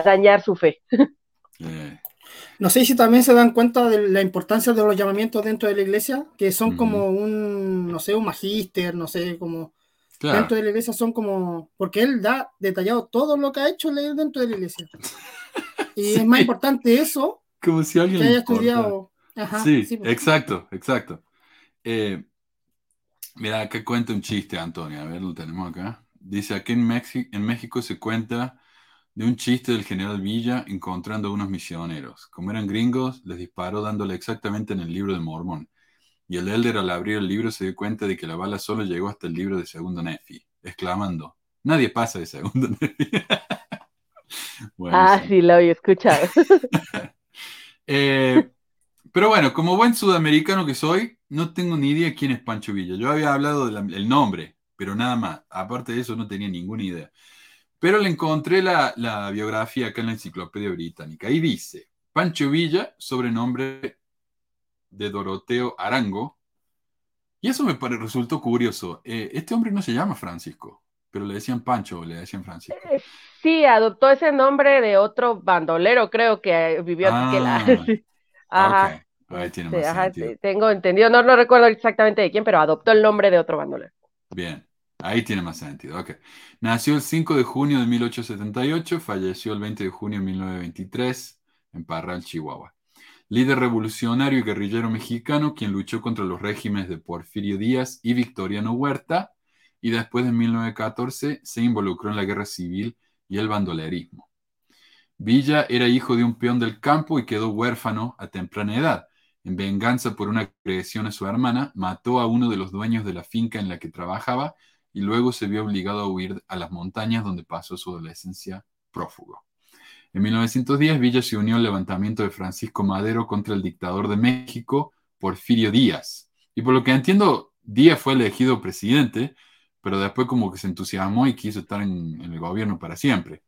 F: dañar su fe.
E: Eh. No sé si también se dan cuenta de la importancia de los llamamientos dentro de la iglesia, que son como un, no sé, un magíster, no sé, como dentro de la iglesia son como, porque él da detallado todo lo que ha hecho dentro de la iglesia. Y es más importante eso.
D: Como si alguien
E: que haya estudiado.
D: sí, pues. exacto, exacto. Eh, mira, acá cuenta un chiste, Antonio. A ver, lo tenemos acá. Dice, aquí en, en México se cuenta de un chiste del general Villa encontrando a unos misioneros. Como eran gringos, les disparó dándole exactamente en el libro de Mormón. Y el elder al abrir el libro se dio cuenta de que la bala solo llegó hasta el libro de segundo Nefi, exclamando, nadie pasa de segundo Nefi.
F: ah, sí, lo había escuchado.
D: Eh, pero bueno, como buen sudamericano que soy, no tengo ni idea quién es Pancho Villa. Yo había hablado del nombre, pero nada más. Aparte de eso, no tenía ninguna idea. Pero le encontré la, la biografía acá en la Enciclopedia Británica. Y dice, Pancho Villa, sobrenombre de Doroteo Arango. Y eso me resultó curioso. Eh, este hombre no se llama Francisco, pero le decían Pancho o le decían Francisco. Eh,
F: sí, adoptó ese nombre de otro bandolero, creo que vivió aquí.
D: Ah,
F: ajá.
D: Ahí tiene más.
F: Tengo entendido, no, no recuerdo exactamente de quién, pero adoptó el nombre de otro bandolero.
D: Bien, ahí tiene más sentido. Okay. Nació el 5 de junio de 1878, falleció el 20 de junio de 1923 en Parral, Chihuahua líder revolucionario y guerrillero mexicano, quien luchó contra los regímenes de Porfirio Díaz y Victoriano Huerta, y después de 1914 se involucró en la guerra civil y el bandolerismo. Villa era hijo de un peón del campo y quedó huérfano a temprana edad. En venganza por una agresión a su hermana, mató a uno de los dueños de la finca en la que trabajaba y luego se vio obligado a huir a las montañas donde pasó su adolescencia prófugo. En 1910, Villa se unió al levantamiento de Francisco Madero contra el dictador de México, Porfirio Díaz. Y por lo que entiendo, Díaz fue elegido presidente, pero después como que se entusiasmó y quiso estar en, el gobierno para siempre.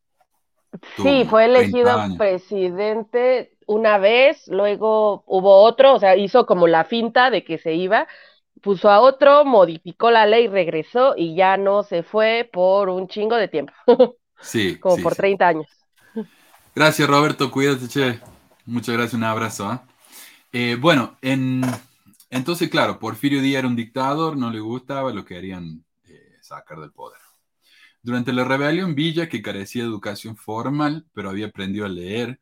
F: sí, fue elegido presidente una vez, luego hubo otro, o sea, hizo como la finta de que se iba, puso a otro, modificó la ley, regresó y ya no se fue por un chingo de tiempo.
D: Sí.
F: como por 30 años.
D: Gracias, Roberto. Cuídate, che. Muchas gracias, un abrazo. ¿ah? Eh, bueno, en, entonces, claro, Porfirio Díaz era un dictador, no le gustaba, lo querían eh, sacar del poder. Durante la rebelión, Villa, que carecía de educación formal, pero había aprendido a leer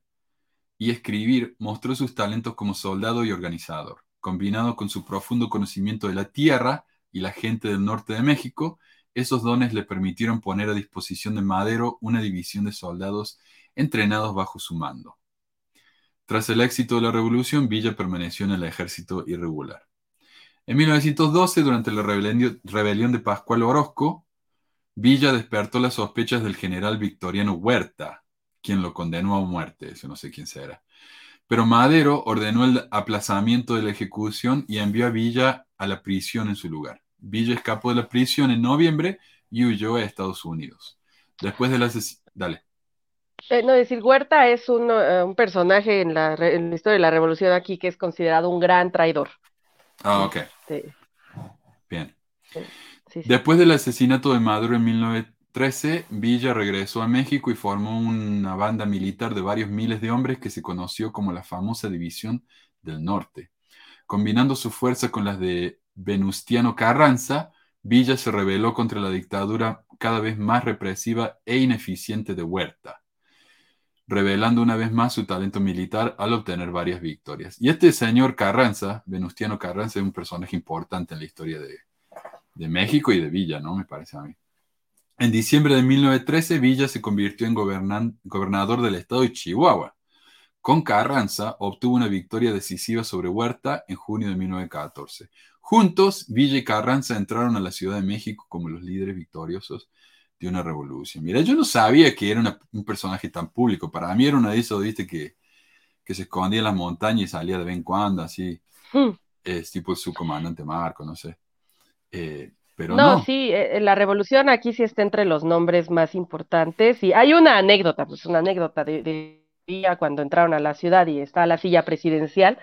D: y escribir, mostró sus talentos como soldado y organizador. Combinado con su profundo conocimiento de la tierra y la gente del norte de México, esos dones le permitieron poner a disposición de Madero una división de soldados entrenados bajo su mando. Tras el éxito de la revolución, Villa permaneció en el ejército irregular. En 1912, durante la rebelión de Pascual Orozco, Villa despertó las sospechas del general Victoriano Huerta, quien lo condenó a muerte, eso no sé quién será. Pero Madero ordenó el aplazamiento de la ejecución y envió a Villa a la prisión en su lugar. Villa escapó de la prisión en noviembre y huyó a Estados Unidos. Después de las... Dale.
F: Eh, no, decir, Huerta es un, eh, un personaje en la, en la, historia de la revolución aquí que es considerado un gran traidor.
D: Ah, ok. Bien. Después del asesinato de Maduro en 1913, Villa regresó a México y formó una banda militar de varios miles de hombres que se conoció como la famosa División del Norte. Combinando su fuerza con las de Venustiano Carranza, Villa se rebeló contra la dictadura cada vez más represiva e ineficiente de Huerta revelando una vez más su talento militar al obtener varias victorias. Y este señor Carranza, Venustiano Carranza, es un personaje importante en la historia de, México y de Villa, ¿no? Me parece a mí. En diciembre de 1913, Villa se convirtió en gobernador del estado de Chihuahua. Con Carranza obtuvo una victoria decisiva sobre Huerta en junio de 1914. Juntos, Villa y Carranza entraron a la Ciudad de México como los líderes victoriosos de una revolución. Mira, yo no sabía que era un personaje tan público. Para mí era una de esos, viste, que, que se escondía en las montañas y salía de vez en cuando, así. Hmm. Es tipo su comandante Marco, no sé. Eh, pero no,
F: sí, eh, la revolución aquí sí está entre los nombres más importantes. Y hay una anécdota, pues una anécdota de, día cuando entraron a la ciudad y está la silla presidencial.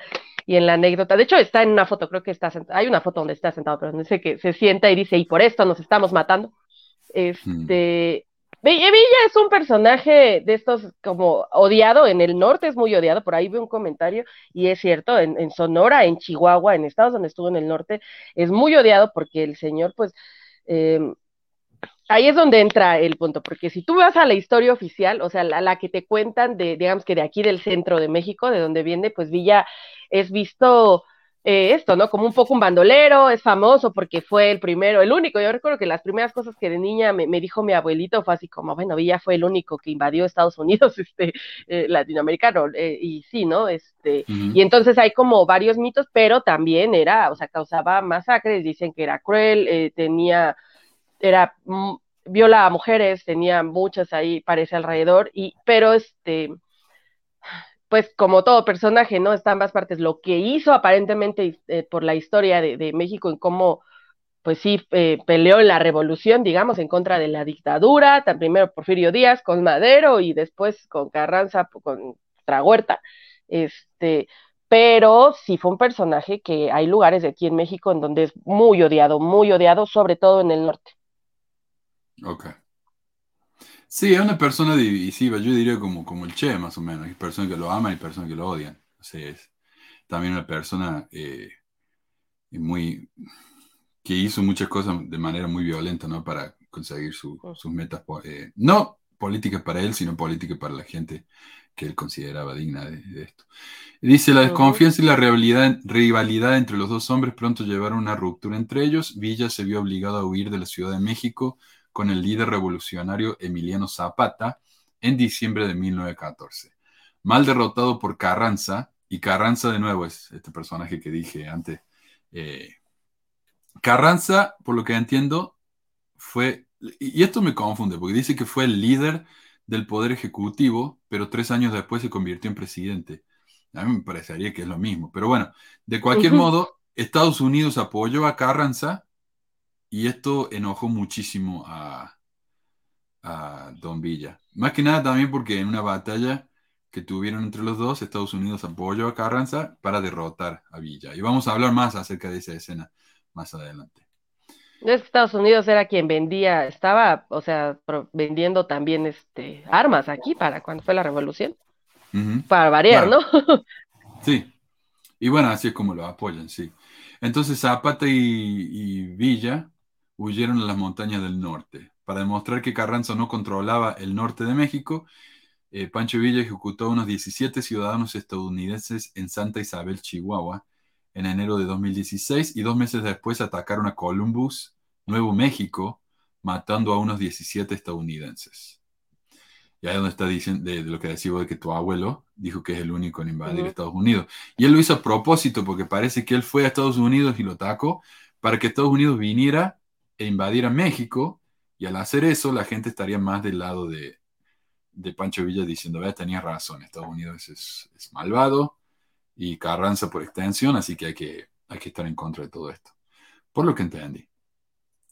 F: Y en la anécdota, de hecho está en una foto, creo que está sentado, hay una foto donde está sentado, pero no sé que se sienta y dice, y por esto nos estamos matando. Este, Villa es un personaje de estos como odiado en el norte, es muy odiado, por ahí veo un comentario y es cierto, en, Sonora, en Chihuahua, en estados donde estuvo en el norte, es muy odiado porque el señor pues em, ahí es donde entra el punto, porque si tú vas a la historia oficial, o sea, la, la, que te cuentan de, digamos que de aquí del centro de México, de donde viene, pues Villa es visto eh, esto, ¿no? Como un poco un bandolero, es famoso porque fue el primero, el único. Yo recuerdo que las primeras cosas que de niña me, dijo mi abuelito fue así como, bueno, Villa fue el único que invadió Estados Unidos, este, eh, latinoamericano, eh, y sí, ¿no? Este, y entonces hay como varios mitos, pero también era, o sea, causaba masacres, dicen que era cruel, tenía, era, mm, viola a mujeres, tenía muchas ahí, parece alrededor, y, pero este, pues como todo personaje, ¿no? Está ambas partes. Lo que hizo aparentemente eh, por la historia de, México en cómo, pues sí, eh, peleó en la revolución, digamos, en contra de la dictadura, tan primero Porfirio Díaz con Madero y después con Carranza, con Trahuerta, este, pero sí fue un personaje que hay lugares de aquí en México en donde es muy odiado, muy odiado, sobre todo en el norte.
D: Ok. Sí, es una persona divisiva, yo diría como, como el Che, más o menos. Hay personas que lo aman y personas que lo odian. O sea, es también una persona eh, muy que hizo muchas cosas de manera muy violenta, ¿no? Para conseguir sus metas, eh, no políticas para él, sino políticas para la gente que él consideraba digna de, esto. Dice, la desconfianza y la rivalidad, rivalidad entre los dos hombres pronto llevaron a una ruptura entre ellos. Villa se vio obligado a huir de la Ciudad de México con el líder revolucionario Emiliano Zapata en diciembre de 1914. Mal derrotado por Carranza, y Carranza de nuevo es este personaje que dije antes. Eh, Carranza, por lo que entiendo, fue, y esto me confunde, porque dice que fue el líder del Poder Ejecutivo, pero tres años después se convirtió en presidente. A mí me parecería que es lo mismo, pero bueno, de cualquier modo, Estados Unidos apoyó a Carranza y esto enojó muchísimo a, Don Villa. Más que nada también porque en una batalla que tuvieron entre los dos, Estados Unidos apoyó a Carranza para derrotar a Villa. Y vamos a hablar más acerca de esa escena más adelante.
F: Es que Estados Unidos era quien vendía, estaba, o sea, vendiendo también este, armas aquí para cuando fue la revolución. Para variar, ¿no?
D: sí. Y bueno, así es como lo apoyan, sí. Entonces Zapata y Villa huyeron a las montañas del norte. Para demostrar que Carranza no controlaba el norte de México, eh, Pancho Villa ejecutó a unos 17 ciudadanos estadounidenses en Santa Isabel, Chihuahua, en enero de 2016 y dos meses después atacaron a Columbus, Nuevo México, matando a unos 17 estadounidenses. Y ahí es donde está diciendo de, lo que decía de que tu abuelo dijo que es el único en invadir Estados Unidos. Y él lo hizo a propósito porque parece que él fue a Estados Unidos y lo atacó para que Estados Unidos viniera e invadir a México, y al hacer eso la gente estaría más del lado de, Pancho Villa diciendo, vea, tenía razón, Estados Unidos es, malvado y Carranza por extensión, así que hay, que hay que estar en contra de todo esto. Por lo que entendí.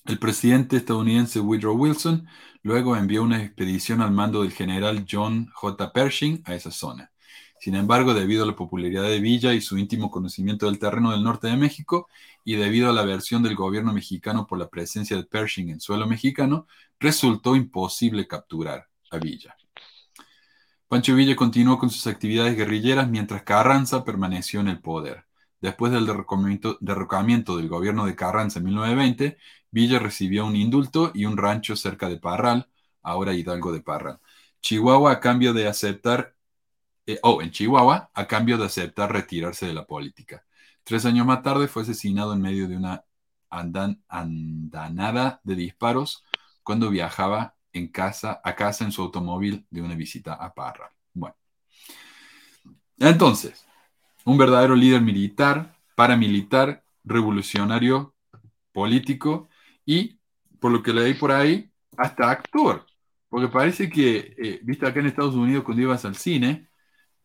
D: El presidente estadounidense Woodrow Wilson luego envió una expedición al mando del general John J. Pershing a esa zona. Sin embargo, debido a la popularidad de Villa y su íntimo conocimiento del terreno del norte de México, y debido a la aversión del gobierno mexicano por la presencia de Pershing en suelo mexicano, resultó imposible capturar a Villa. Pancho Villa continuó con sus actividades guerrilleras mientras Carranza permaneció en el poder. Después del derrocamiento del gobierno de Carranza en 1920, Villa recibió un indulto y un rancho cerca de Parral, ahora Hidalgo de Parral. Chihuahua, a cambio de aceptar eh, oh, en Chihuahua, a cambio de aceptar retirarse de la política. Tres años más tarde fue asesinado en medio de una andanada de disparos cuando viajaba en casa, a casa en su automóvil de una visita a Parra. Bueno, entonces, un verdadero líder militar, paramilitar, revolucionario, político y, por lo que leí por ahí, hasta actor. Porque parece que, eh, viste acá en Estados Unidos cuando ibas al cine,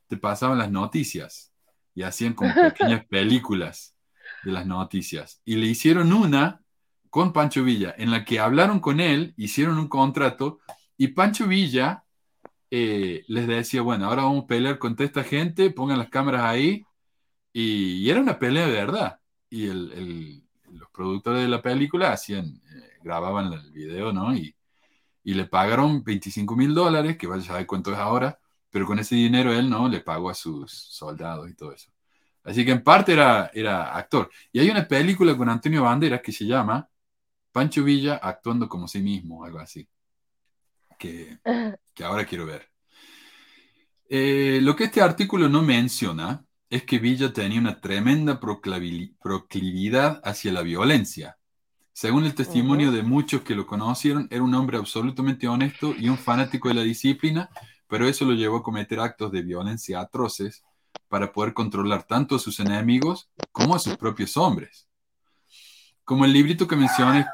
D: te pasaban las noticias y hacían como pequeñas películas de las noticias. Y le hicieron una con Pancho Villa, en la que hablaron con él, hicieron un contrato y Pancho Villa eh, les decía, bueno, ahora vamos a pelear contra esta gente, pongan las cámaras ahí. Y, era una pelea de verdad. Y los productores de la película hacían, eh, grababan el video, ¿no? Y, y le pagaron 25 mil dólares, que vaya a saber cuánto es ahora, pero con ese dinero él no le pagó a sus soldados y todo eso. Así que en parte era, era actor. Y hay una película con Antonio Banderas que se llama Pancho Villa actuando como sí mismo, algo así. Que, que ahora quiero ver. Eh, lo que este artículo no menciona es que Villa tenía una tremenda proclividad hacia la violencia. Según el testimonio de muchos que lo conocieron, era un hombre absolutamente honesto y un fanático de la disciplina, pero eso lo llevó a cometer actos de violencia atroces para poder controlar tanto a sus enemigos como a sus propios hombres. Como el librito que mencioné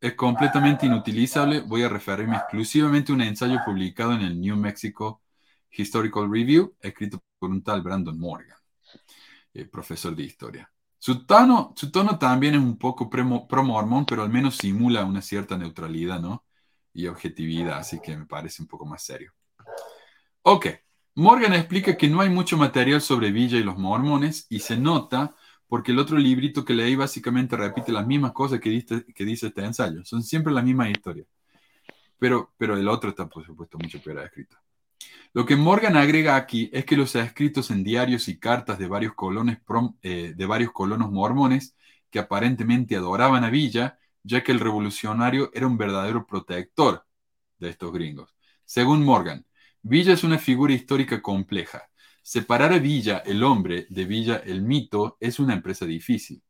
D: es completamente inutilizable, voy a referirme exclusivamente a un ensayo publicado en el New Mexico Historical Review, escrito por un tal Brandon Morgan, eh, profesor de historia. Su tono, su tono también es un poco pro-mormón, pero al menos simula una cierta neutralidad, ¿no? Y objetividad, así que me parece un poco más serio. Ok, Morgan explica que no hay mucho material sobre Villa y los mormones y se nota porque el otro librito que leí básicamente repite las mismas cosas que dice, que dice este ensayo. Son siempre las mismas historias. Pero, pero el otro está, por supuesto, mucho peor escrito. Lo que Morgan agrega aquí es que los escritos en diarios y cartas de varios, colones, eh, de varios colonos mormones que aparentemente adoraban a Villa, ya que el revolucionario era un verdadero protector de estos gringos. Según Morgan, Villa es una figura histórica compleja. Separar a Villa, el hombre, de Villa, el mito, es una empresa difícil.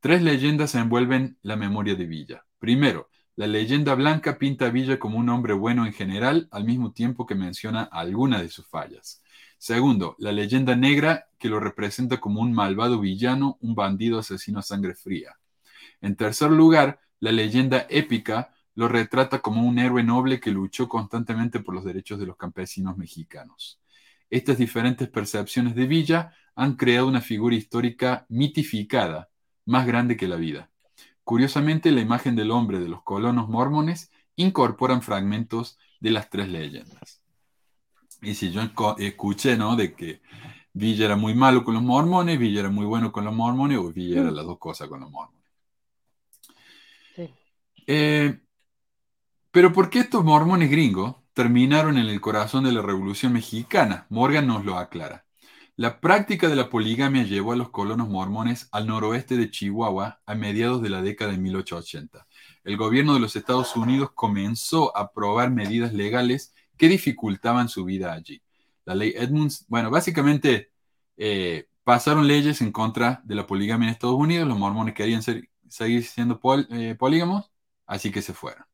D: Tres leyendas envuelven la memoria de Villa. Primero, la leyenda blanca pinta a Villa como un hombre bueno en general, al mismo tiempo que menciona alguna de sus fallas. Segundo, la leyenda negra que lo representa como un malvado villano, un bandido asesino a sangre fría. En tercer lugar, la leyenda épica lo retrata como un héroe noble que luchó constantemente por los derechos de los campesinos mexicanos. Estas diferentes percepciones de Villa han creado una figura histórica mitificada, más grande que la vida. Curiosamente, la imagen del hombre de los colonos mormones incorporan fragmentos de las tres leyendas. Y si yo escuché, ¿no? De que Villa era muy malo con los mormones, Villa era muy bueno con los mormones, o Villa era mm. las dos cosas con los mormones. Eh, pero ¿por qué estos mormones gringos terminaron en el corazón de la Revolución Mexicana? Morgan nos lo aclara. La práctica de la poligamia llevó a los colonos mormones al noroeste de Chihuahua a mediados de la década de 1880. El gobierno de los Estados Unidos comenzó a aprobar medidas legales que dificultaban su vida allí. La ley Edmunds, bueno, básicamente eh, pasaron leyes en contra de la poligamia en Estados Unidos. Los mormones querían seguir siendo eh, polígamos, así que se fueron.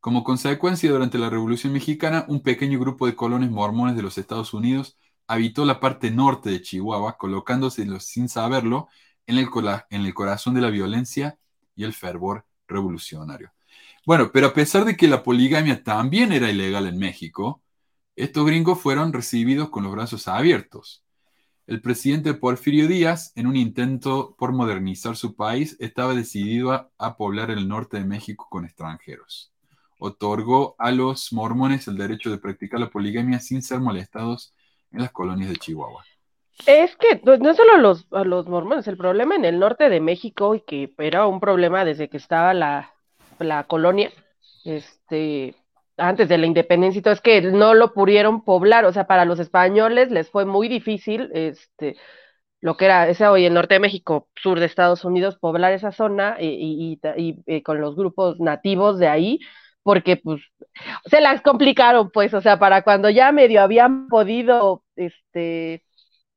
D: Como consecuencia, durante la Revolución Mexicana, un pequeño grupo de colones mormones de los Estados Unidos habitó la parte norte de Chihuahua, colocándose sin saberlo en el, corazón de la violencia y el fervor revolucionario. Bueno, pero a pesar de que la poligamia también era ilegal en México, estos gringos fueron recibidos con los brazos abiertos. El presidente Porfirio Díaz, en un intento por modernizar su país, estaba decidido a, poblar el norte de México con extranjeros. Otorgó a los mormones el derecho de practicar la poligamia sin ser molestados en las colonias de Chihuahua.
F: Es que no solo los, a los mormones, el problema en el norte de México, y que era un problema desde que estaba la, la colonia, este, antes de la independencia y todo, es que no lo pudieron poblar, o sea, para los españoles les fue muy difícil, este, lo que era ese hoy el norte de México, sur de Estados Unidos, poblar esa zona y, y, y con los grupos nativos de ahí, porque pues se las complicaron, pues, o sea, para cuando ya medio habían podido, este,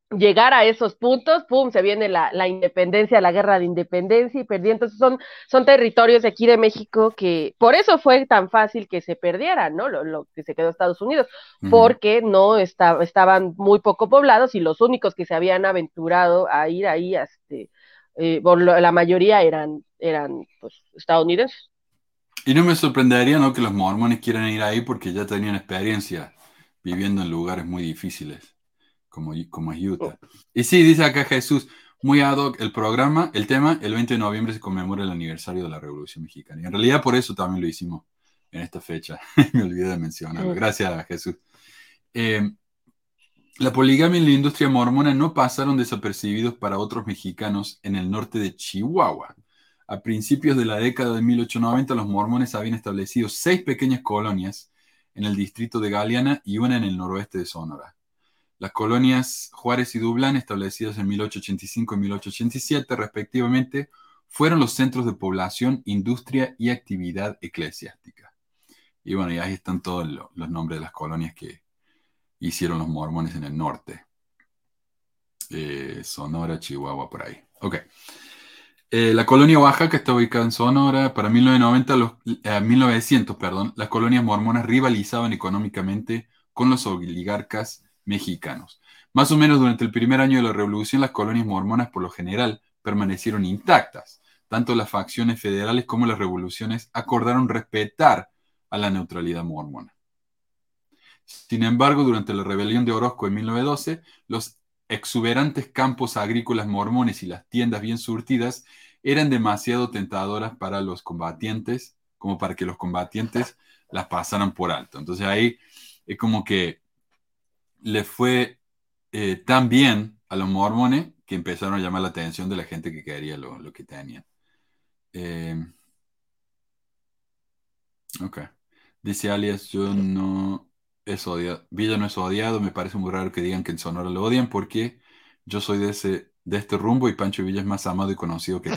F: llegar a esos puntos, pum, se viene la, la, independencia, la guerra de independencia y perdí. Entonces son, son territorios de aquí de México que por eso fue tan fácil que se perdieran, ¿no? Lo, lo que se quedó Estados Unidos, porque no estaban muy poco poblados y los únicos que se habían aventurado a ir ahí, este, eh, la mayoría eran, eran pues, estadounidenses.
D: Y no me sorprendería ¿no? que los mormones quieran ir ahí porque ya tenían experiencia viviendo en lugares muy difíciles, como, como Utah. Oh. Y sí, dice acá Jesús, muy ad hoc el programa, el tema, el 20 de noviembre se conmemora el aniversario de la Revolución Mexicana. Y en realidad por eso también lo hicimos en esta fecha. me olvidé de mencionarlo. Gracias, Jesús. Eh, la poligamia y la industria mormona no pasaron desapercibidos para otros mexicanos en el norte de Chihuahua. A principios de la década de 1890, los mormones habían establecido seis pequeñas colonias en el distrito de Galeana y una en el noroeste de Sonora. Las colonias Juárez y Dublán, establecidas en 1885 y 1887 respectivamente, fueron los centros de población, industria y actividad eclesiástica. Y bueno, y ahí están todos los nombres de las colonias que hicieron los mormones en el norte. Eh, Sonora, Chihuahua, por ahí. Ok. Eh, la colonia Oaxaca está ubicada en Sonora. Para 1990, los, 1900, eh, perdón, las colonias mormonas rivalizaban económicamente con los oligarcas mexicanos. Más o menos durante el primer año de la revolución, las colonias mormonas por lo general permanecieron intactas. Tanto las facciones federales como las revoluciones acordaron respetar a la neutralidad mormona. Sin embargo, durante la rebelión de Orozco en 1912, los exuberantes campos agrícolas mormones y las tiendas bien surtidas eran demasiado tentadoras para los combatientes, como para que los combatientes las pasaran por alto. Entonces ahí es como que le fue eh, tan bien a los mormones que empezaron a llamar la atención de la gente que quería lo, que tenían. Eh, ok. Dice alias, yo no es odiado. Villa no es odiado, me parece muy raro que digan que en Sonora lo odian porque yo soy de ese de este rumbo y Pancho Villa es más amado y conocido que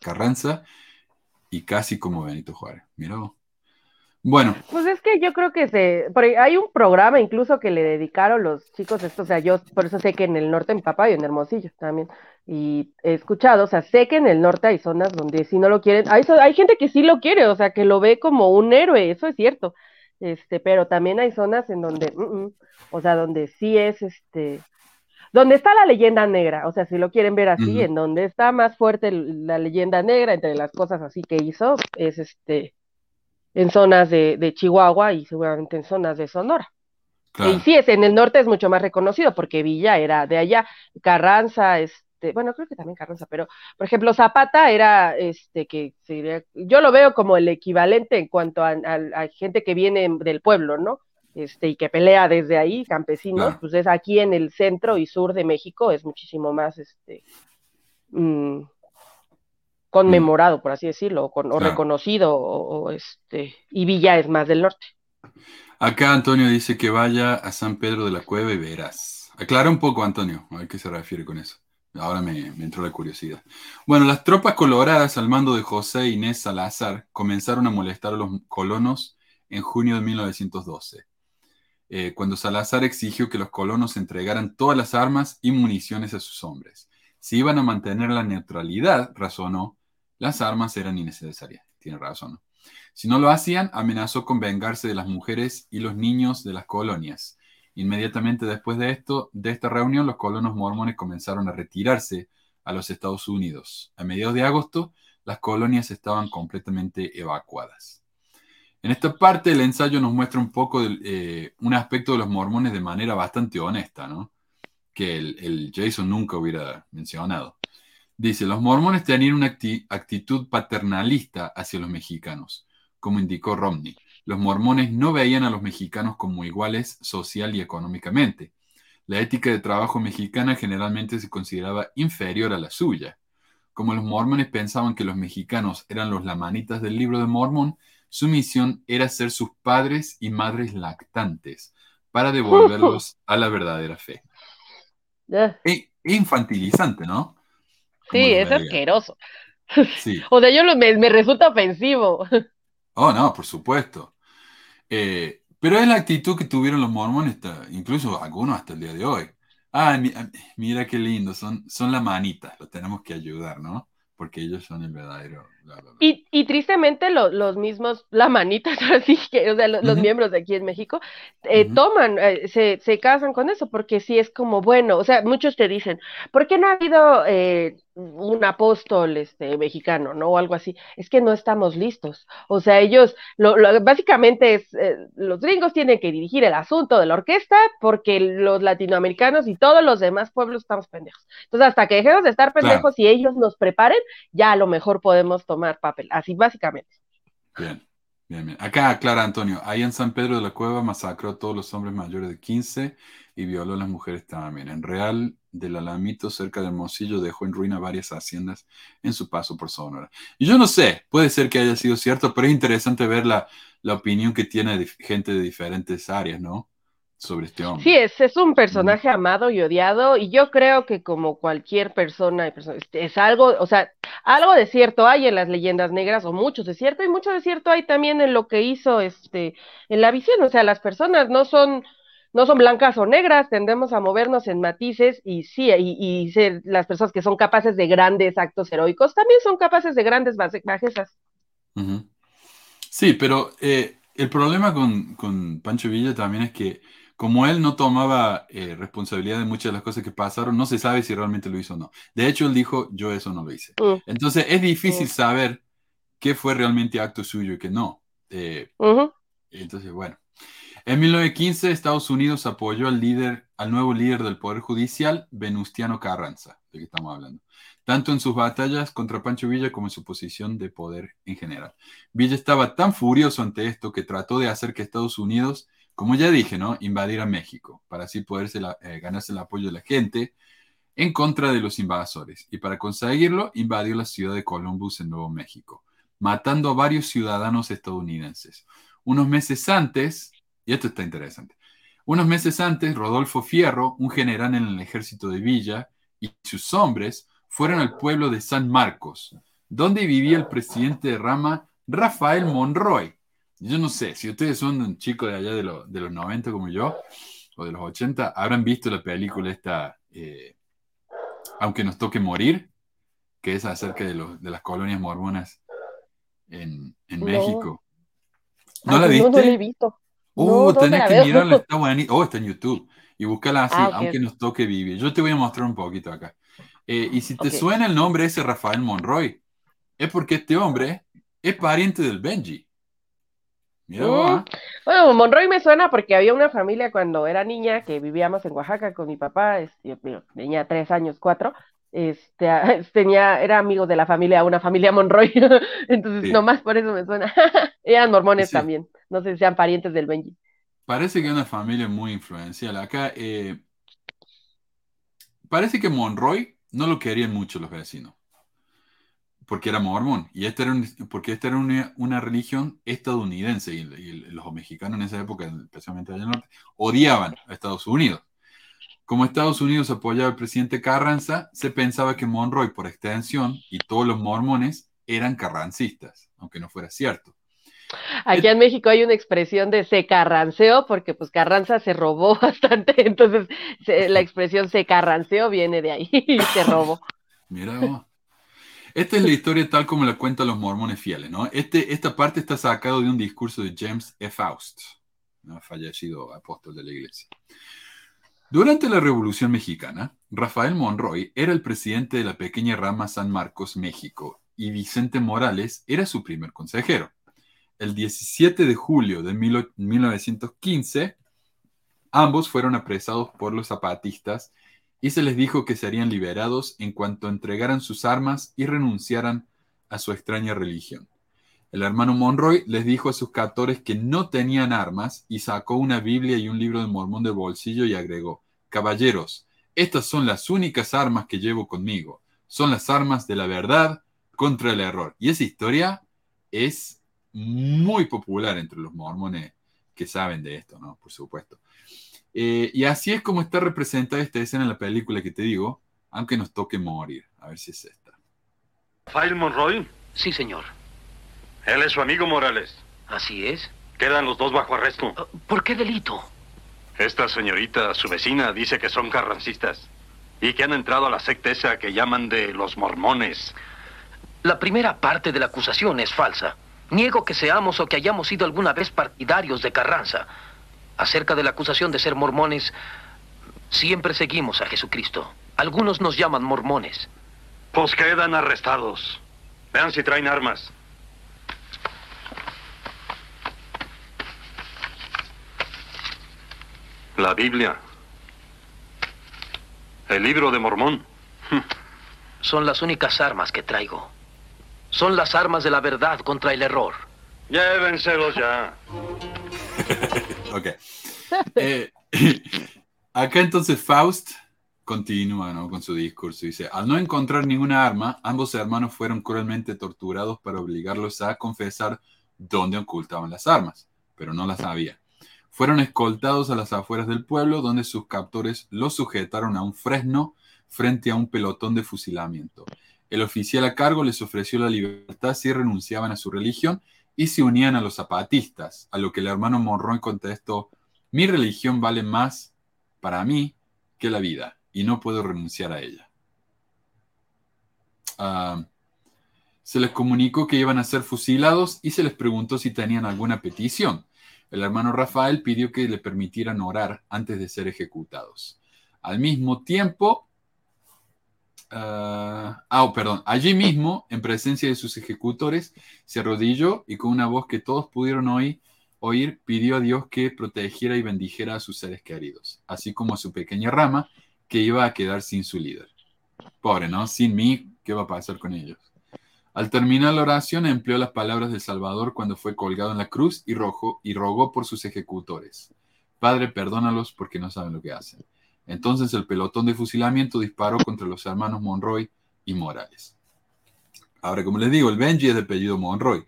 D: Carranza y casi como Benito Juárez. Mira Bueno.
F: Pues es que yo creo que se, hay un programa incluso que le dedicaron los chicos esto, o sea, yo por eso sé que en el norte en Papá y en Hermosillo también, y he escuchado, o sea, sé que en el norte hay zonas donde si no lo quieren, hay, hay gente que sí lo quiere, o sea, que lo ve como un héroe, eso es cierto, este, pero también hay zonas en donde, mm, o sea, donde sí es, este, donde está la leyenda negra, o sea, si lo quieren ver así, en donde está más fuerte la leyenda negra, entre las cosas así que hizo, es este, en zonas de, de Chihuahua y seguramente en zonas de Sonora. Y sí, es, en el norte es mucho más reconocido porque Villa era de allá, Carranza, es, este, bueno, creo que también Carranza, pero por ejemplo Zapata era, este, que sería, yo lo veo como el equivalente en cuanto a, gente que viene del pueblo, ¿no? Este, y que pelea desde ahí, campesinos, pues es aquí en el centro y sur de México, es muchísimo más, este, mm, conmemorado, por así decirlo, o, reconocido, o, este, y Villa es más del norte.
D: Acá Antonio dice que vaya a San Pedro de la Cueva y verás. Aclara un poco, Antonio, a ver qué se refiere con eso. Ahora me, entró la curiosidad. Bueno, las tropas coloradas al mando de José Inés Salazar comenzaron a molestar a los colonos en junio de 1912, eh, cuando Salazar exigió que los colonos entregaran todas las armas y municiones a sus hombres. Si iban a mantener la neutralidad, razonó, las armas eran innecesarias. Tiene razón. Si no lo hacían, amenazó con vengarse de las mujeres y los niños de las colonias Inmediatamente después de esto, de esta reunión, los colonos mormones comenzaron a retirarse a los Estados Unidos. A mediados de agosto, las colonias estaban completamente evacuadas. En esta parte el ensayo nos muestra un poco eh, un aspecto de los mormones de manera bastante honesta, ¿no? que el, Jason nunca hubiera mencionado. Dice, los mormones tenían una actitud paternalista hacia los mexicanos, como indicó Romney los mormones no veían a los mexicanos como iguales social y económicamente. La ética de trabajo mexicana generalmente se consideraba inferior a la suya. Como los mormones pensaban que los mexicanos eran los lamanitas del libro de Mormón, su misión era ser sus padres y madres lactantes para devolverlos a la verdadera fe. E, infantilizante, ¿no?
F: sí, es asqueroso. o sea, yo me, me resulta ofensivo.
D: Oh, no, por supuesto. Eh, pero es la actitud que tuvieron los mormones, incluso algunos hasta el día de hoy. Ah, mira qué lindo, son, son la manita, los tenemos que ayudar, ¿no? Porque ellos son el verdadero.
F: Y, y, tristemente los mismos, la manita, así que, o sea, los, miembros de aquí en México, eh, toman, eh, se, se casan con eso, porque sí es como, bueno, o sea, muchos te dicen, ¿por qué no ha habido un apóstol este, mexicano, ¿no? O algo así. Es que no estamos listos. O sea, ellos, lo, básicamente es, eh, los gringos tienen que dirigir el asunto de la orquesta porque los latinoamericanos y todos los demás pueblos estamos pendejos. Entonces, hasta que dejemos de estar pendejos y ellos nos preparen, ya a lo mejor podemos tomar papel. Así básicamente.
D: Bien. Bien, bien. Acá, Clara Antonio, ahí en San Pedro de la Cueva masacró a todos los hombres mayores de 15 y violó a las mujeres también. En Real del Alamito, cerca del Mocillo, dejó en ruina varias haciendas en su paso por Sonora. Y yo no sé, puede ser que haya sido cierto, pero es interesante ver la, la opinión que tiene gente de diferentes áreas, ¿no? Sobre este hombre.
F: Sí, es, es un personaje amado y odiado, y yo creo que como cualquier persona, es algo, o sea, Algo de cierto hay en las leyendas negras, o mucho de cierto, y mucho de cierto hay también en lo que hizo este, en la visión. O sea, las personas no son, no son blancas o negras, tendemos a movernos en matices, y sí, y, ser, las personas que son capaces de grandes actos heroicos también son capaces de grandes bajezas.
D: Sí, pero eh, el problema con, con Pancho Villa también es que como él no tomaba eh, responsabilidad de muchas de las cosas que pasaron, no se sabe si realmente lo hizo o no. De hecho, él dijo, yo eso no lo hice. Mm. Entonces, es difícil mm. saber qué fue realmente acto suyo y qué no. Eh, entonces, bueno. En 1915, Estados Unidos apoyó al líder, al nuevo líder del Poder Judicial, Venustiano Carranza, de que estamos hablando, tanto en sus batallas contra Pancho Villa como en su posición de poder en general. Villa estaba tan furioso ante esto que trató de hacer que Estados Unidos como ya dije, ¿no? Invadir a México para así poder eh, ganarse el apoyo de la gente en contra de los invasores. Y para conseguirlo, invadió la ciudad de Columbus en Nuevo México, matando a varios ciudadanos estadounidenses. Unos meses antes, y esto está interesante, unos meses antes, Rodolfo Fierro, un general en el ejército de Villa, y sus hombres fueron al pueblo de San Marcos, donde vivía el presidente de Rama, Rafael Monroy, yo no sé, si ustedes son un chico de allá de, de los 90 como yo, o de los 80, habrán visto la película esta, eh, Aunque nos toque morir, que es acerca de, los, de las colonias mormonas en, en México. ¿No la viste?
F: No, no la he visto.
D: Uh, tenés que mirarla, está buenísima. Oh, está en YouTube. Y búscala así, ah, aunque nos toque vivir. Yo te voy a mostrar un poquito acá. Eh, y si te suena el nombre ese Rafael Monroy, es porque este hombre es pariente del Benji.
F: Mm. Bueno, Monroy me suena porque había una familia cuando era niña que vivíamos en Oaxaca con mi papá, este, tenía tres años, cuatro, este, tenía, era amigo de la familia, una familia Monroy, entonces nomás por eso me suena. Eran mormones también, no sé si sean parientes del Benji.
D: Parece que es una familia muy influencial. Acá, eh, parece que Monroy no lo querían mucho los vecinos porque era mormón. Y esta era porque esta era una, religión estadounidense. Y, los mexicanos en esa época, especialmente allá en el norte, odiaban a Estados Unidos. Como Estados Unidos apoyaba al presidente Carranza, se pensaba que Monroy, por extensión, y todos los mormones eran carrancistas, aunque no fuera cierto.
F: Aquí en México hay una expresión de se carranceó, porque pues Carranza se robó bastante, entonces la expresión se carranceó viene de ahí, se robó.
D: Mira, esta es la historia tal como la cuentan los mormones fieles, ¿no? Este, esta parte está sacado de un discurso de James E. Faust, fallecido apóstol de la iglesia. Durante la Revolución Mexicana, Rafael Monroy era el presidente de la pequeña rama San Marcos, México, y Vicente Morales era su primer consejero. El 17 de julio de 1915, ambos fueron apresados por los zapatistas y se les dijo que serían liberados en cuanto entregaran sus armas y renunciaran a su extraña religión. El hermano Monroy les dijo a sus captores que no tenían armas y sacó una Biblia y un libro de mormón del bolsillo y agregó, Caballeros, estas son las únicas armas que llevo conmigo. Son las armas de la verdad contra el error. Y esa historia es muy popular entre los mormones que saben de esto, ¿no? Por supuesto. Eh, y así es como está representada esta escena en la película que te digo, aunque nos toque morir. A ver si es esta.
H: ¿File Monroy?
I: Sí, señor.
H: Él es su amigo Morales.
I: Así es.
H: Quedan los dos bajo arresto. Ah,
I: ¿Por qué delito?
H: Esta señorita, su vecina, dice que son carrancistas y que han entrado a la secta esa que llaman de los mormones.
I: La primera parte de la acusación es falsa. Niego que seamos o que hayamos sido alguna vez partidarios de Carranza acerca de la acusación de ser mormones, siempre seguimos a Jesucristo. Algunos nos llaman mormones.
H: Pues quedan arrestados. Vean si traen armas. La Biblia. El libro de Mormón.
I: Son las únicas armas que traigo. Son las armas de la verdad contra el error.
H: Llévenselos ya.
D: ok. Eh, acá entonces Faust continúa con su discurso. Dice, al no encontrar ninguna arma, ambos hermanos fueron cruelmente torturados para obligarlos a confesar dónde ocultaban las armas, pero no las había. Fueron escoltados a las afueras del pueblo, donde sus captores los sujetaron a un fresno frente a un pelotón de fusilamiento. El oficial a cargo les ofreció la libertad si renunciaban a su religión y se unían a los zapatistas, a lo que el hermano Monroy contestó, mi religión vale más para mí que la vida y no puedo renunciar a ella. Ah, se les comunicó que iban a ser fusilados y se les preguntó si tenían alguna petición. El hermano Rafael pidió que le permitieran orar antes de ser ejecutados. Al mismo tiempo, ah, oh, perdón, allí mismo, en presencia de sus ejecutores, se arrodilló y con una voz que todos pudieron oír, oír, pidió a Dios que protegiera y bendijera a sus seres queridos, así como a su pequeña rama que iba a quedar sin su líder. Pobre, ¿no? Sin mí, ¿qué va a pasar con ellos? Al terminar la oración empleó las palabras del Salvador cuando fue colgado en la cruz y, rojo, y rogó por sus ejecutores. Padre, perdónalos porque no saben lo que hacen. Entonces el pelotón de fusilamiento disparó contra los hermanos Monroy y Morales. Ahora, como les digo, el Benji es de apellido Monroy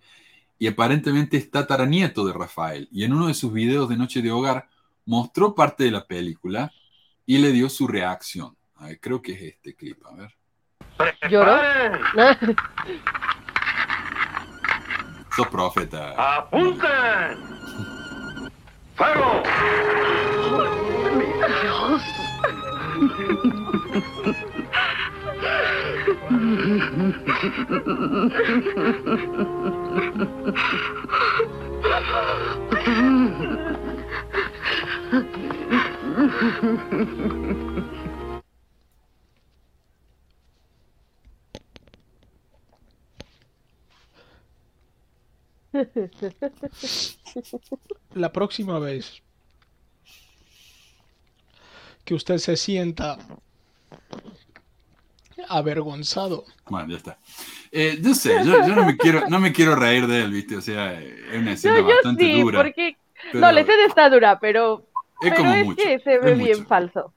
D: y aparentemente es tataranieto de Rafael. Y en uno de sus videos de Noche de Hogar mostró parte de la película y le dio su reacción. A ver, creo que es este clip, a ver.
F: ¿Lloró?
D: Sos profeta.
H: ¡Apunten! ¡Fuego!
F: Dios.
G: La próxima vez que usted se sienta avergonzado.
D: Bueno, ya está. Eh, yo sé, yo, no, me quiero, no me quiero reír de él, ¿viste? O sea, es una escena bastante
F: sí,
D: dura.
F: Porque... No, la escena está dura, pero
D: es,
F: pero
D: como
F: es
D: mucho,
F: que se ve
D: es
F: bien
D: mucho.
F: falso.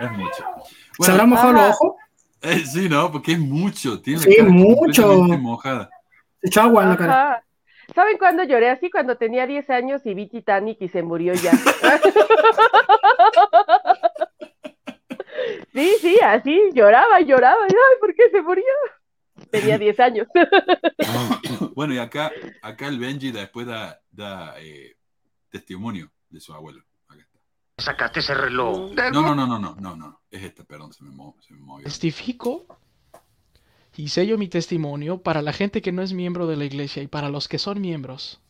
D: Es mucho.
E: ¿Se habrá mojado los ojos?
D: Eh, sí, no, porque es mucho. Tiene
E: Sí, mucho.
D: mojada.
E: Se echó agua en la cara.
F: ¿Saben cuándo lloré así? Cuando tenía 10 años y vi Titanic y se murió ya. sí, sí, así lloraba, lloraba. y, Ay, ¿por qué se murió? Tenía 10 años.
D: Bueno, y acá, acá el Benji después da, da eh, testimonio de su abuelo. Acá está.
I: Sacaste ese reloj.
D: No, no, no, no, no, no, no. Es este, perdón, se me, mo- se me movió.
G: Testifico y sello mi testimonio para la gente que no es miembro de la iglesia y para los que son miembros.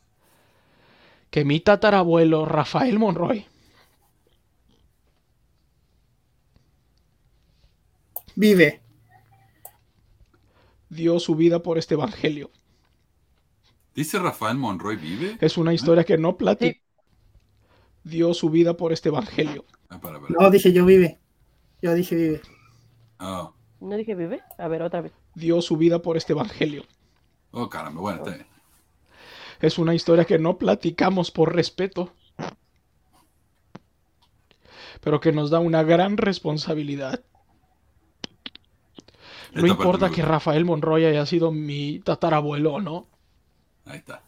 G: Que mi tatarabuelo Rafael Monroy
E: Vive.
G: dio su vida por este evangelio.
D: ¿Dice Rafael Monroy vive?
G: Es una historia que no platica. Dio su vida por este evangelio.
D: Ah, para, para.
E: No, dije yo vive. Yo dije vive.
D: Oh,
F: ¿No dije vive? A ver, otra vez.
G: Dio su vida por este evangelio.
D: oh, caramba, bueno, está bien.
G: Es una historia que no platicamos por respeto, pero que nos da una gran responsabilidad. No importa que. Rafael Monroy haya sido mi tatarabuelo o no.
D: Ahí está.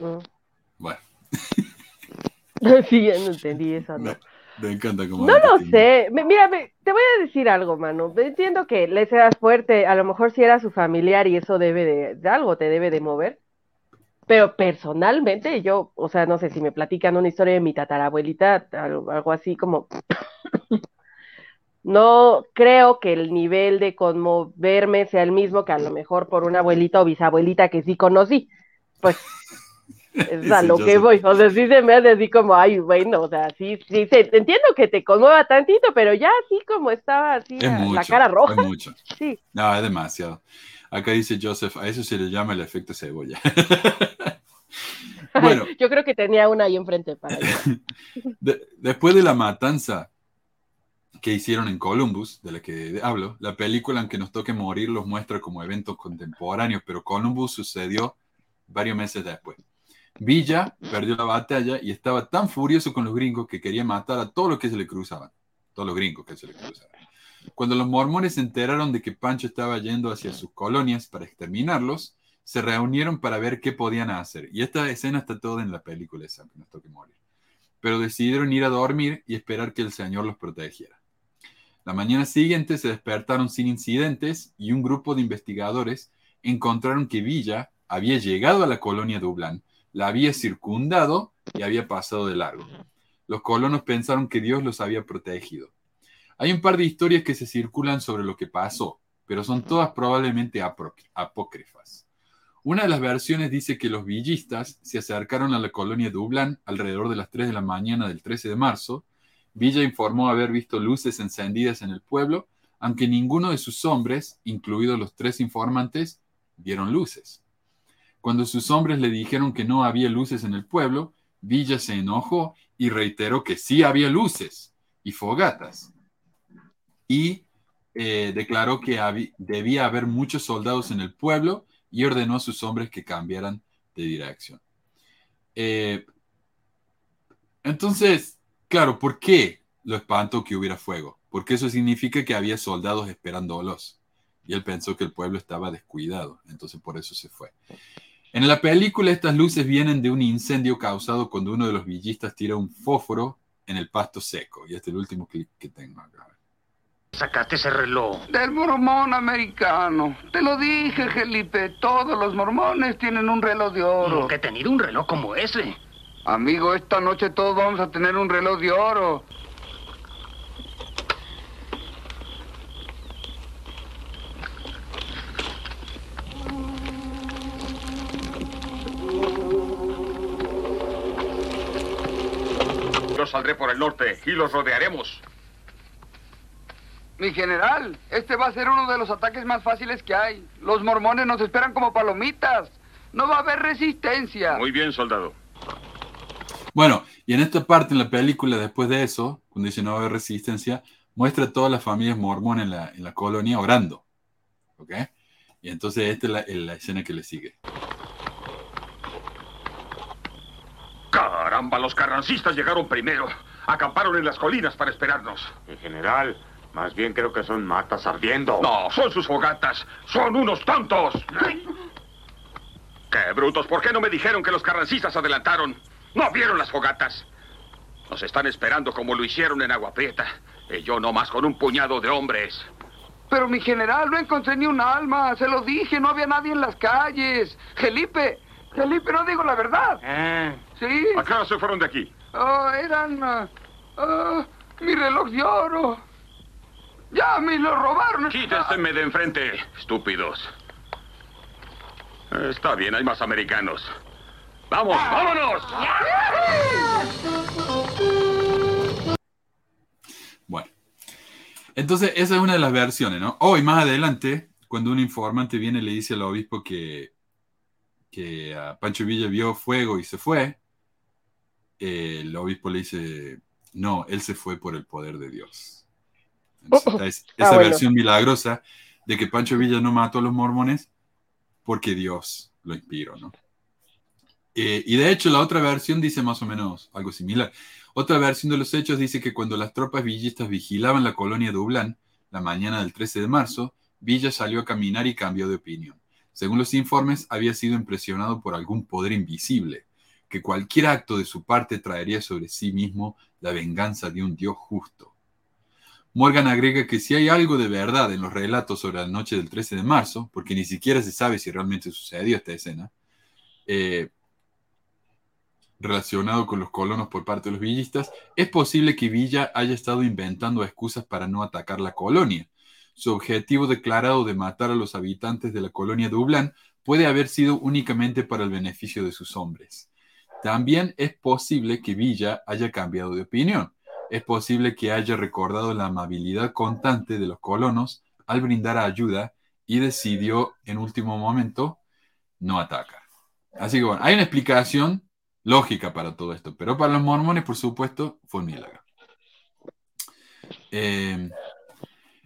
F: Mm.
D: Bueno,
F: Sí, ya no entendí eso, ¿no?
D: me, me encanta cómo.
F: No lo sé. Me- Mira, me- te voy a decir algo, mano. Entiendo que le seas fuerte, a lo mejor si era su familiar y eso debe de, de algo te debe de mover. Pero personalmente yo, o sea, no sé si me platican una historia de mi tatarabuelita, algo, algo así como... No creo que el nivel de conmoverme sea el mismo que a lo mejor por una abuelita o bisabuelita que sí conocí. Pues es
D: Sí,
F: a lo que
D: sé.
F: voy. O sea, sí se me hace así como, ay, bueno, o sea, sí, sí, se- entiendo que te conmueva tantito, pero ya así como estaba así,
D: Es
F: la,
D: mucho.
F: la cara roja,
D: Es mucho.
F: sí.
D: No, es demasiado. Acá dice Joseph, a eso se le llama el efecto cebolla. bueno,
F: Yo creo que tenía una ahí enfrente para
D: de- después de la matanza que hicieron en Columbus, de la que hablo, la película, aunque nos toque morir, los muestra como eventos contemporáneos, pero Columbus sucedió varios meses después. Villa perdió la batalla y estaba tan furioso con los gringos que quería matar a todos los que se le cruzaban, todos los gringos que se le cruzaban. Cuando los mormones se enteraron de que Pancho estaba yendo hacia sus colonias para exterminarlos, se reunieron para ver qué podían hacer. Y esta escena está toda en la película esa, que nos toque morir. Pero decidieron ir a dormir y esperar que el Señor los protegiera. La mañana siguiente se despertaron sin incidentes y un grupo de investigadores encontraron que Villa había llegado a la colonia Dublán, la había circundado y había pasado de largo. Los colonos pensaron que Dios los había protegido. Hay un par de historias que se circulan sobre lo que pasó, pero son todas probablemente apócrifas. Una de las versiones dice que los villistas se acercaron a la colonia Dublán alrededor de las 3 de la mañana del 13 de marzo. Villa informó haber visto luces encendidas en el pueblo, aunque ninguno de sus hombres, incluidos los tres informantes, vieron luces. Cuando sus hombres le dijeron que no había luces en el pueblo, Villa se enojó y reiteró que sí había luces y fogatas. Y eh, declaró que debía haber muchos soldados en el pueblo y ordenó a sus hombres que cambiaran de dirección. Eh, entonces, claro, ¿por qué lo espantó que hubiera fuego? Porque eso significa que había soldados esperándolos. Y él pensó que el pueblo estaba descuidado, entonces por eso se fue. En la película estas luces vienen de un incendio causado cuando uno de los villistas tira un fósforo en el pasto seco. Y este es el último clip que tengo acá
J: sacaste ese reloj?
K: Del mormón americano. Te lo dije, Felipe. Todos los mormones tienen un reloj de oro.
J: Nunca he tenido un reloj como ese.
K: Amigo, esta noche todos vamos a tener un reloj de oro.
L: Yo saldré por el norte y los rodearemos.
K: Mi general, este va a ser uno de los ataques más fáciles que hay. Los mormones nos esperan como palomitas. No va a haber resistencia.
L: Muy bien, soldado.
D: Bueno, y en esta parte en la película, después de eso, cuando dice no resistencia, muestra a todas las familias mormones en la, en la colonia orando. ¿Ok? Y entonces esta es la, la escena que le sigue.
L: Caramba, los carrancistas llegaron primero. Acamparon en las colinas para esperarnos.
M: En general, más bien creo que son matas ardiendo.
L: No, son sus fogatas. Son unos tontos. ¡Qué brutos! ¿Por qué no me dijeron que los carrancistas adelantaron? No vieron las fogatas. Nos están esperando como lo hicieron en Agua Prieta. Y yo nomás con un puñado de hombres.
K: Pero mi general, no encontré ni un alma. Se lo dije, no había nadie en las calles. Felipe, Felipe, no digo la verdad.
L: Ah.
K: Sí.
L: ¿A se fueron de aquí?
K: Oh, eran... Ah, ah, mi reloj de oro. ¡Ya me lo robaron!
L: Quíteseme de enfrente, estúpidos. Está bien, hay más americanos. ¡Vamos, vámonos!
D: Bueno. Entonces, esa es una de las versiones, ¿no? Hoy, más adelante, cuando un informante viene y le dice al obispo que, que Pancho Villa vio fuego y se fue, el obispo le dice, no, él se fue por el poder de Dios. Ah, esa versión milagrosa de que Pancho Villa no mató a los mormones porque Dios lo inspiró, ¿no? Eh, y de hecho la otra versión dice más o menos algo similar. Otra versión de los hechos dice que cuando las tropas villistas vigilaban la colonia de Dublán, la mañana del 13 de marzo, Villa salió a caminar y cambió de opinión. Según los informes, había sido impresionado por algún poder invisible, que cualquier acto de su parte traería sobre sí mismo la venganza de un Dios justo. Morgan agrega que si hay algo de verdad en los relatos sobre la noche del 13 de marzo, porque ni siquiera se sabe si realmente sucedió esta escena, eh, relacionado con los colonos por parte de los villistas, es posible que Villa haya estado inventando excusas para no atacar la colonia. Su objetivo declarado de matar a los habitantes de la colonia Dublán puede haber sido únicamente para el beneficio de sus hombres. También es posible que Villa haya cambiado de opinión es posible que haya recordado la amabilidad constante de los colonos al brindar ayuda y decidió en último momento no atacar. Así que bueno, hay una explicación lógica para todo esto, pero para los mormones, por supuesto, fue un milagro. Eh,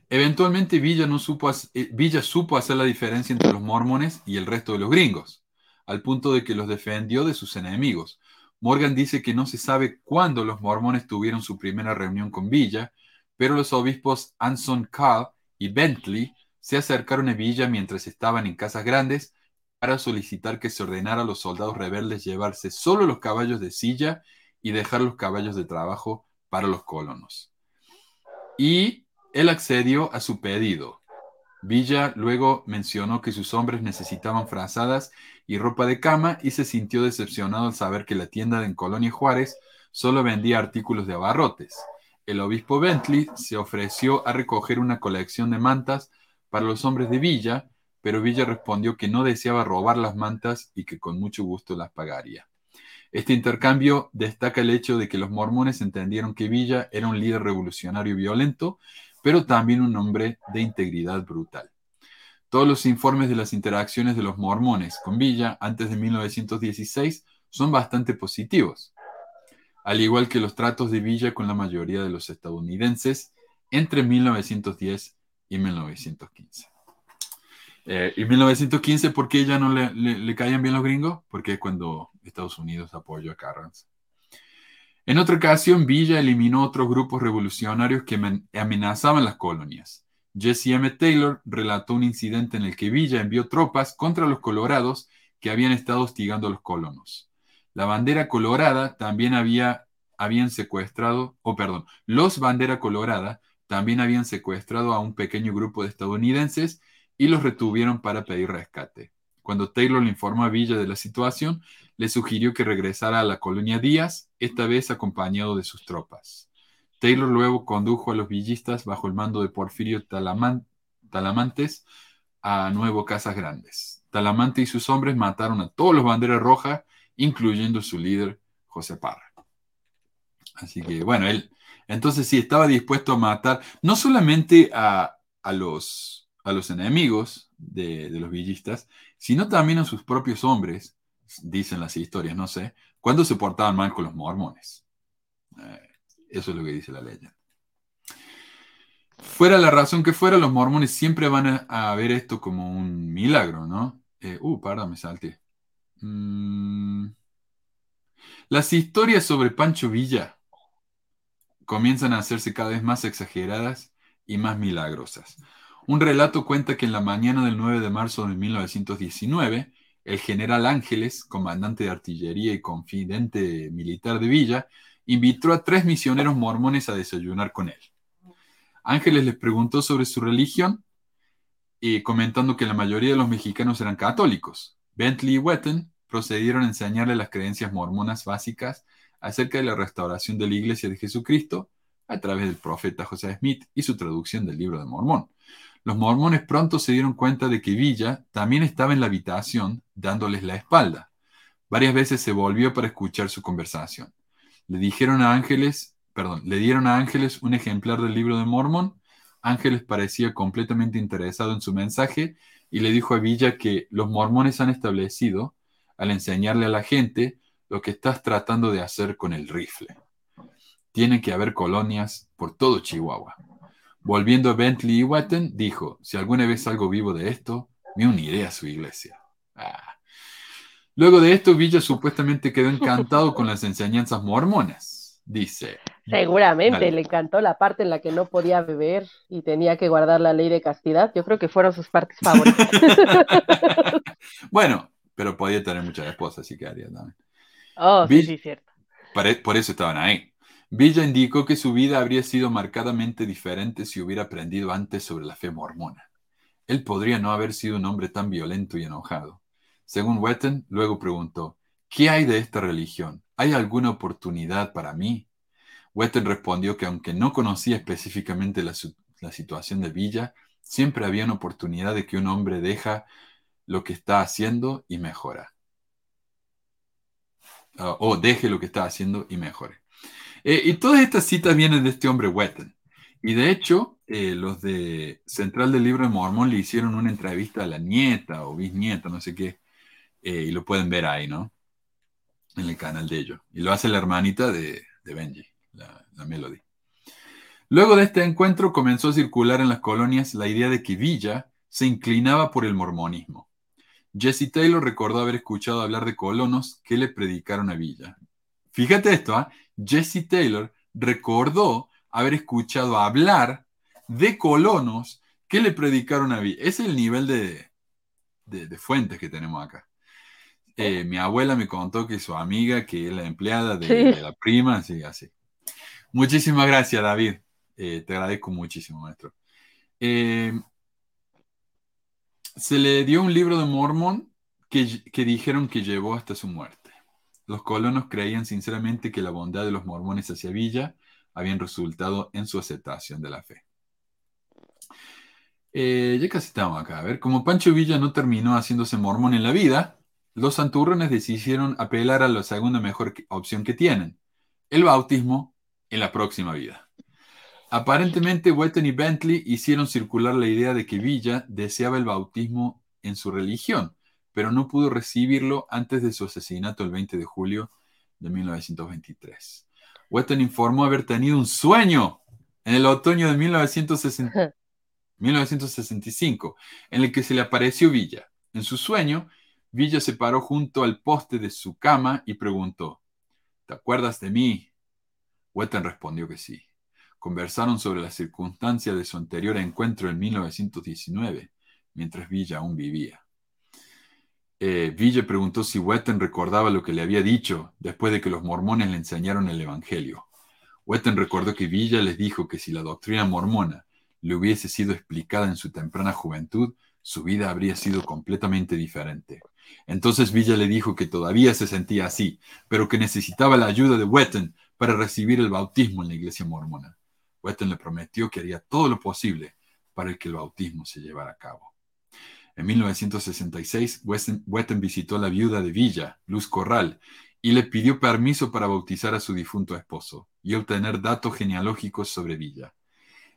D: eventualmente Villa, no supo, eh, Villa supo hacer la diferencia entre los mormones y el resto de los gringos, al punto de que los defendió de sus enemigos. Morgan dice que no se sabe cuándo los mormones tuvieron su primera reunión con Villa, pero los obispos Anson Carl y Bentley se acercaron a Villa mientras estaban en casas grandes para solicitar que se ordenara a los soldados rebeldes llevarse solo los caballos de silla y dejar los caballos de trabajo para los colonos. Y Él accedió a su pedido. Villa luego mencionó que sus hombres necesitaban frazadas y ropa de cama y se sintió decepcionado al saber que la tienda en Colonia Juárez solo vendía artículos de abarrotes. El obispo Bentley se ofreció a recoger una colección de mantas para los hombres de Villa, pero Villa respondió que no deseaba robar las mantas y que con mucho gusto las pagaría. Este intercambio destaca el hecho de que los mormones entendieron que Villa era un líder revolucionario violento, pero también un hombre de integridad brutal. Todos los informes de las interacciones de los mormones con Villa antes de 1916 son bastante positivos, al igual que los tratos de Villa con la mayoría de los estadounidenses entre 1910 y 1915. Eh, y 1915, ¿por qué ya no le, caían bien los gringos? Porque cuando Estados Unidos apoyó a Carranza. En otra ocasión, Villa eliminó otros grupos revolucionarios que amenazaban las colonias. Jesse M. Taylor relató un incidente en el que Villa envió tropas contra los colorados que habían estado hostigando a los colonos. La bandera colorada también había, habían secuestrado, o perdón, los bandera colorada también habían secuestrado a un pequeño grupo de estadounidenses y los retuvieron para pedir rescate. Cuando Taylor le informó a Villa de la situación, le sugirió que regresara a la colonia Díaz, esta vez acompañado de sus tropas. Taylor luego condujo a los villistas bajo el mando de Porfirio Talamantes a Nuevo Casas Grandes. Talamante y sus hombres mataron a todos los banderas rojas, incluyendo su líder, José Parra. Así que, bueno, él entonces sí estaba dispuesto a matar no solamente a, a los a los enemigos de, los villistas, sino también a sus propios hombres, dicen las historias, no sé, cuando se portaban mal con los mormones. Eh, eso es lo que dice la leyenda. Fuera la razón que fuera, los mormones siempre van a, ver esto como un milagro, ¿no? Eh, uh, parda, me salté. Mm. Las historias sobre Pancho Villa comienzan a hacerse cada vez más exageradas y más milagrosas. Un relato cuenta que en la mañana del 9 de marzo de 1919, el general Ángeles, comandante de artillería y confidente militar de Villa, invitó a tres misioneros mormones a desayunar con él. Ángeles les preguntó sobre su religión y comentando que la mayoría de los mexicanos eran católicos. Bentley y Wetton procedieron a enseñarle las creencias mormonas básicas acerca de la restauración de la Iglesia de Jesucristo a través del profeta José Smith y su traducción del libro de Mormón. Los mormones pronto se dieron cuenta de que Villa también estaba en la habitación dándoles la espalda. Varias veces se volvió para escuchar su conversación. Le dijeron a Ángeles, perdón, le dieron a Ángeles un ejemplar del libro de Mormón. Ángeles parecía completamente interesado en su mensaje y le dijo a Villa que los mormones han establecido, al enseñarle a la gente, lo que estás tratando de hacer con el rifle. Tiene que haber colonias por todo Chihuahua. Volviendo a Bentley y Wetton, dijo, si alguna vez salgo vivo de esto, me uniré a su iglesia. Ah. Luego de esto, Villa supuestamente quedó encantado con las enseñanzas mormonas. Dice.
F: Seguramente le encantó la parte en la que no podía beber y tenía que guardar la ley de castidad. Yo creo que fueron sus partes favoritas.
D: bueno, pero podía tener muchas esposas, así que haría también.
F: Oh, sí, sí, cierto.
D: Por eso estaban ahí. Villa indicó que su vida habría sido marcadamente diferente si hubiera aprendido antes sobre la fe mormona. Él podría no haber sido un hombre tan violento y enojado. Según Wetton, luego preguntó, ¿qué hay de esta religión? ¿Hay alguna oportunidad para mí? Wetton respondió que aunque no conocía específicamente la, situación de Villa, siempre había una oportunidad de que un hombre deja lo que está haciendo y mejora. Ah, o deje lo que está haciendo y mejore. Eh, y todas estas citas vienen de este hombre Wetton. Y de hecho, eh, los de Central del Libro de Mormón le hicieron una entrevista a la nieta o bisnieta, no sé qué, eh, y lo pueden ver ahí, ¿no? En el canal de ellos. Y lo hace la hermanita de, Benji, la, la, Melody. Luego de este encuentro comenzó a circular en las colonias la idea de que Villa se inclinaba por el mormonismo. Jesse Taylor recordó haber escuchado hablar de colonos que le predicaron a Villa. Fíjate esto, ¿ah? Jesse Taylor recordó haber escuchado hablar de colonos que le predicaron a Villa. Es el nivel de, de, fuentes que tenemos acá. Eh, mi abuela me contó que su amiga, que es la empleada de, la prima, así, así. Muchísimas gracias, David. Eh, te agradezco muchísimo, maestro. Eh, se le dio un libro de Mormón que, que dijeron que llevó hasta su muerte. Los colonos creían sinceramente que la bondad de los mormones hacia Villa habían resultado en su aceptación de la fe. Eh, ya casi estamos acá. A ver, como Pancho Villa no terminó haciéndose mormón en la vida, los santurrones decidieron apelar a la segunda mejor opción que tienen, el bautismo en la próxima vida. Aparentemente, Wetton y Bentley hicieron circular la idea de que Villa deseaba el bautismo en su religión, pero no pudo recibirlo antes de su asesinato el 20 de julio de 1923. Wetton informó haber tenido un sueño en el otoño de 1960, 1965, en el que se le apareció Villa. En su sueño, Villa se paró junto al poste de su cama y preguntó, ¿Te acuerdas de mí? Wetton respondió que sí. Conversaron sobre las circunstancias de su anterior encuentro en 1919, mientras Villa aún vivía. Eh, Villa preguntó si Wetton recordaba lo que le había dicho después de que los mormones le enseñaron el Evangelio. Wetton recordó que Villa les dijo que si la doctrina mormona le hubiese sido explicada en su temprana juventud, su vida habría sido completamente diferente. Entonces Villa le dijo que todavía se sentía así, pero que necesitaba la ayuda de Wetton para recibir el bautismo en la iglesia mormona. Wetton le prometió que haría todo lo posible para que el bautismo se llevara a cabo. En 1966, Wetton visitó a la viuda de Villa, Luz Corral, y le pidió permiso para bautizar a su difunto esposo y obtener datos genealógicos sobre Villa.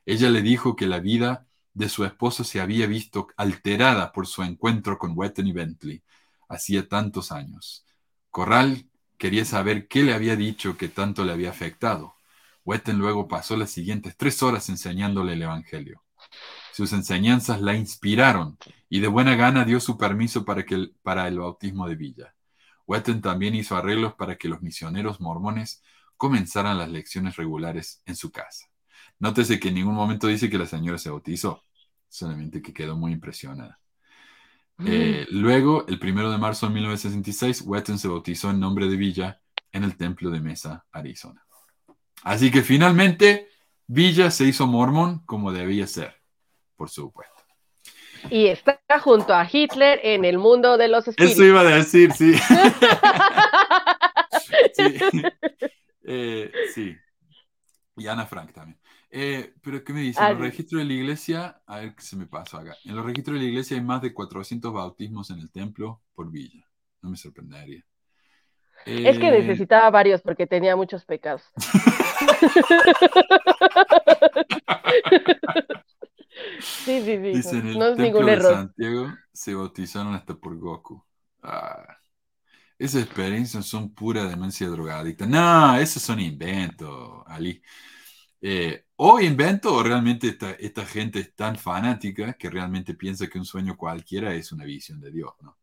D: Ella le dijo que la vida de su esposo se había visto alterada por su encuentro con Wetton y Bentley hacía tantos años. Corral quería saber qué le había dicho que tanto le había afectado. Wetton luego pasó las siguientes tres horas enseñándole el Evangelio. Sus enseñanzas la inspiraron y de buena gana dio su permiso para, que el, para el bautismo de Villa. Wetton también hizo arreglos para que los misioneros mormones comenzaran las lecciones regulares en su casa. Nótese que en ningún momento dice que la señora se bautizó, solamente que quedó muy impresionada. Mm. Eh, luego, el primero de marzo de 1966, Wetton se bautizó en nombre de Villa en el templo de Mesa, Arizona. Así que finalmente, Villa se hizo mormón como debía ser, por supuesto.
F: Y está junto a Hitler en el mundo de los espíritus.
D: Eso iba a decir, sí. sí. Eh, sí. Y Ana Frank también. Eh, pero ¿qué me dice? En los registros de la iglesia, a ver qué se me pasa acá. En los registros de la iglesia hay más de 400 bautismos en el templo por villa. No me sorprendería.
F: Es que eh, necesitaba varios porque tenía muchos pecados. sí, sí, sí. no es ningún error. De
D: Santiago se bautizaron hasta por Goku. Ah, esas experiencias son pura demencia drogadicta. No, esos son inventos, Ali. Eh, o invento, o realmente esta, esta gente es tan fanática que realmente piensa que un sueño cualquiera es una visión de Dios, ¿no?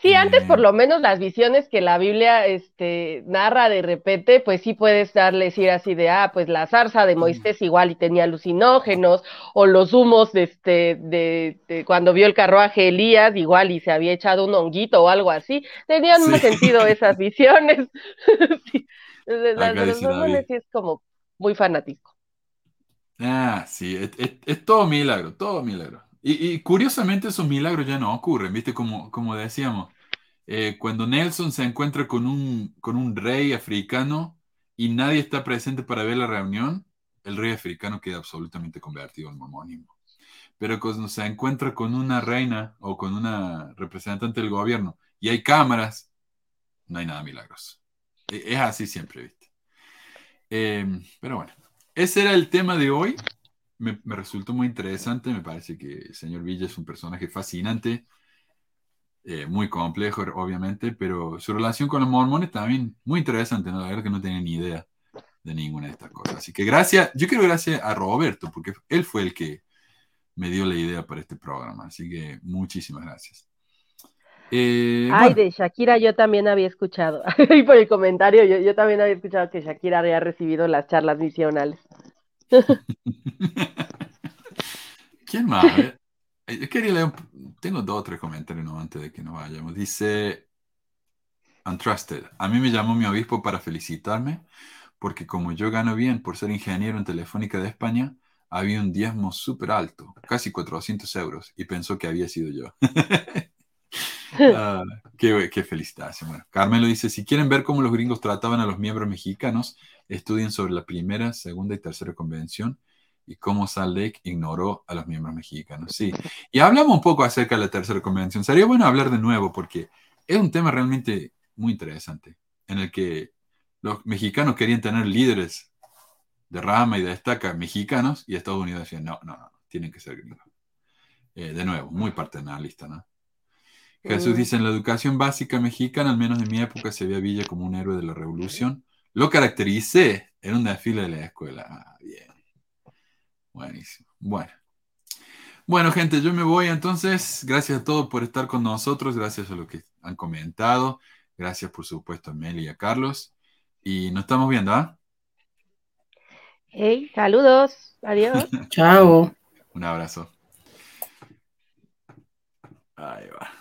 F: Sí, antes por lo menos las visiones que la Biblia este, narra de repente, pues sí puedes darle decir así de, ah, pues la zarza de Moisés igual y tenía alucinógenos, o los humos de, este, de, cuando vio el carruaje Elías, igual y se había echado un honguito o algo así. Tenían un sentido esas visiones. sí. Las de los sí es como muy fanático.
D: Ah, sí, es, todo milagro, todo milagro. Y, curiosamente esos milagros ya no ocurren, ¿viste? Como, como decíamos, eh, cuando Nelson se encuentra con un, con un rey africano y nadie está presente para ver la reunión, el rey africano queda absolutamente convertido en mormónimo. Pero cuando se encuentra con una reina o con una representante del gobierno y hay cámaras, no hay nada milagroso. E, es así siempre, ¿viste? Em, pero bueno, ese era el tema de hoy. Me, resultó muy interesante. Me parece que el señor Villa es un personaje fascinante, eh, muy complejo, obviamente, pero su relación con los mormones también muy interesante. ¿no? La verdad que no tenía ni idea de ninguna de estas cosas. Así que gracias, yo quiero gracias a Roberto, porque él fue el que me dio la idea para este programa. Así que muchísimas gracias.
F: Eh, Ay, de Shakira yo también había escuchado, y por el comentario, yo, también había escuchado que Shakira había recibido las charlas misionales.
D: ¿Quién más? Eh, quería leer Tengo dos o tres comentarios ¿no? antes de que nos vayamos. Dice Untrusted. A mí me llamó mi obispo para felicitarme porque como yo gano bien por ser ingeniero en Telefónica de España, había un diezmo súper alto, casi 400 euros, y pensó que había sido yo. Ah, qué, qué felicidad. Bueno, Carmelo dice, si quieren ver cómo los gringos trataban a los miembros mexicanos, estudien sobre la primera, segunda y tercera convención y cómo Salt Lake ignoró a los miembros mexicanos. Sí, y hablamos un poco acerca de la tercera convención. Sería bueno hablar de nuevo porque es un tema realmente muy interesante, en el que los mexicanos querían tener líderes de rama y de estaca mexicanos y Estados Unidos decía, no, no, no, tienen que ser gringos. Eh, de nuevo, muy paternalista, ¿no? Jesús mm. dice, en la educación básica mexicana, al menos en mi época, se veía a Villa como un héroe de la revolución. Lo caractericé en un desfile de la escuela. Ah, bien. Buenísimo. Bueno. Bueno, gente, yo me voy entonces. Gracias a todos por estar con nosotros. Gracias a los que han comentado. Gracias, por supuesto, a Meli y a Carlos. Y nos estamos viendo, ¿ah?
F: Hey, saludos. Adiós.
E: Chao.
D: Un abrazo. Ahí va.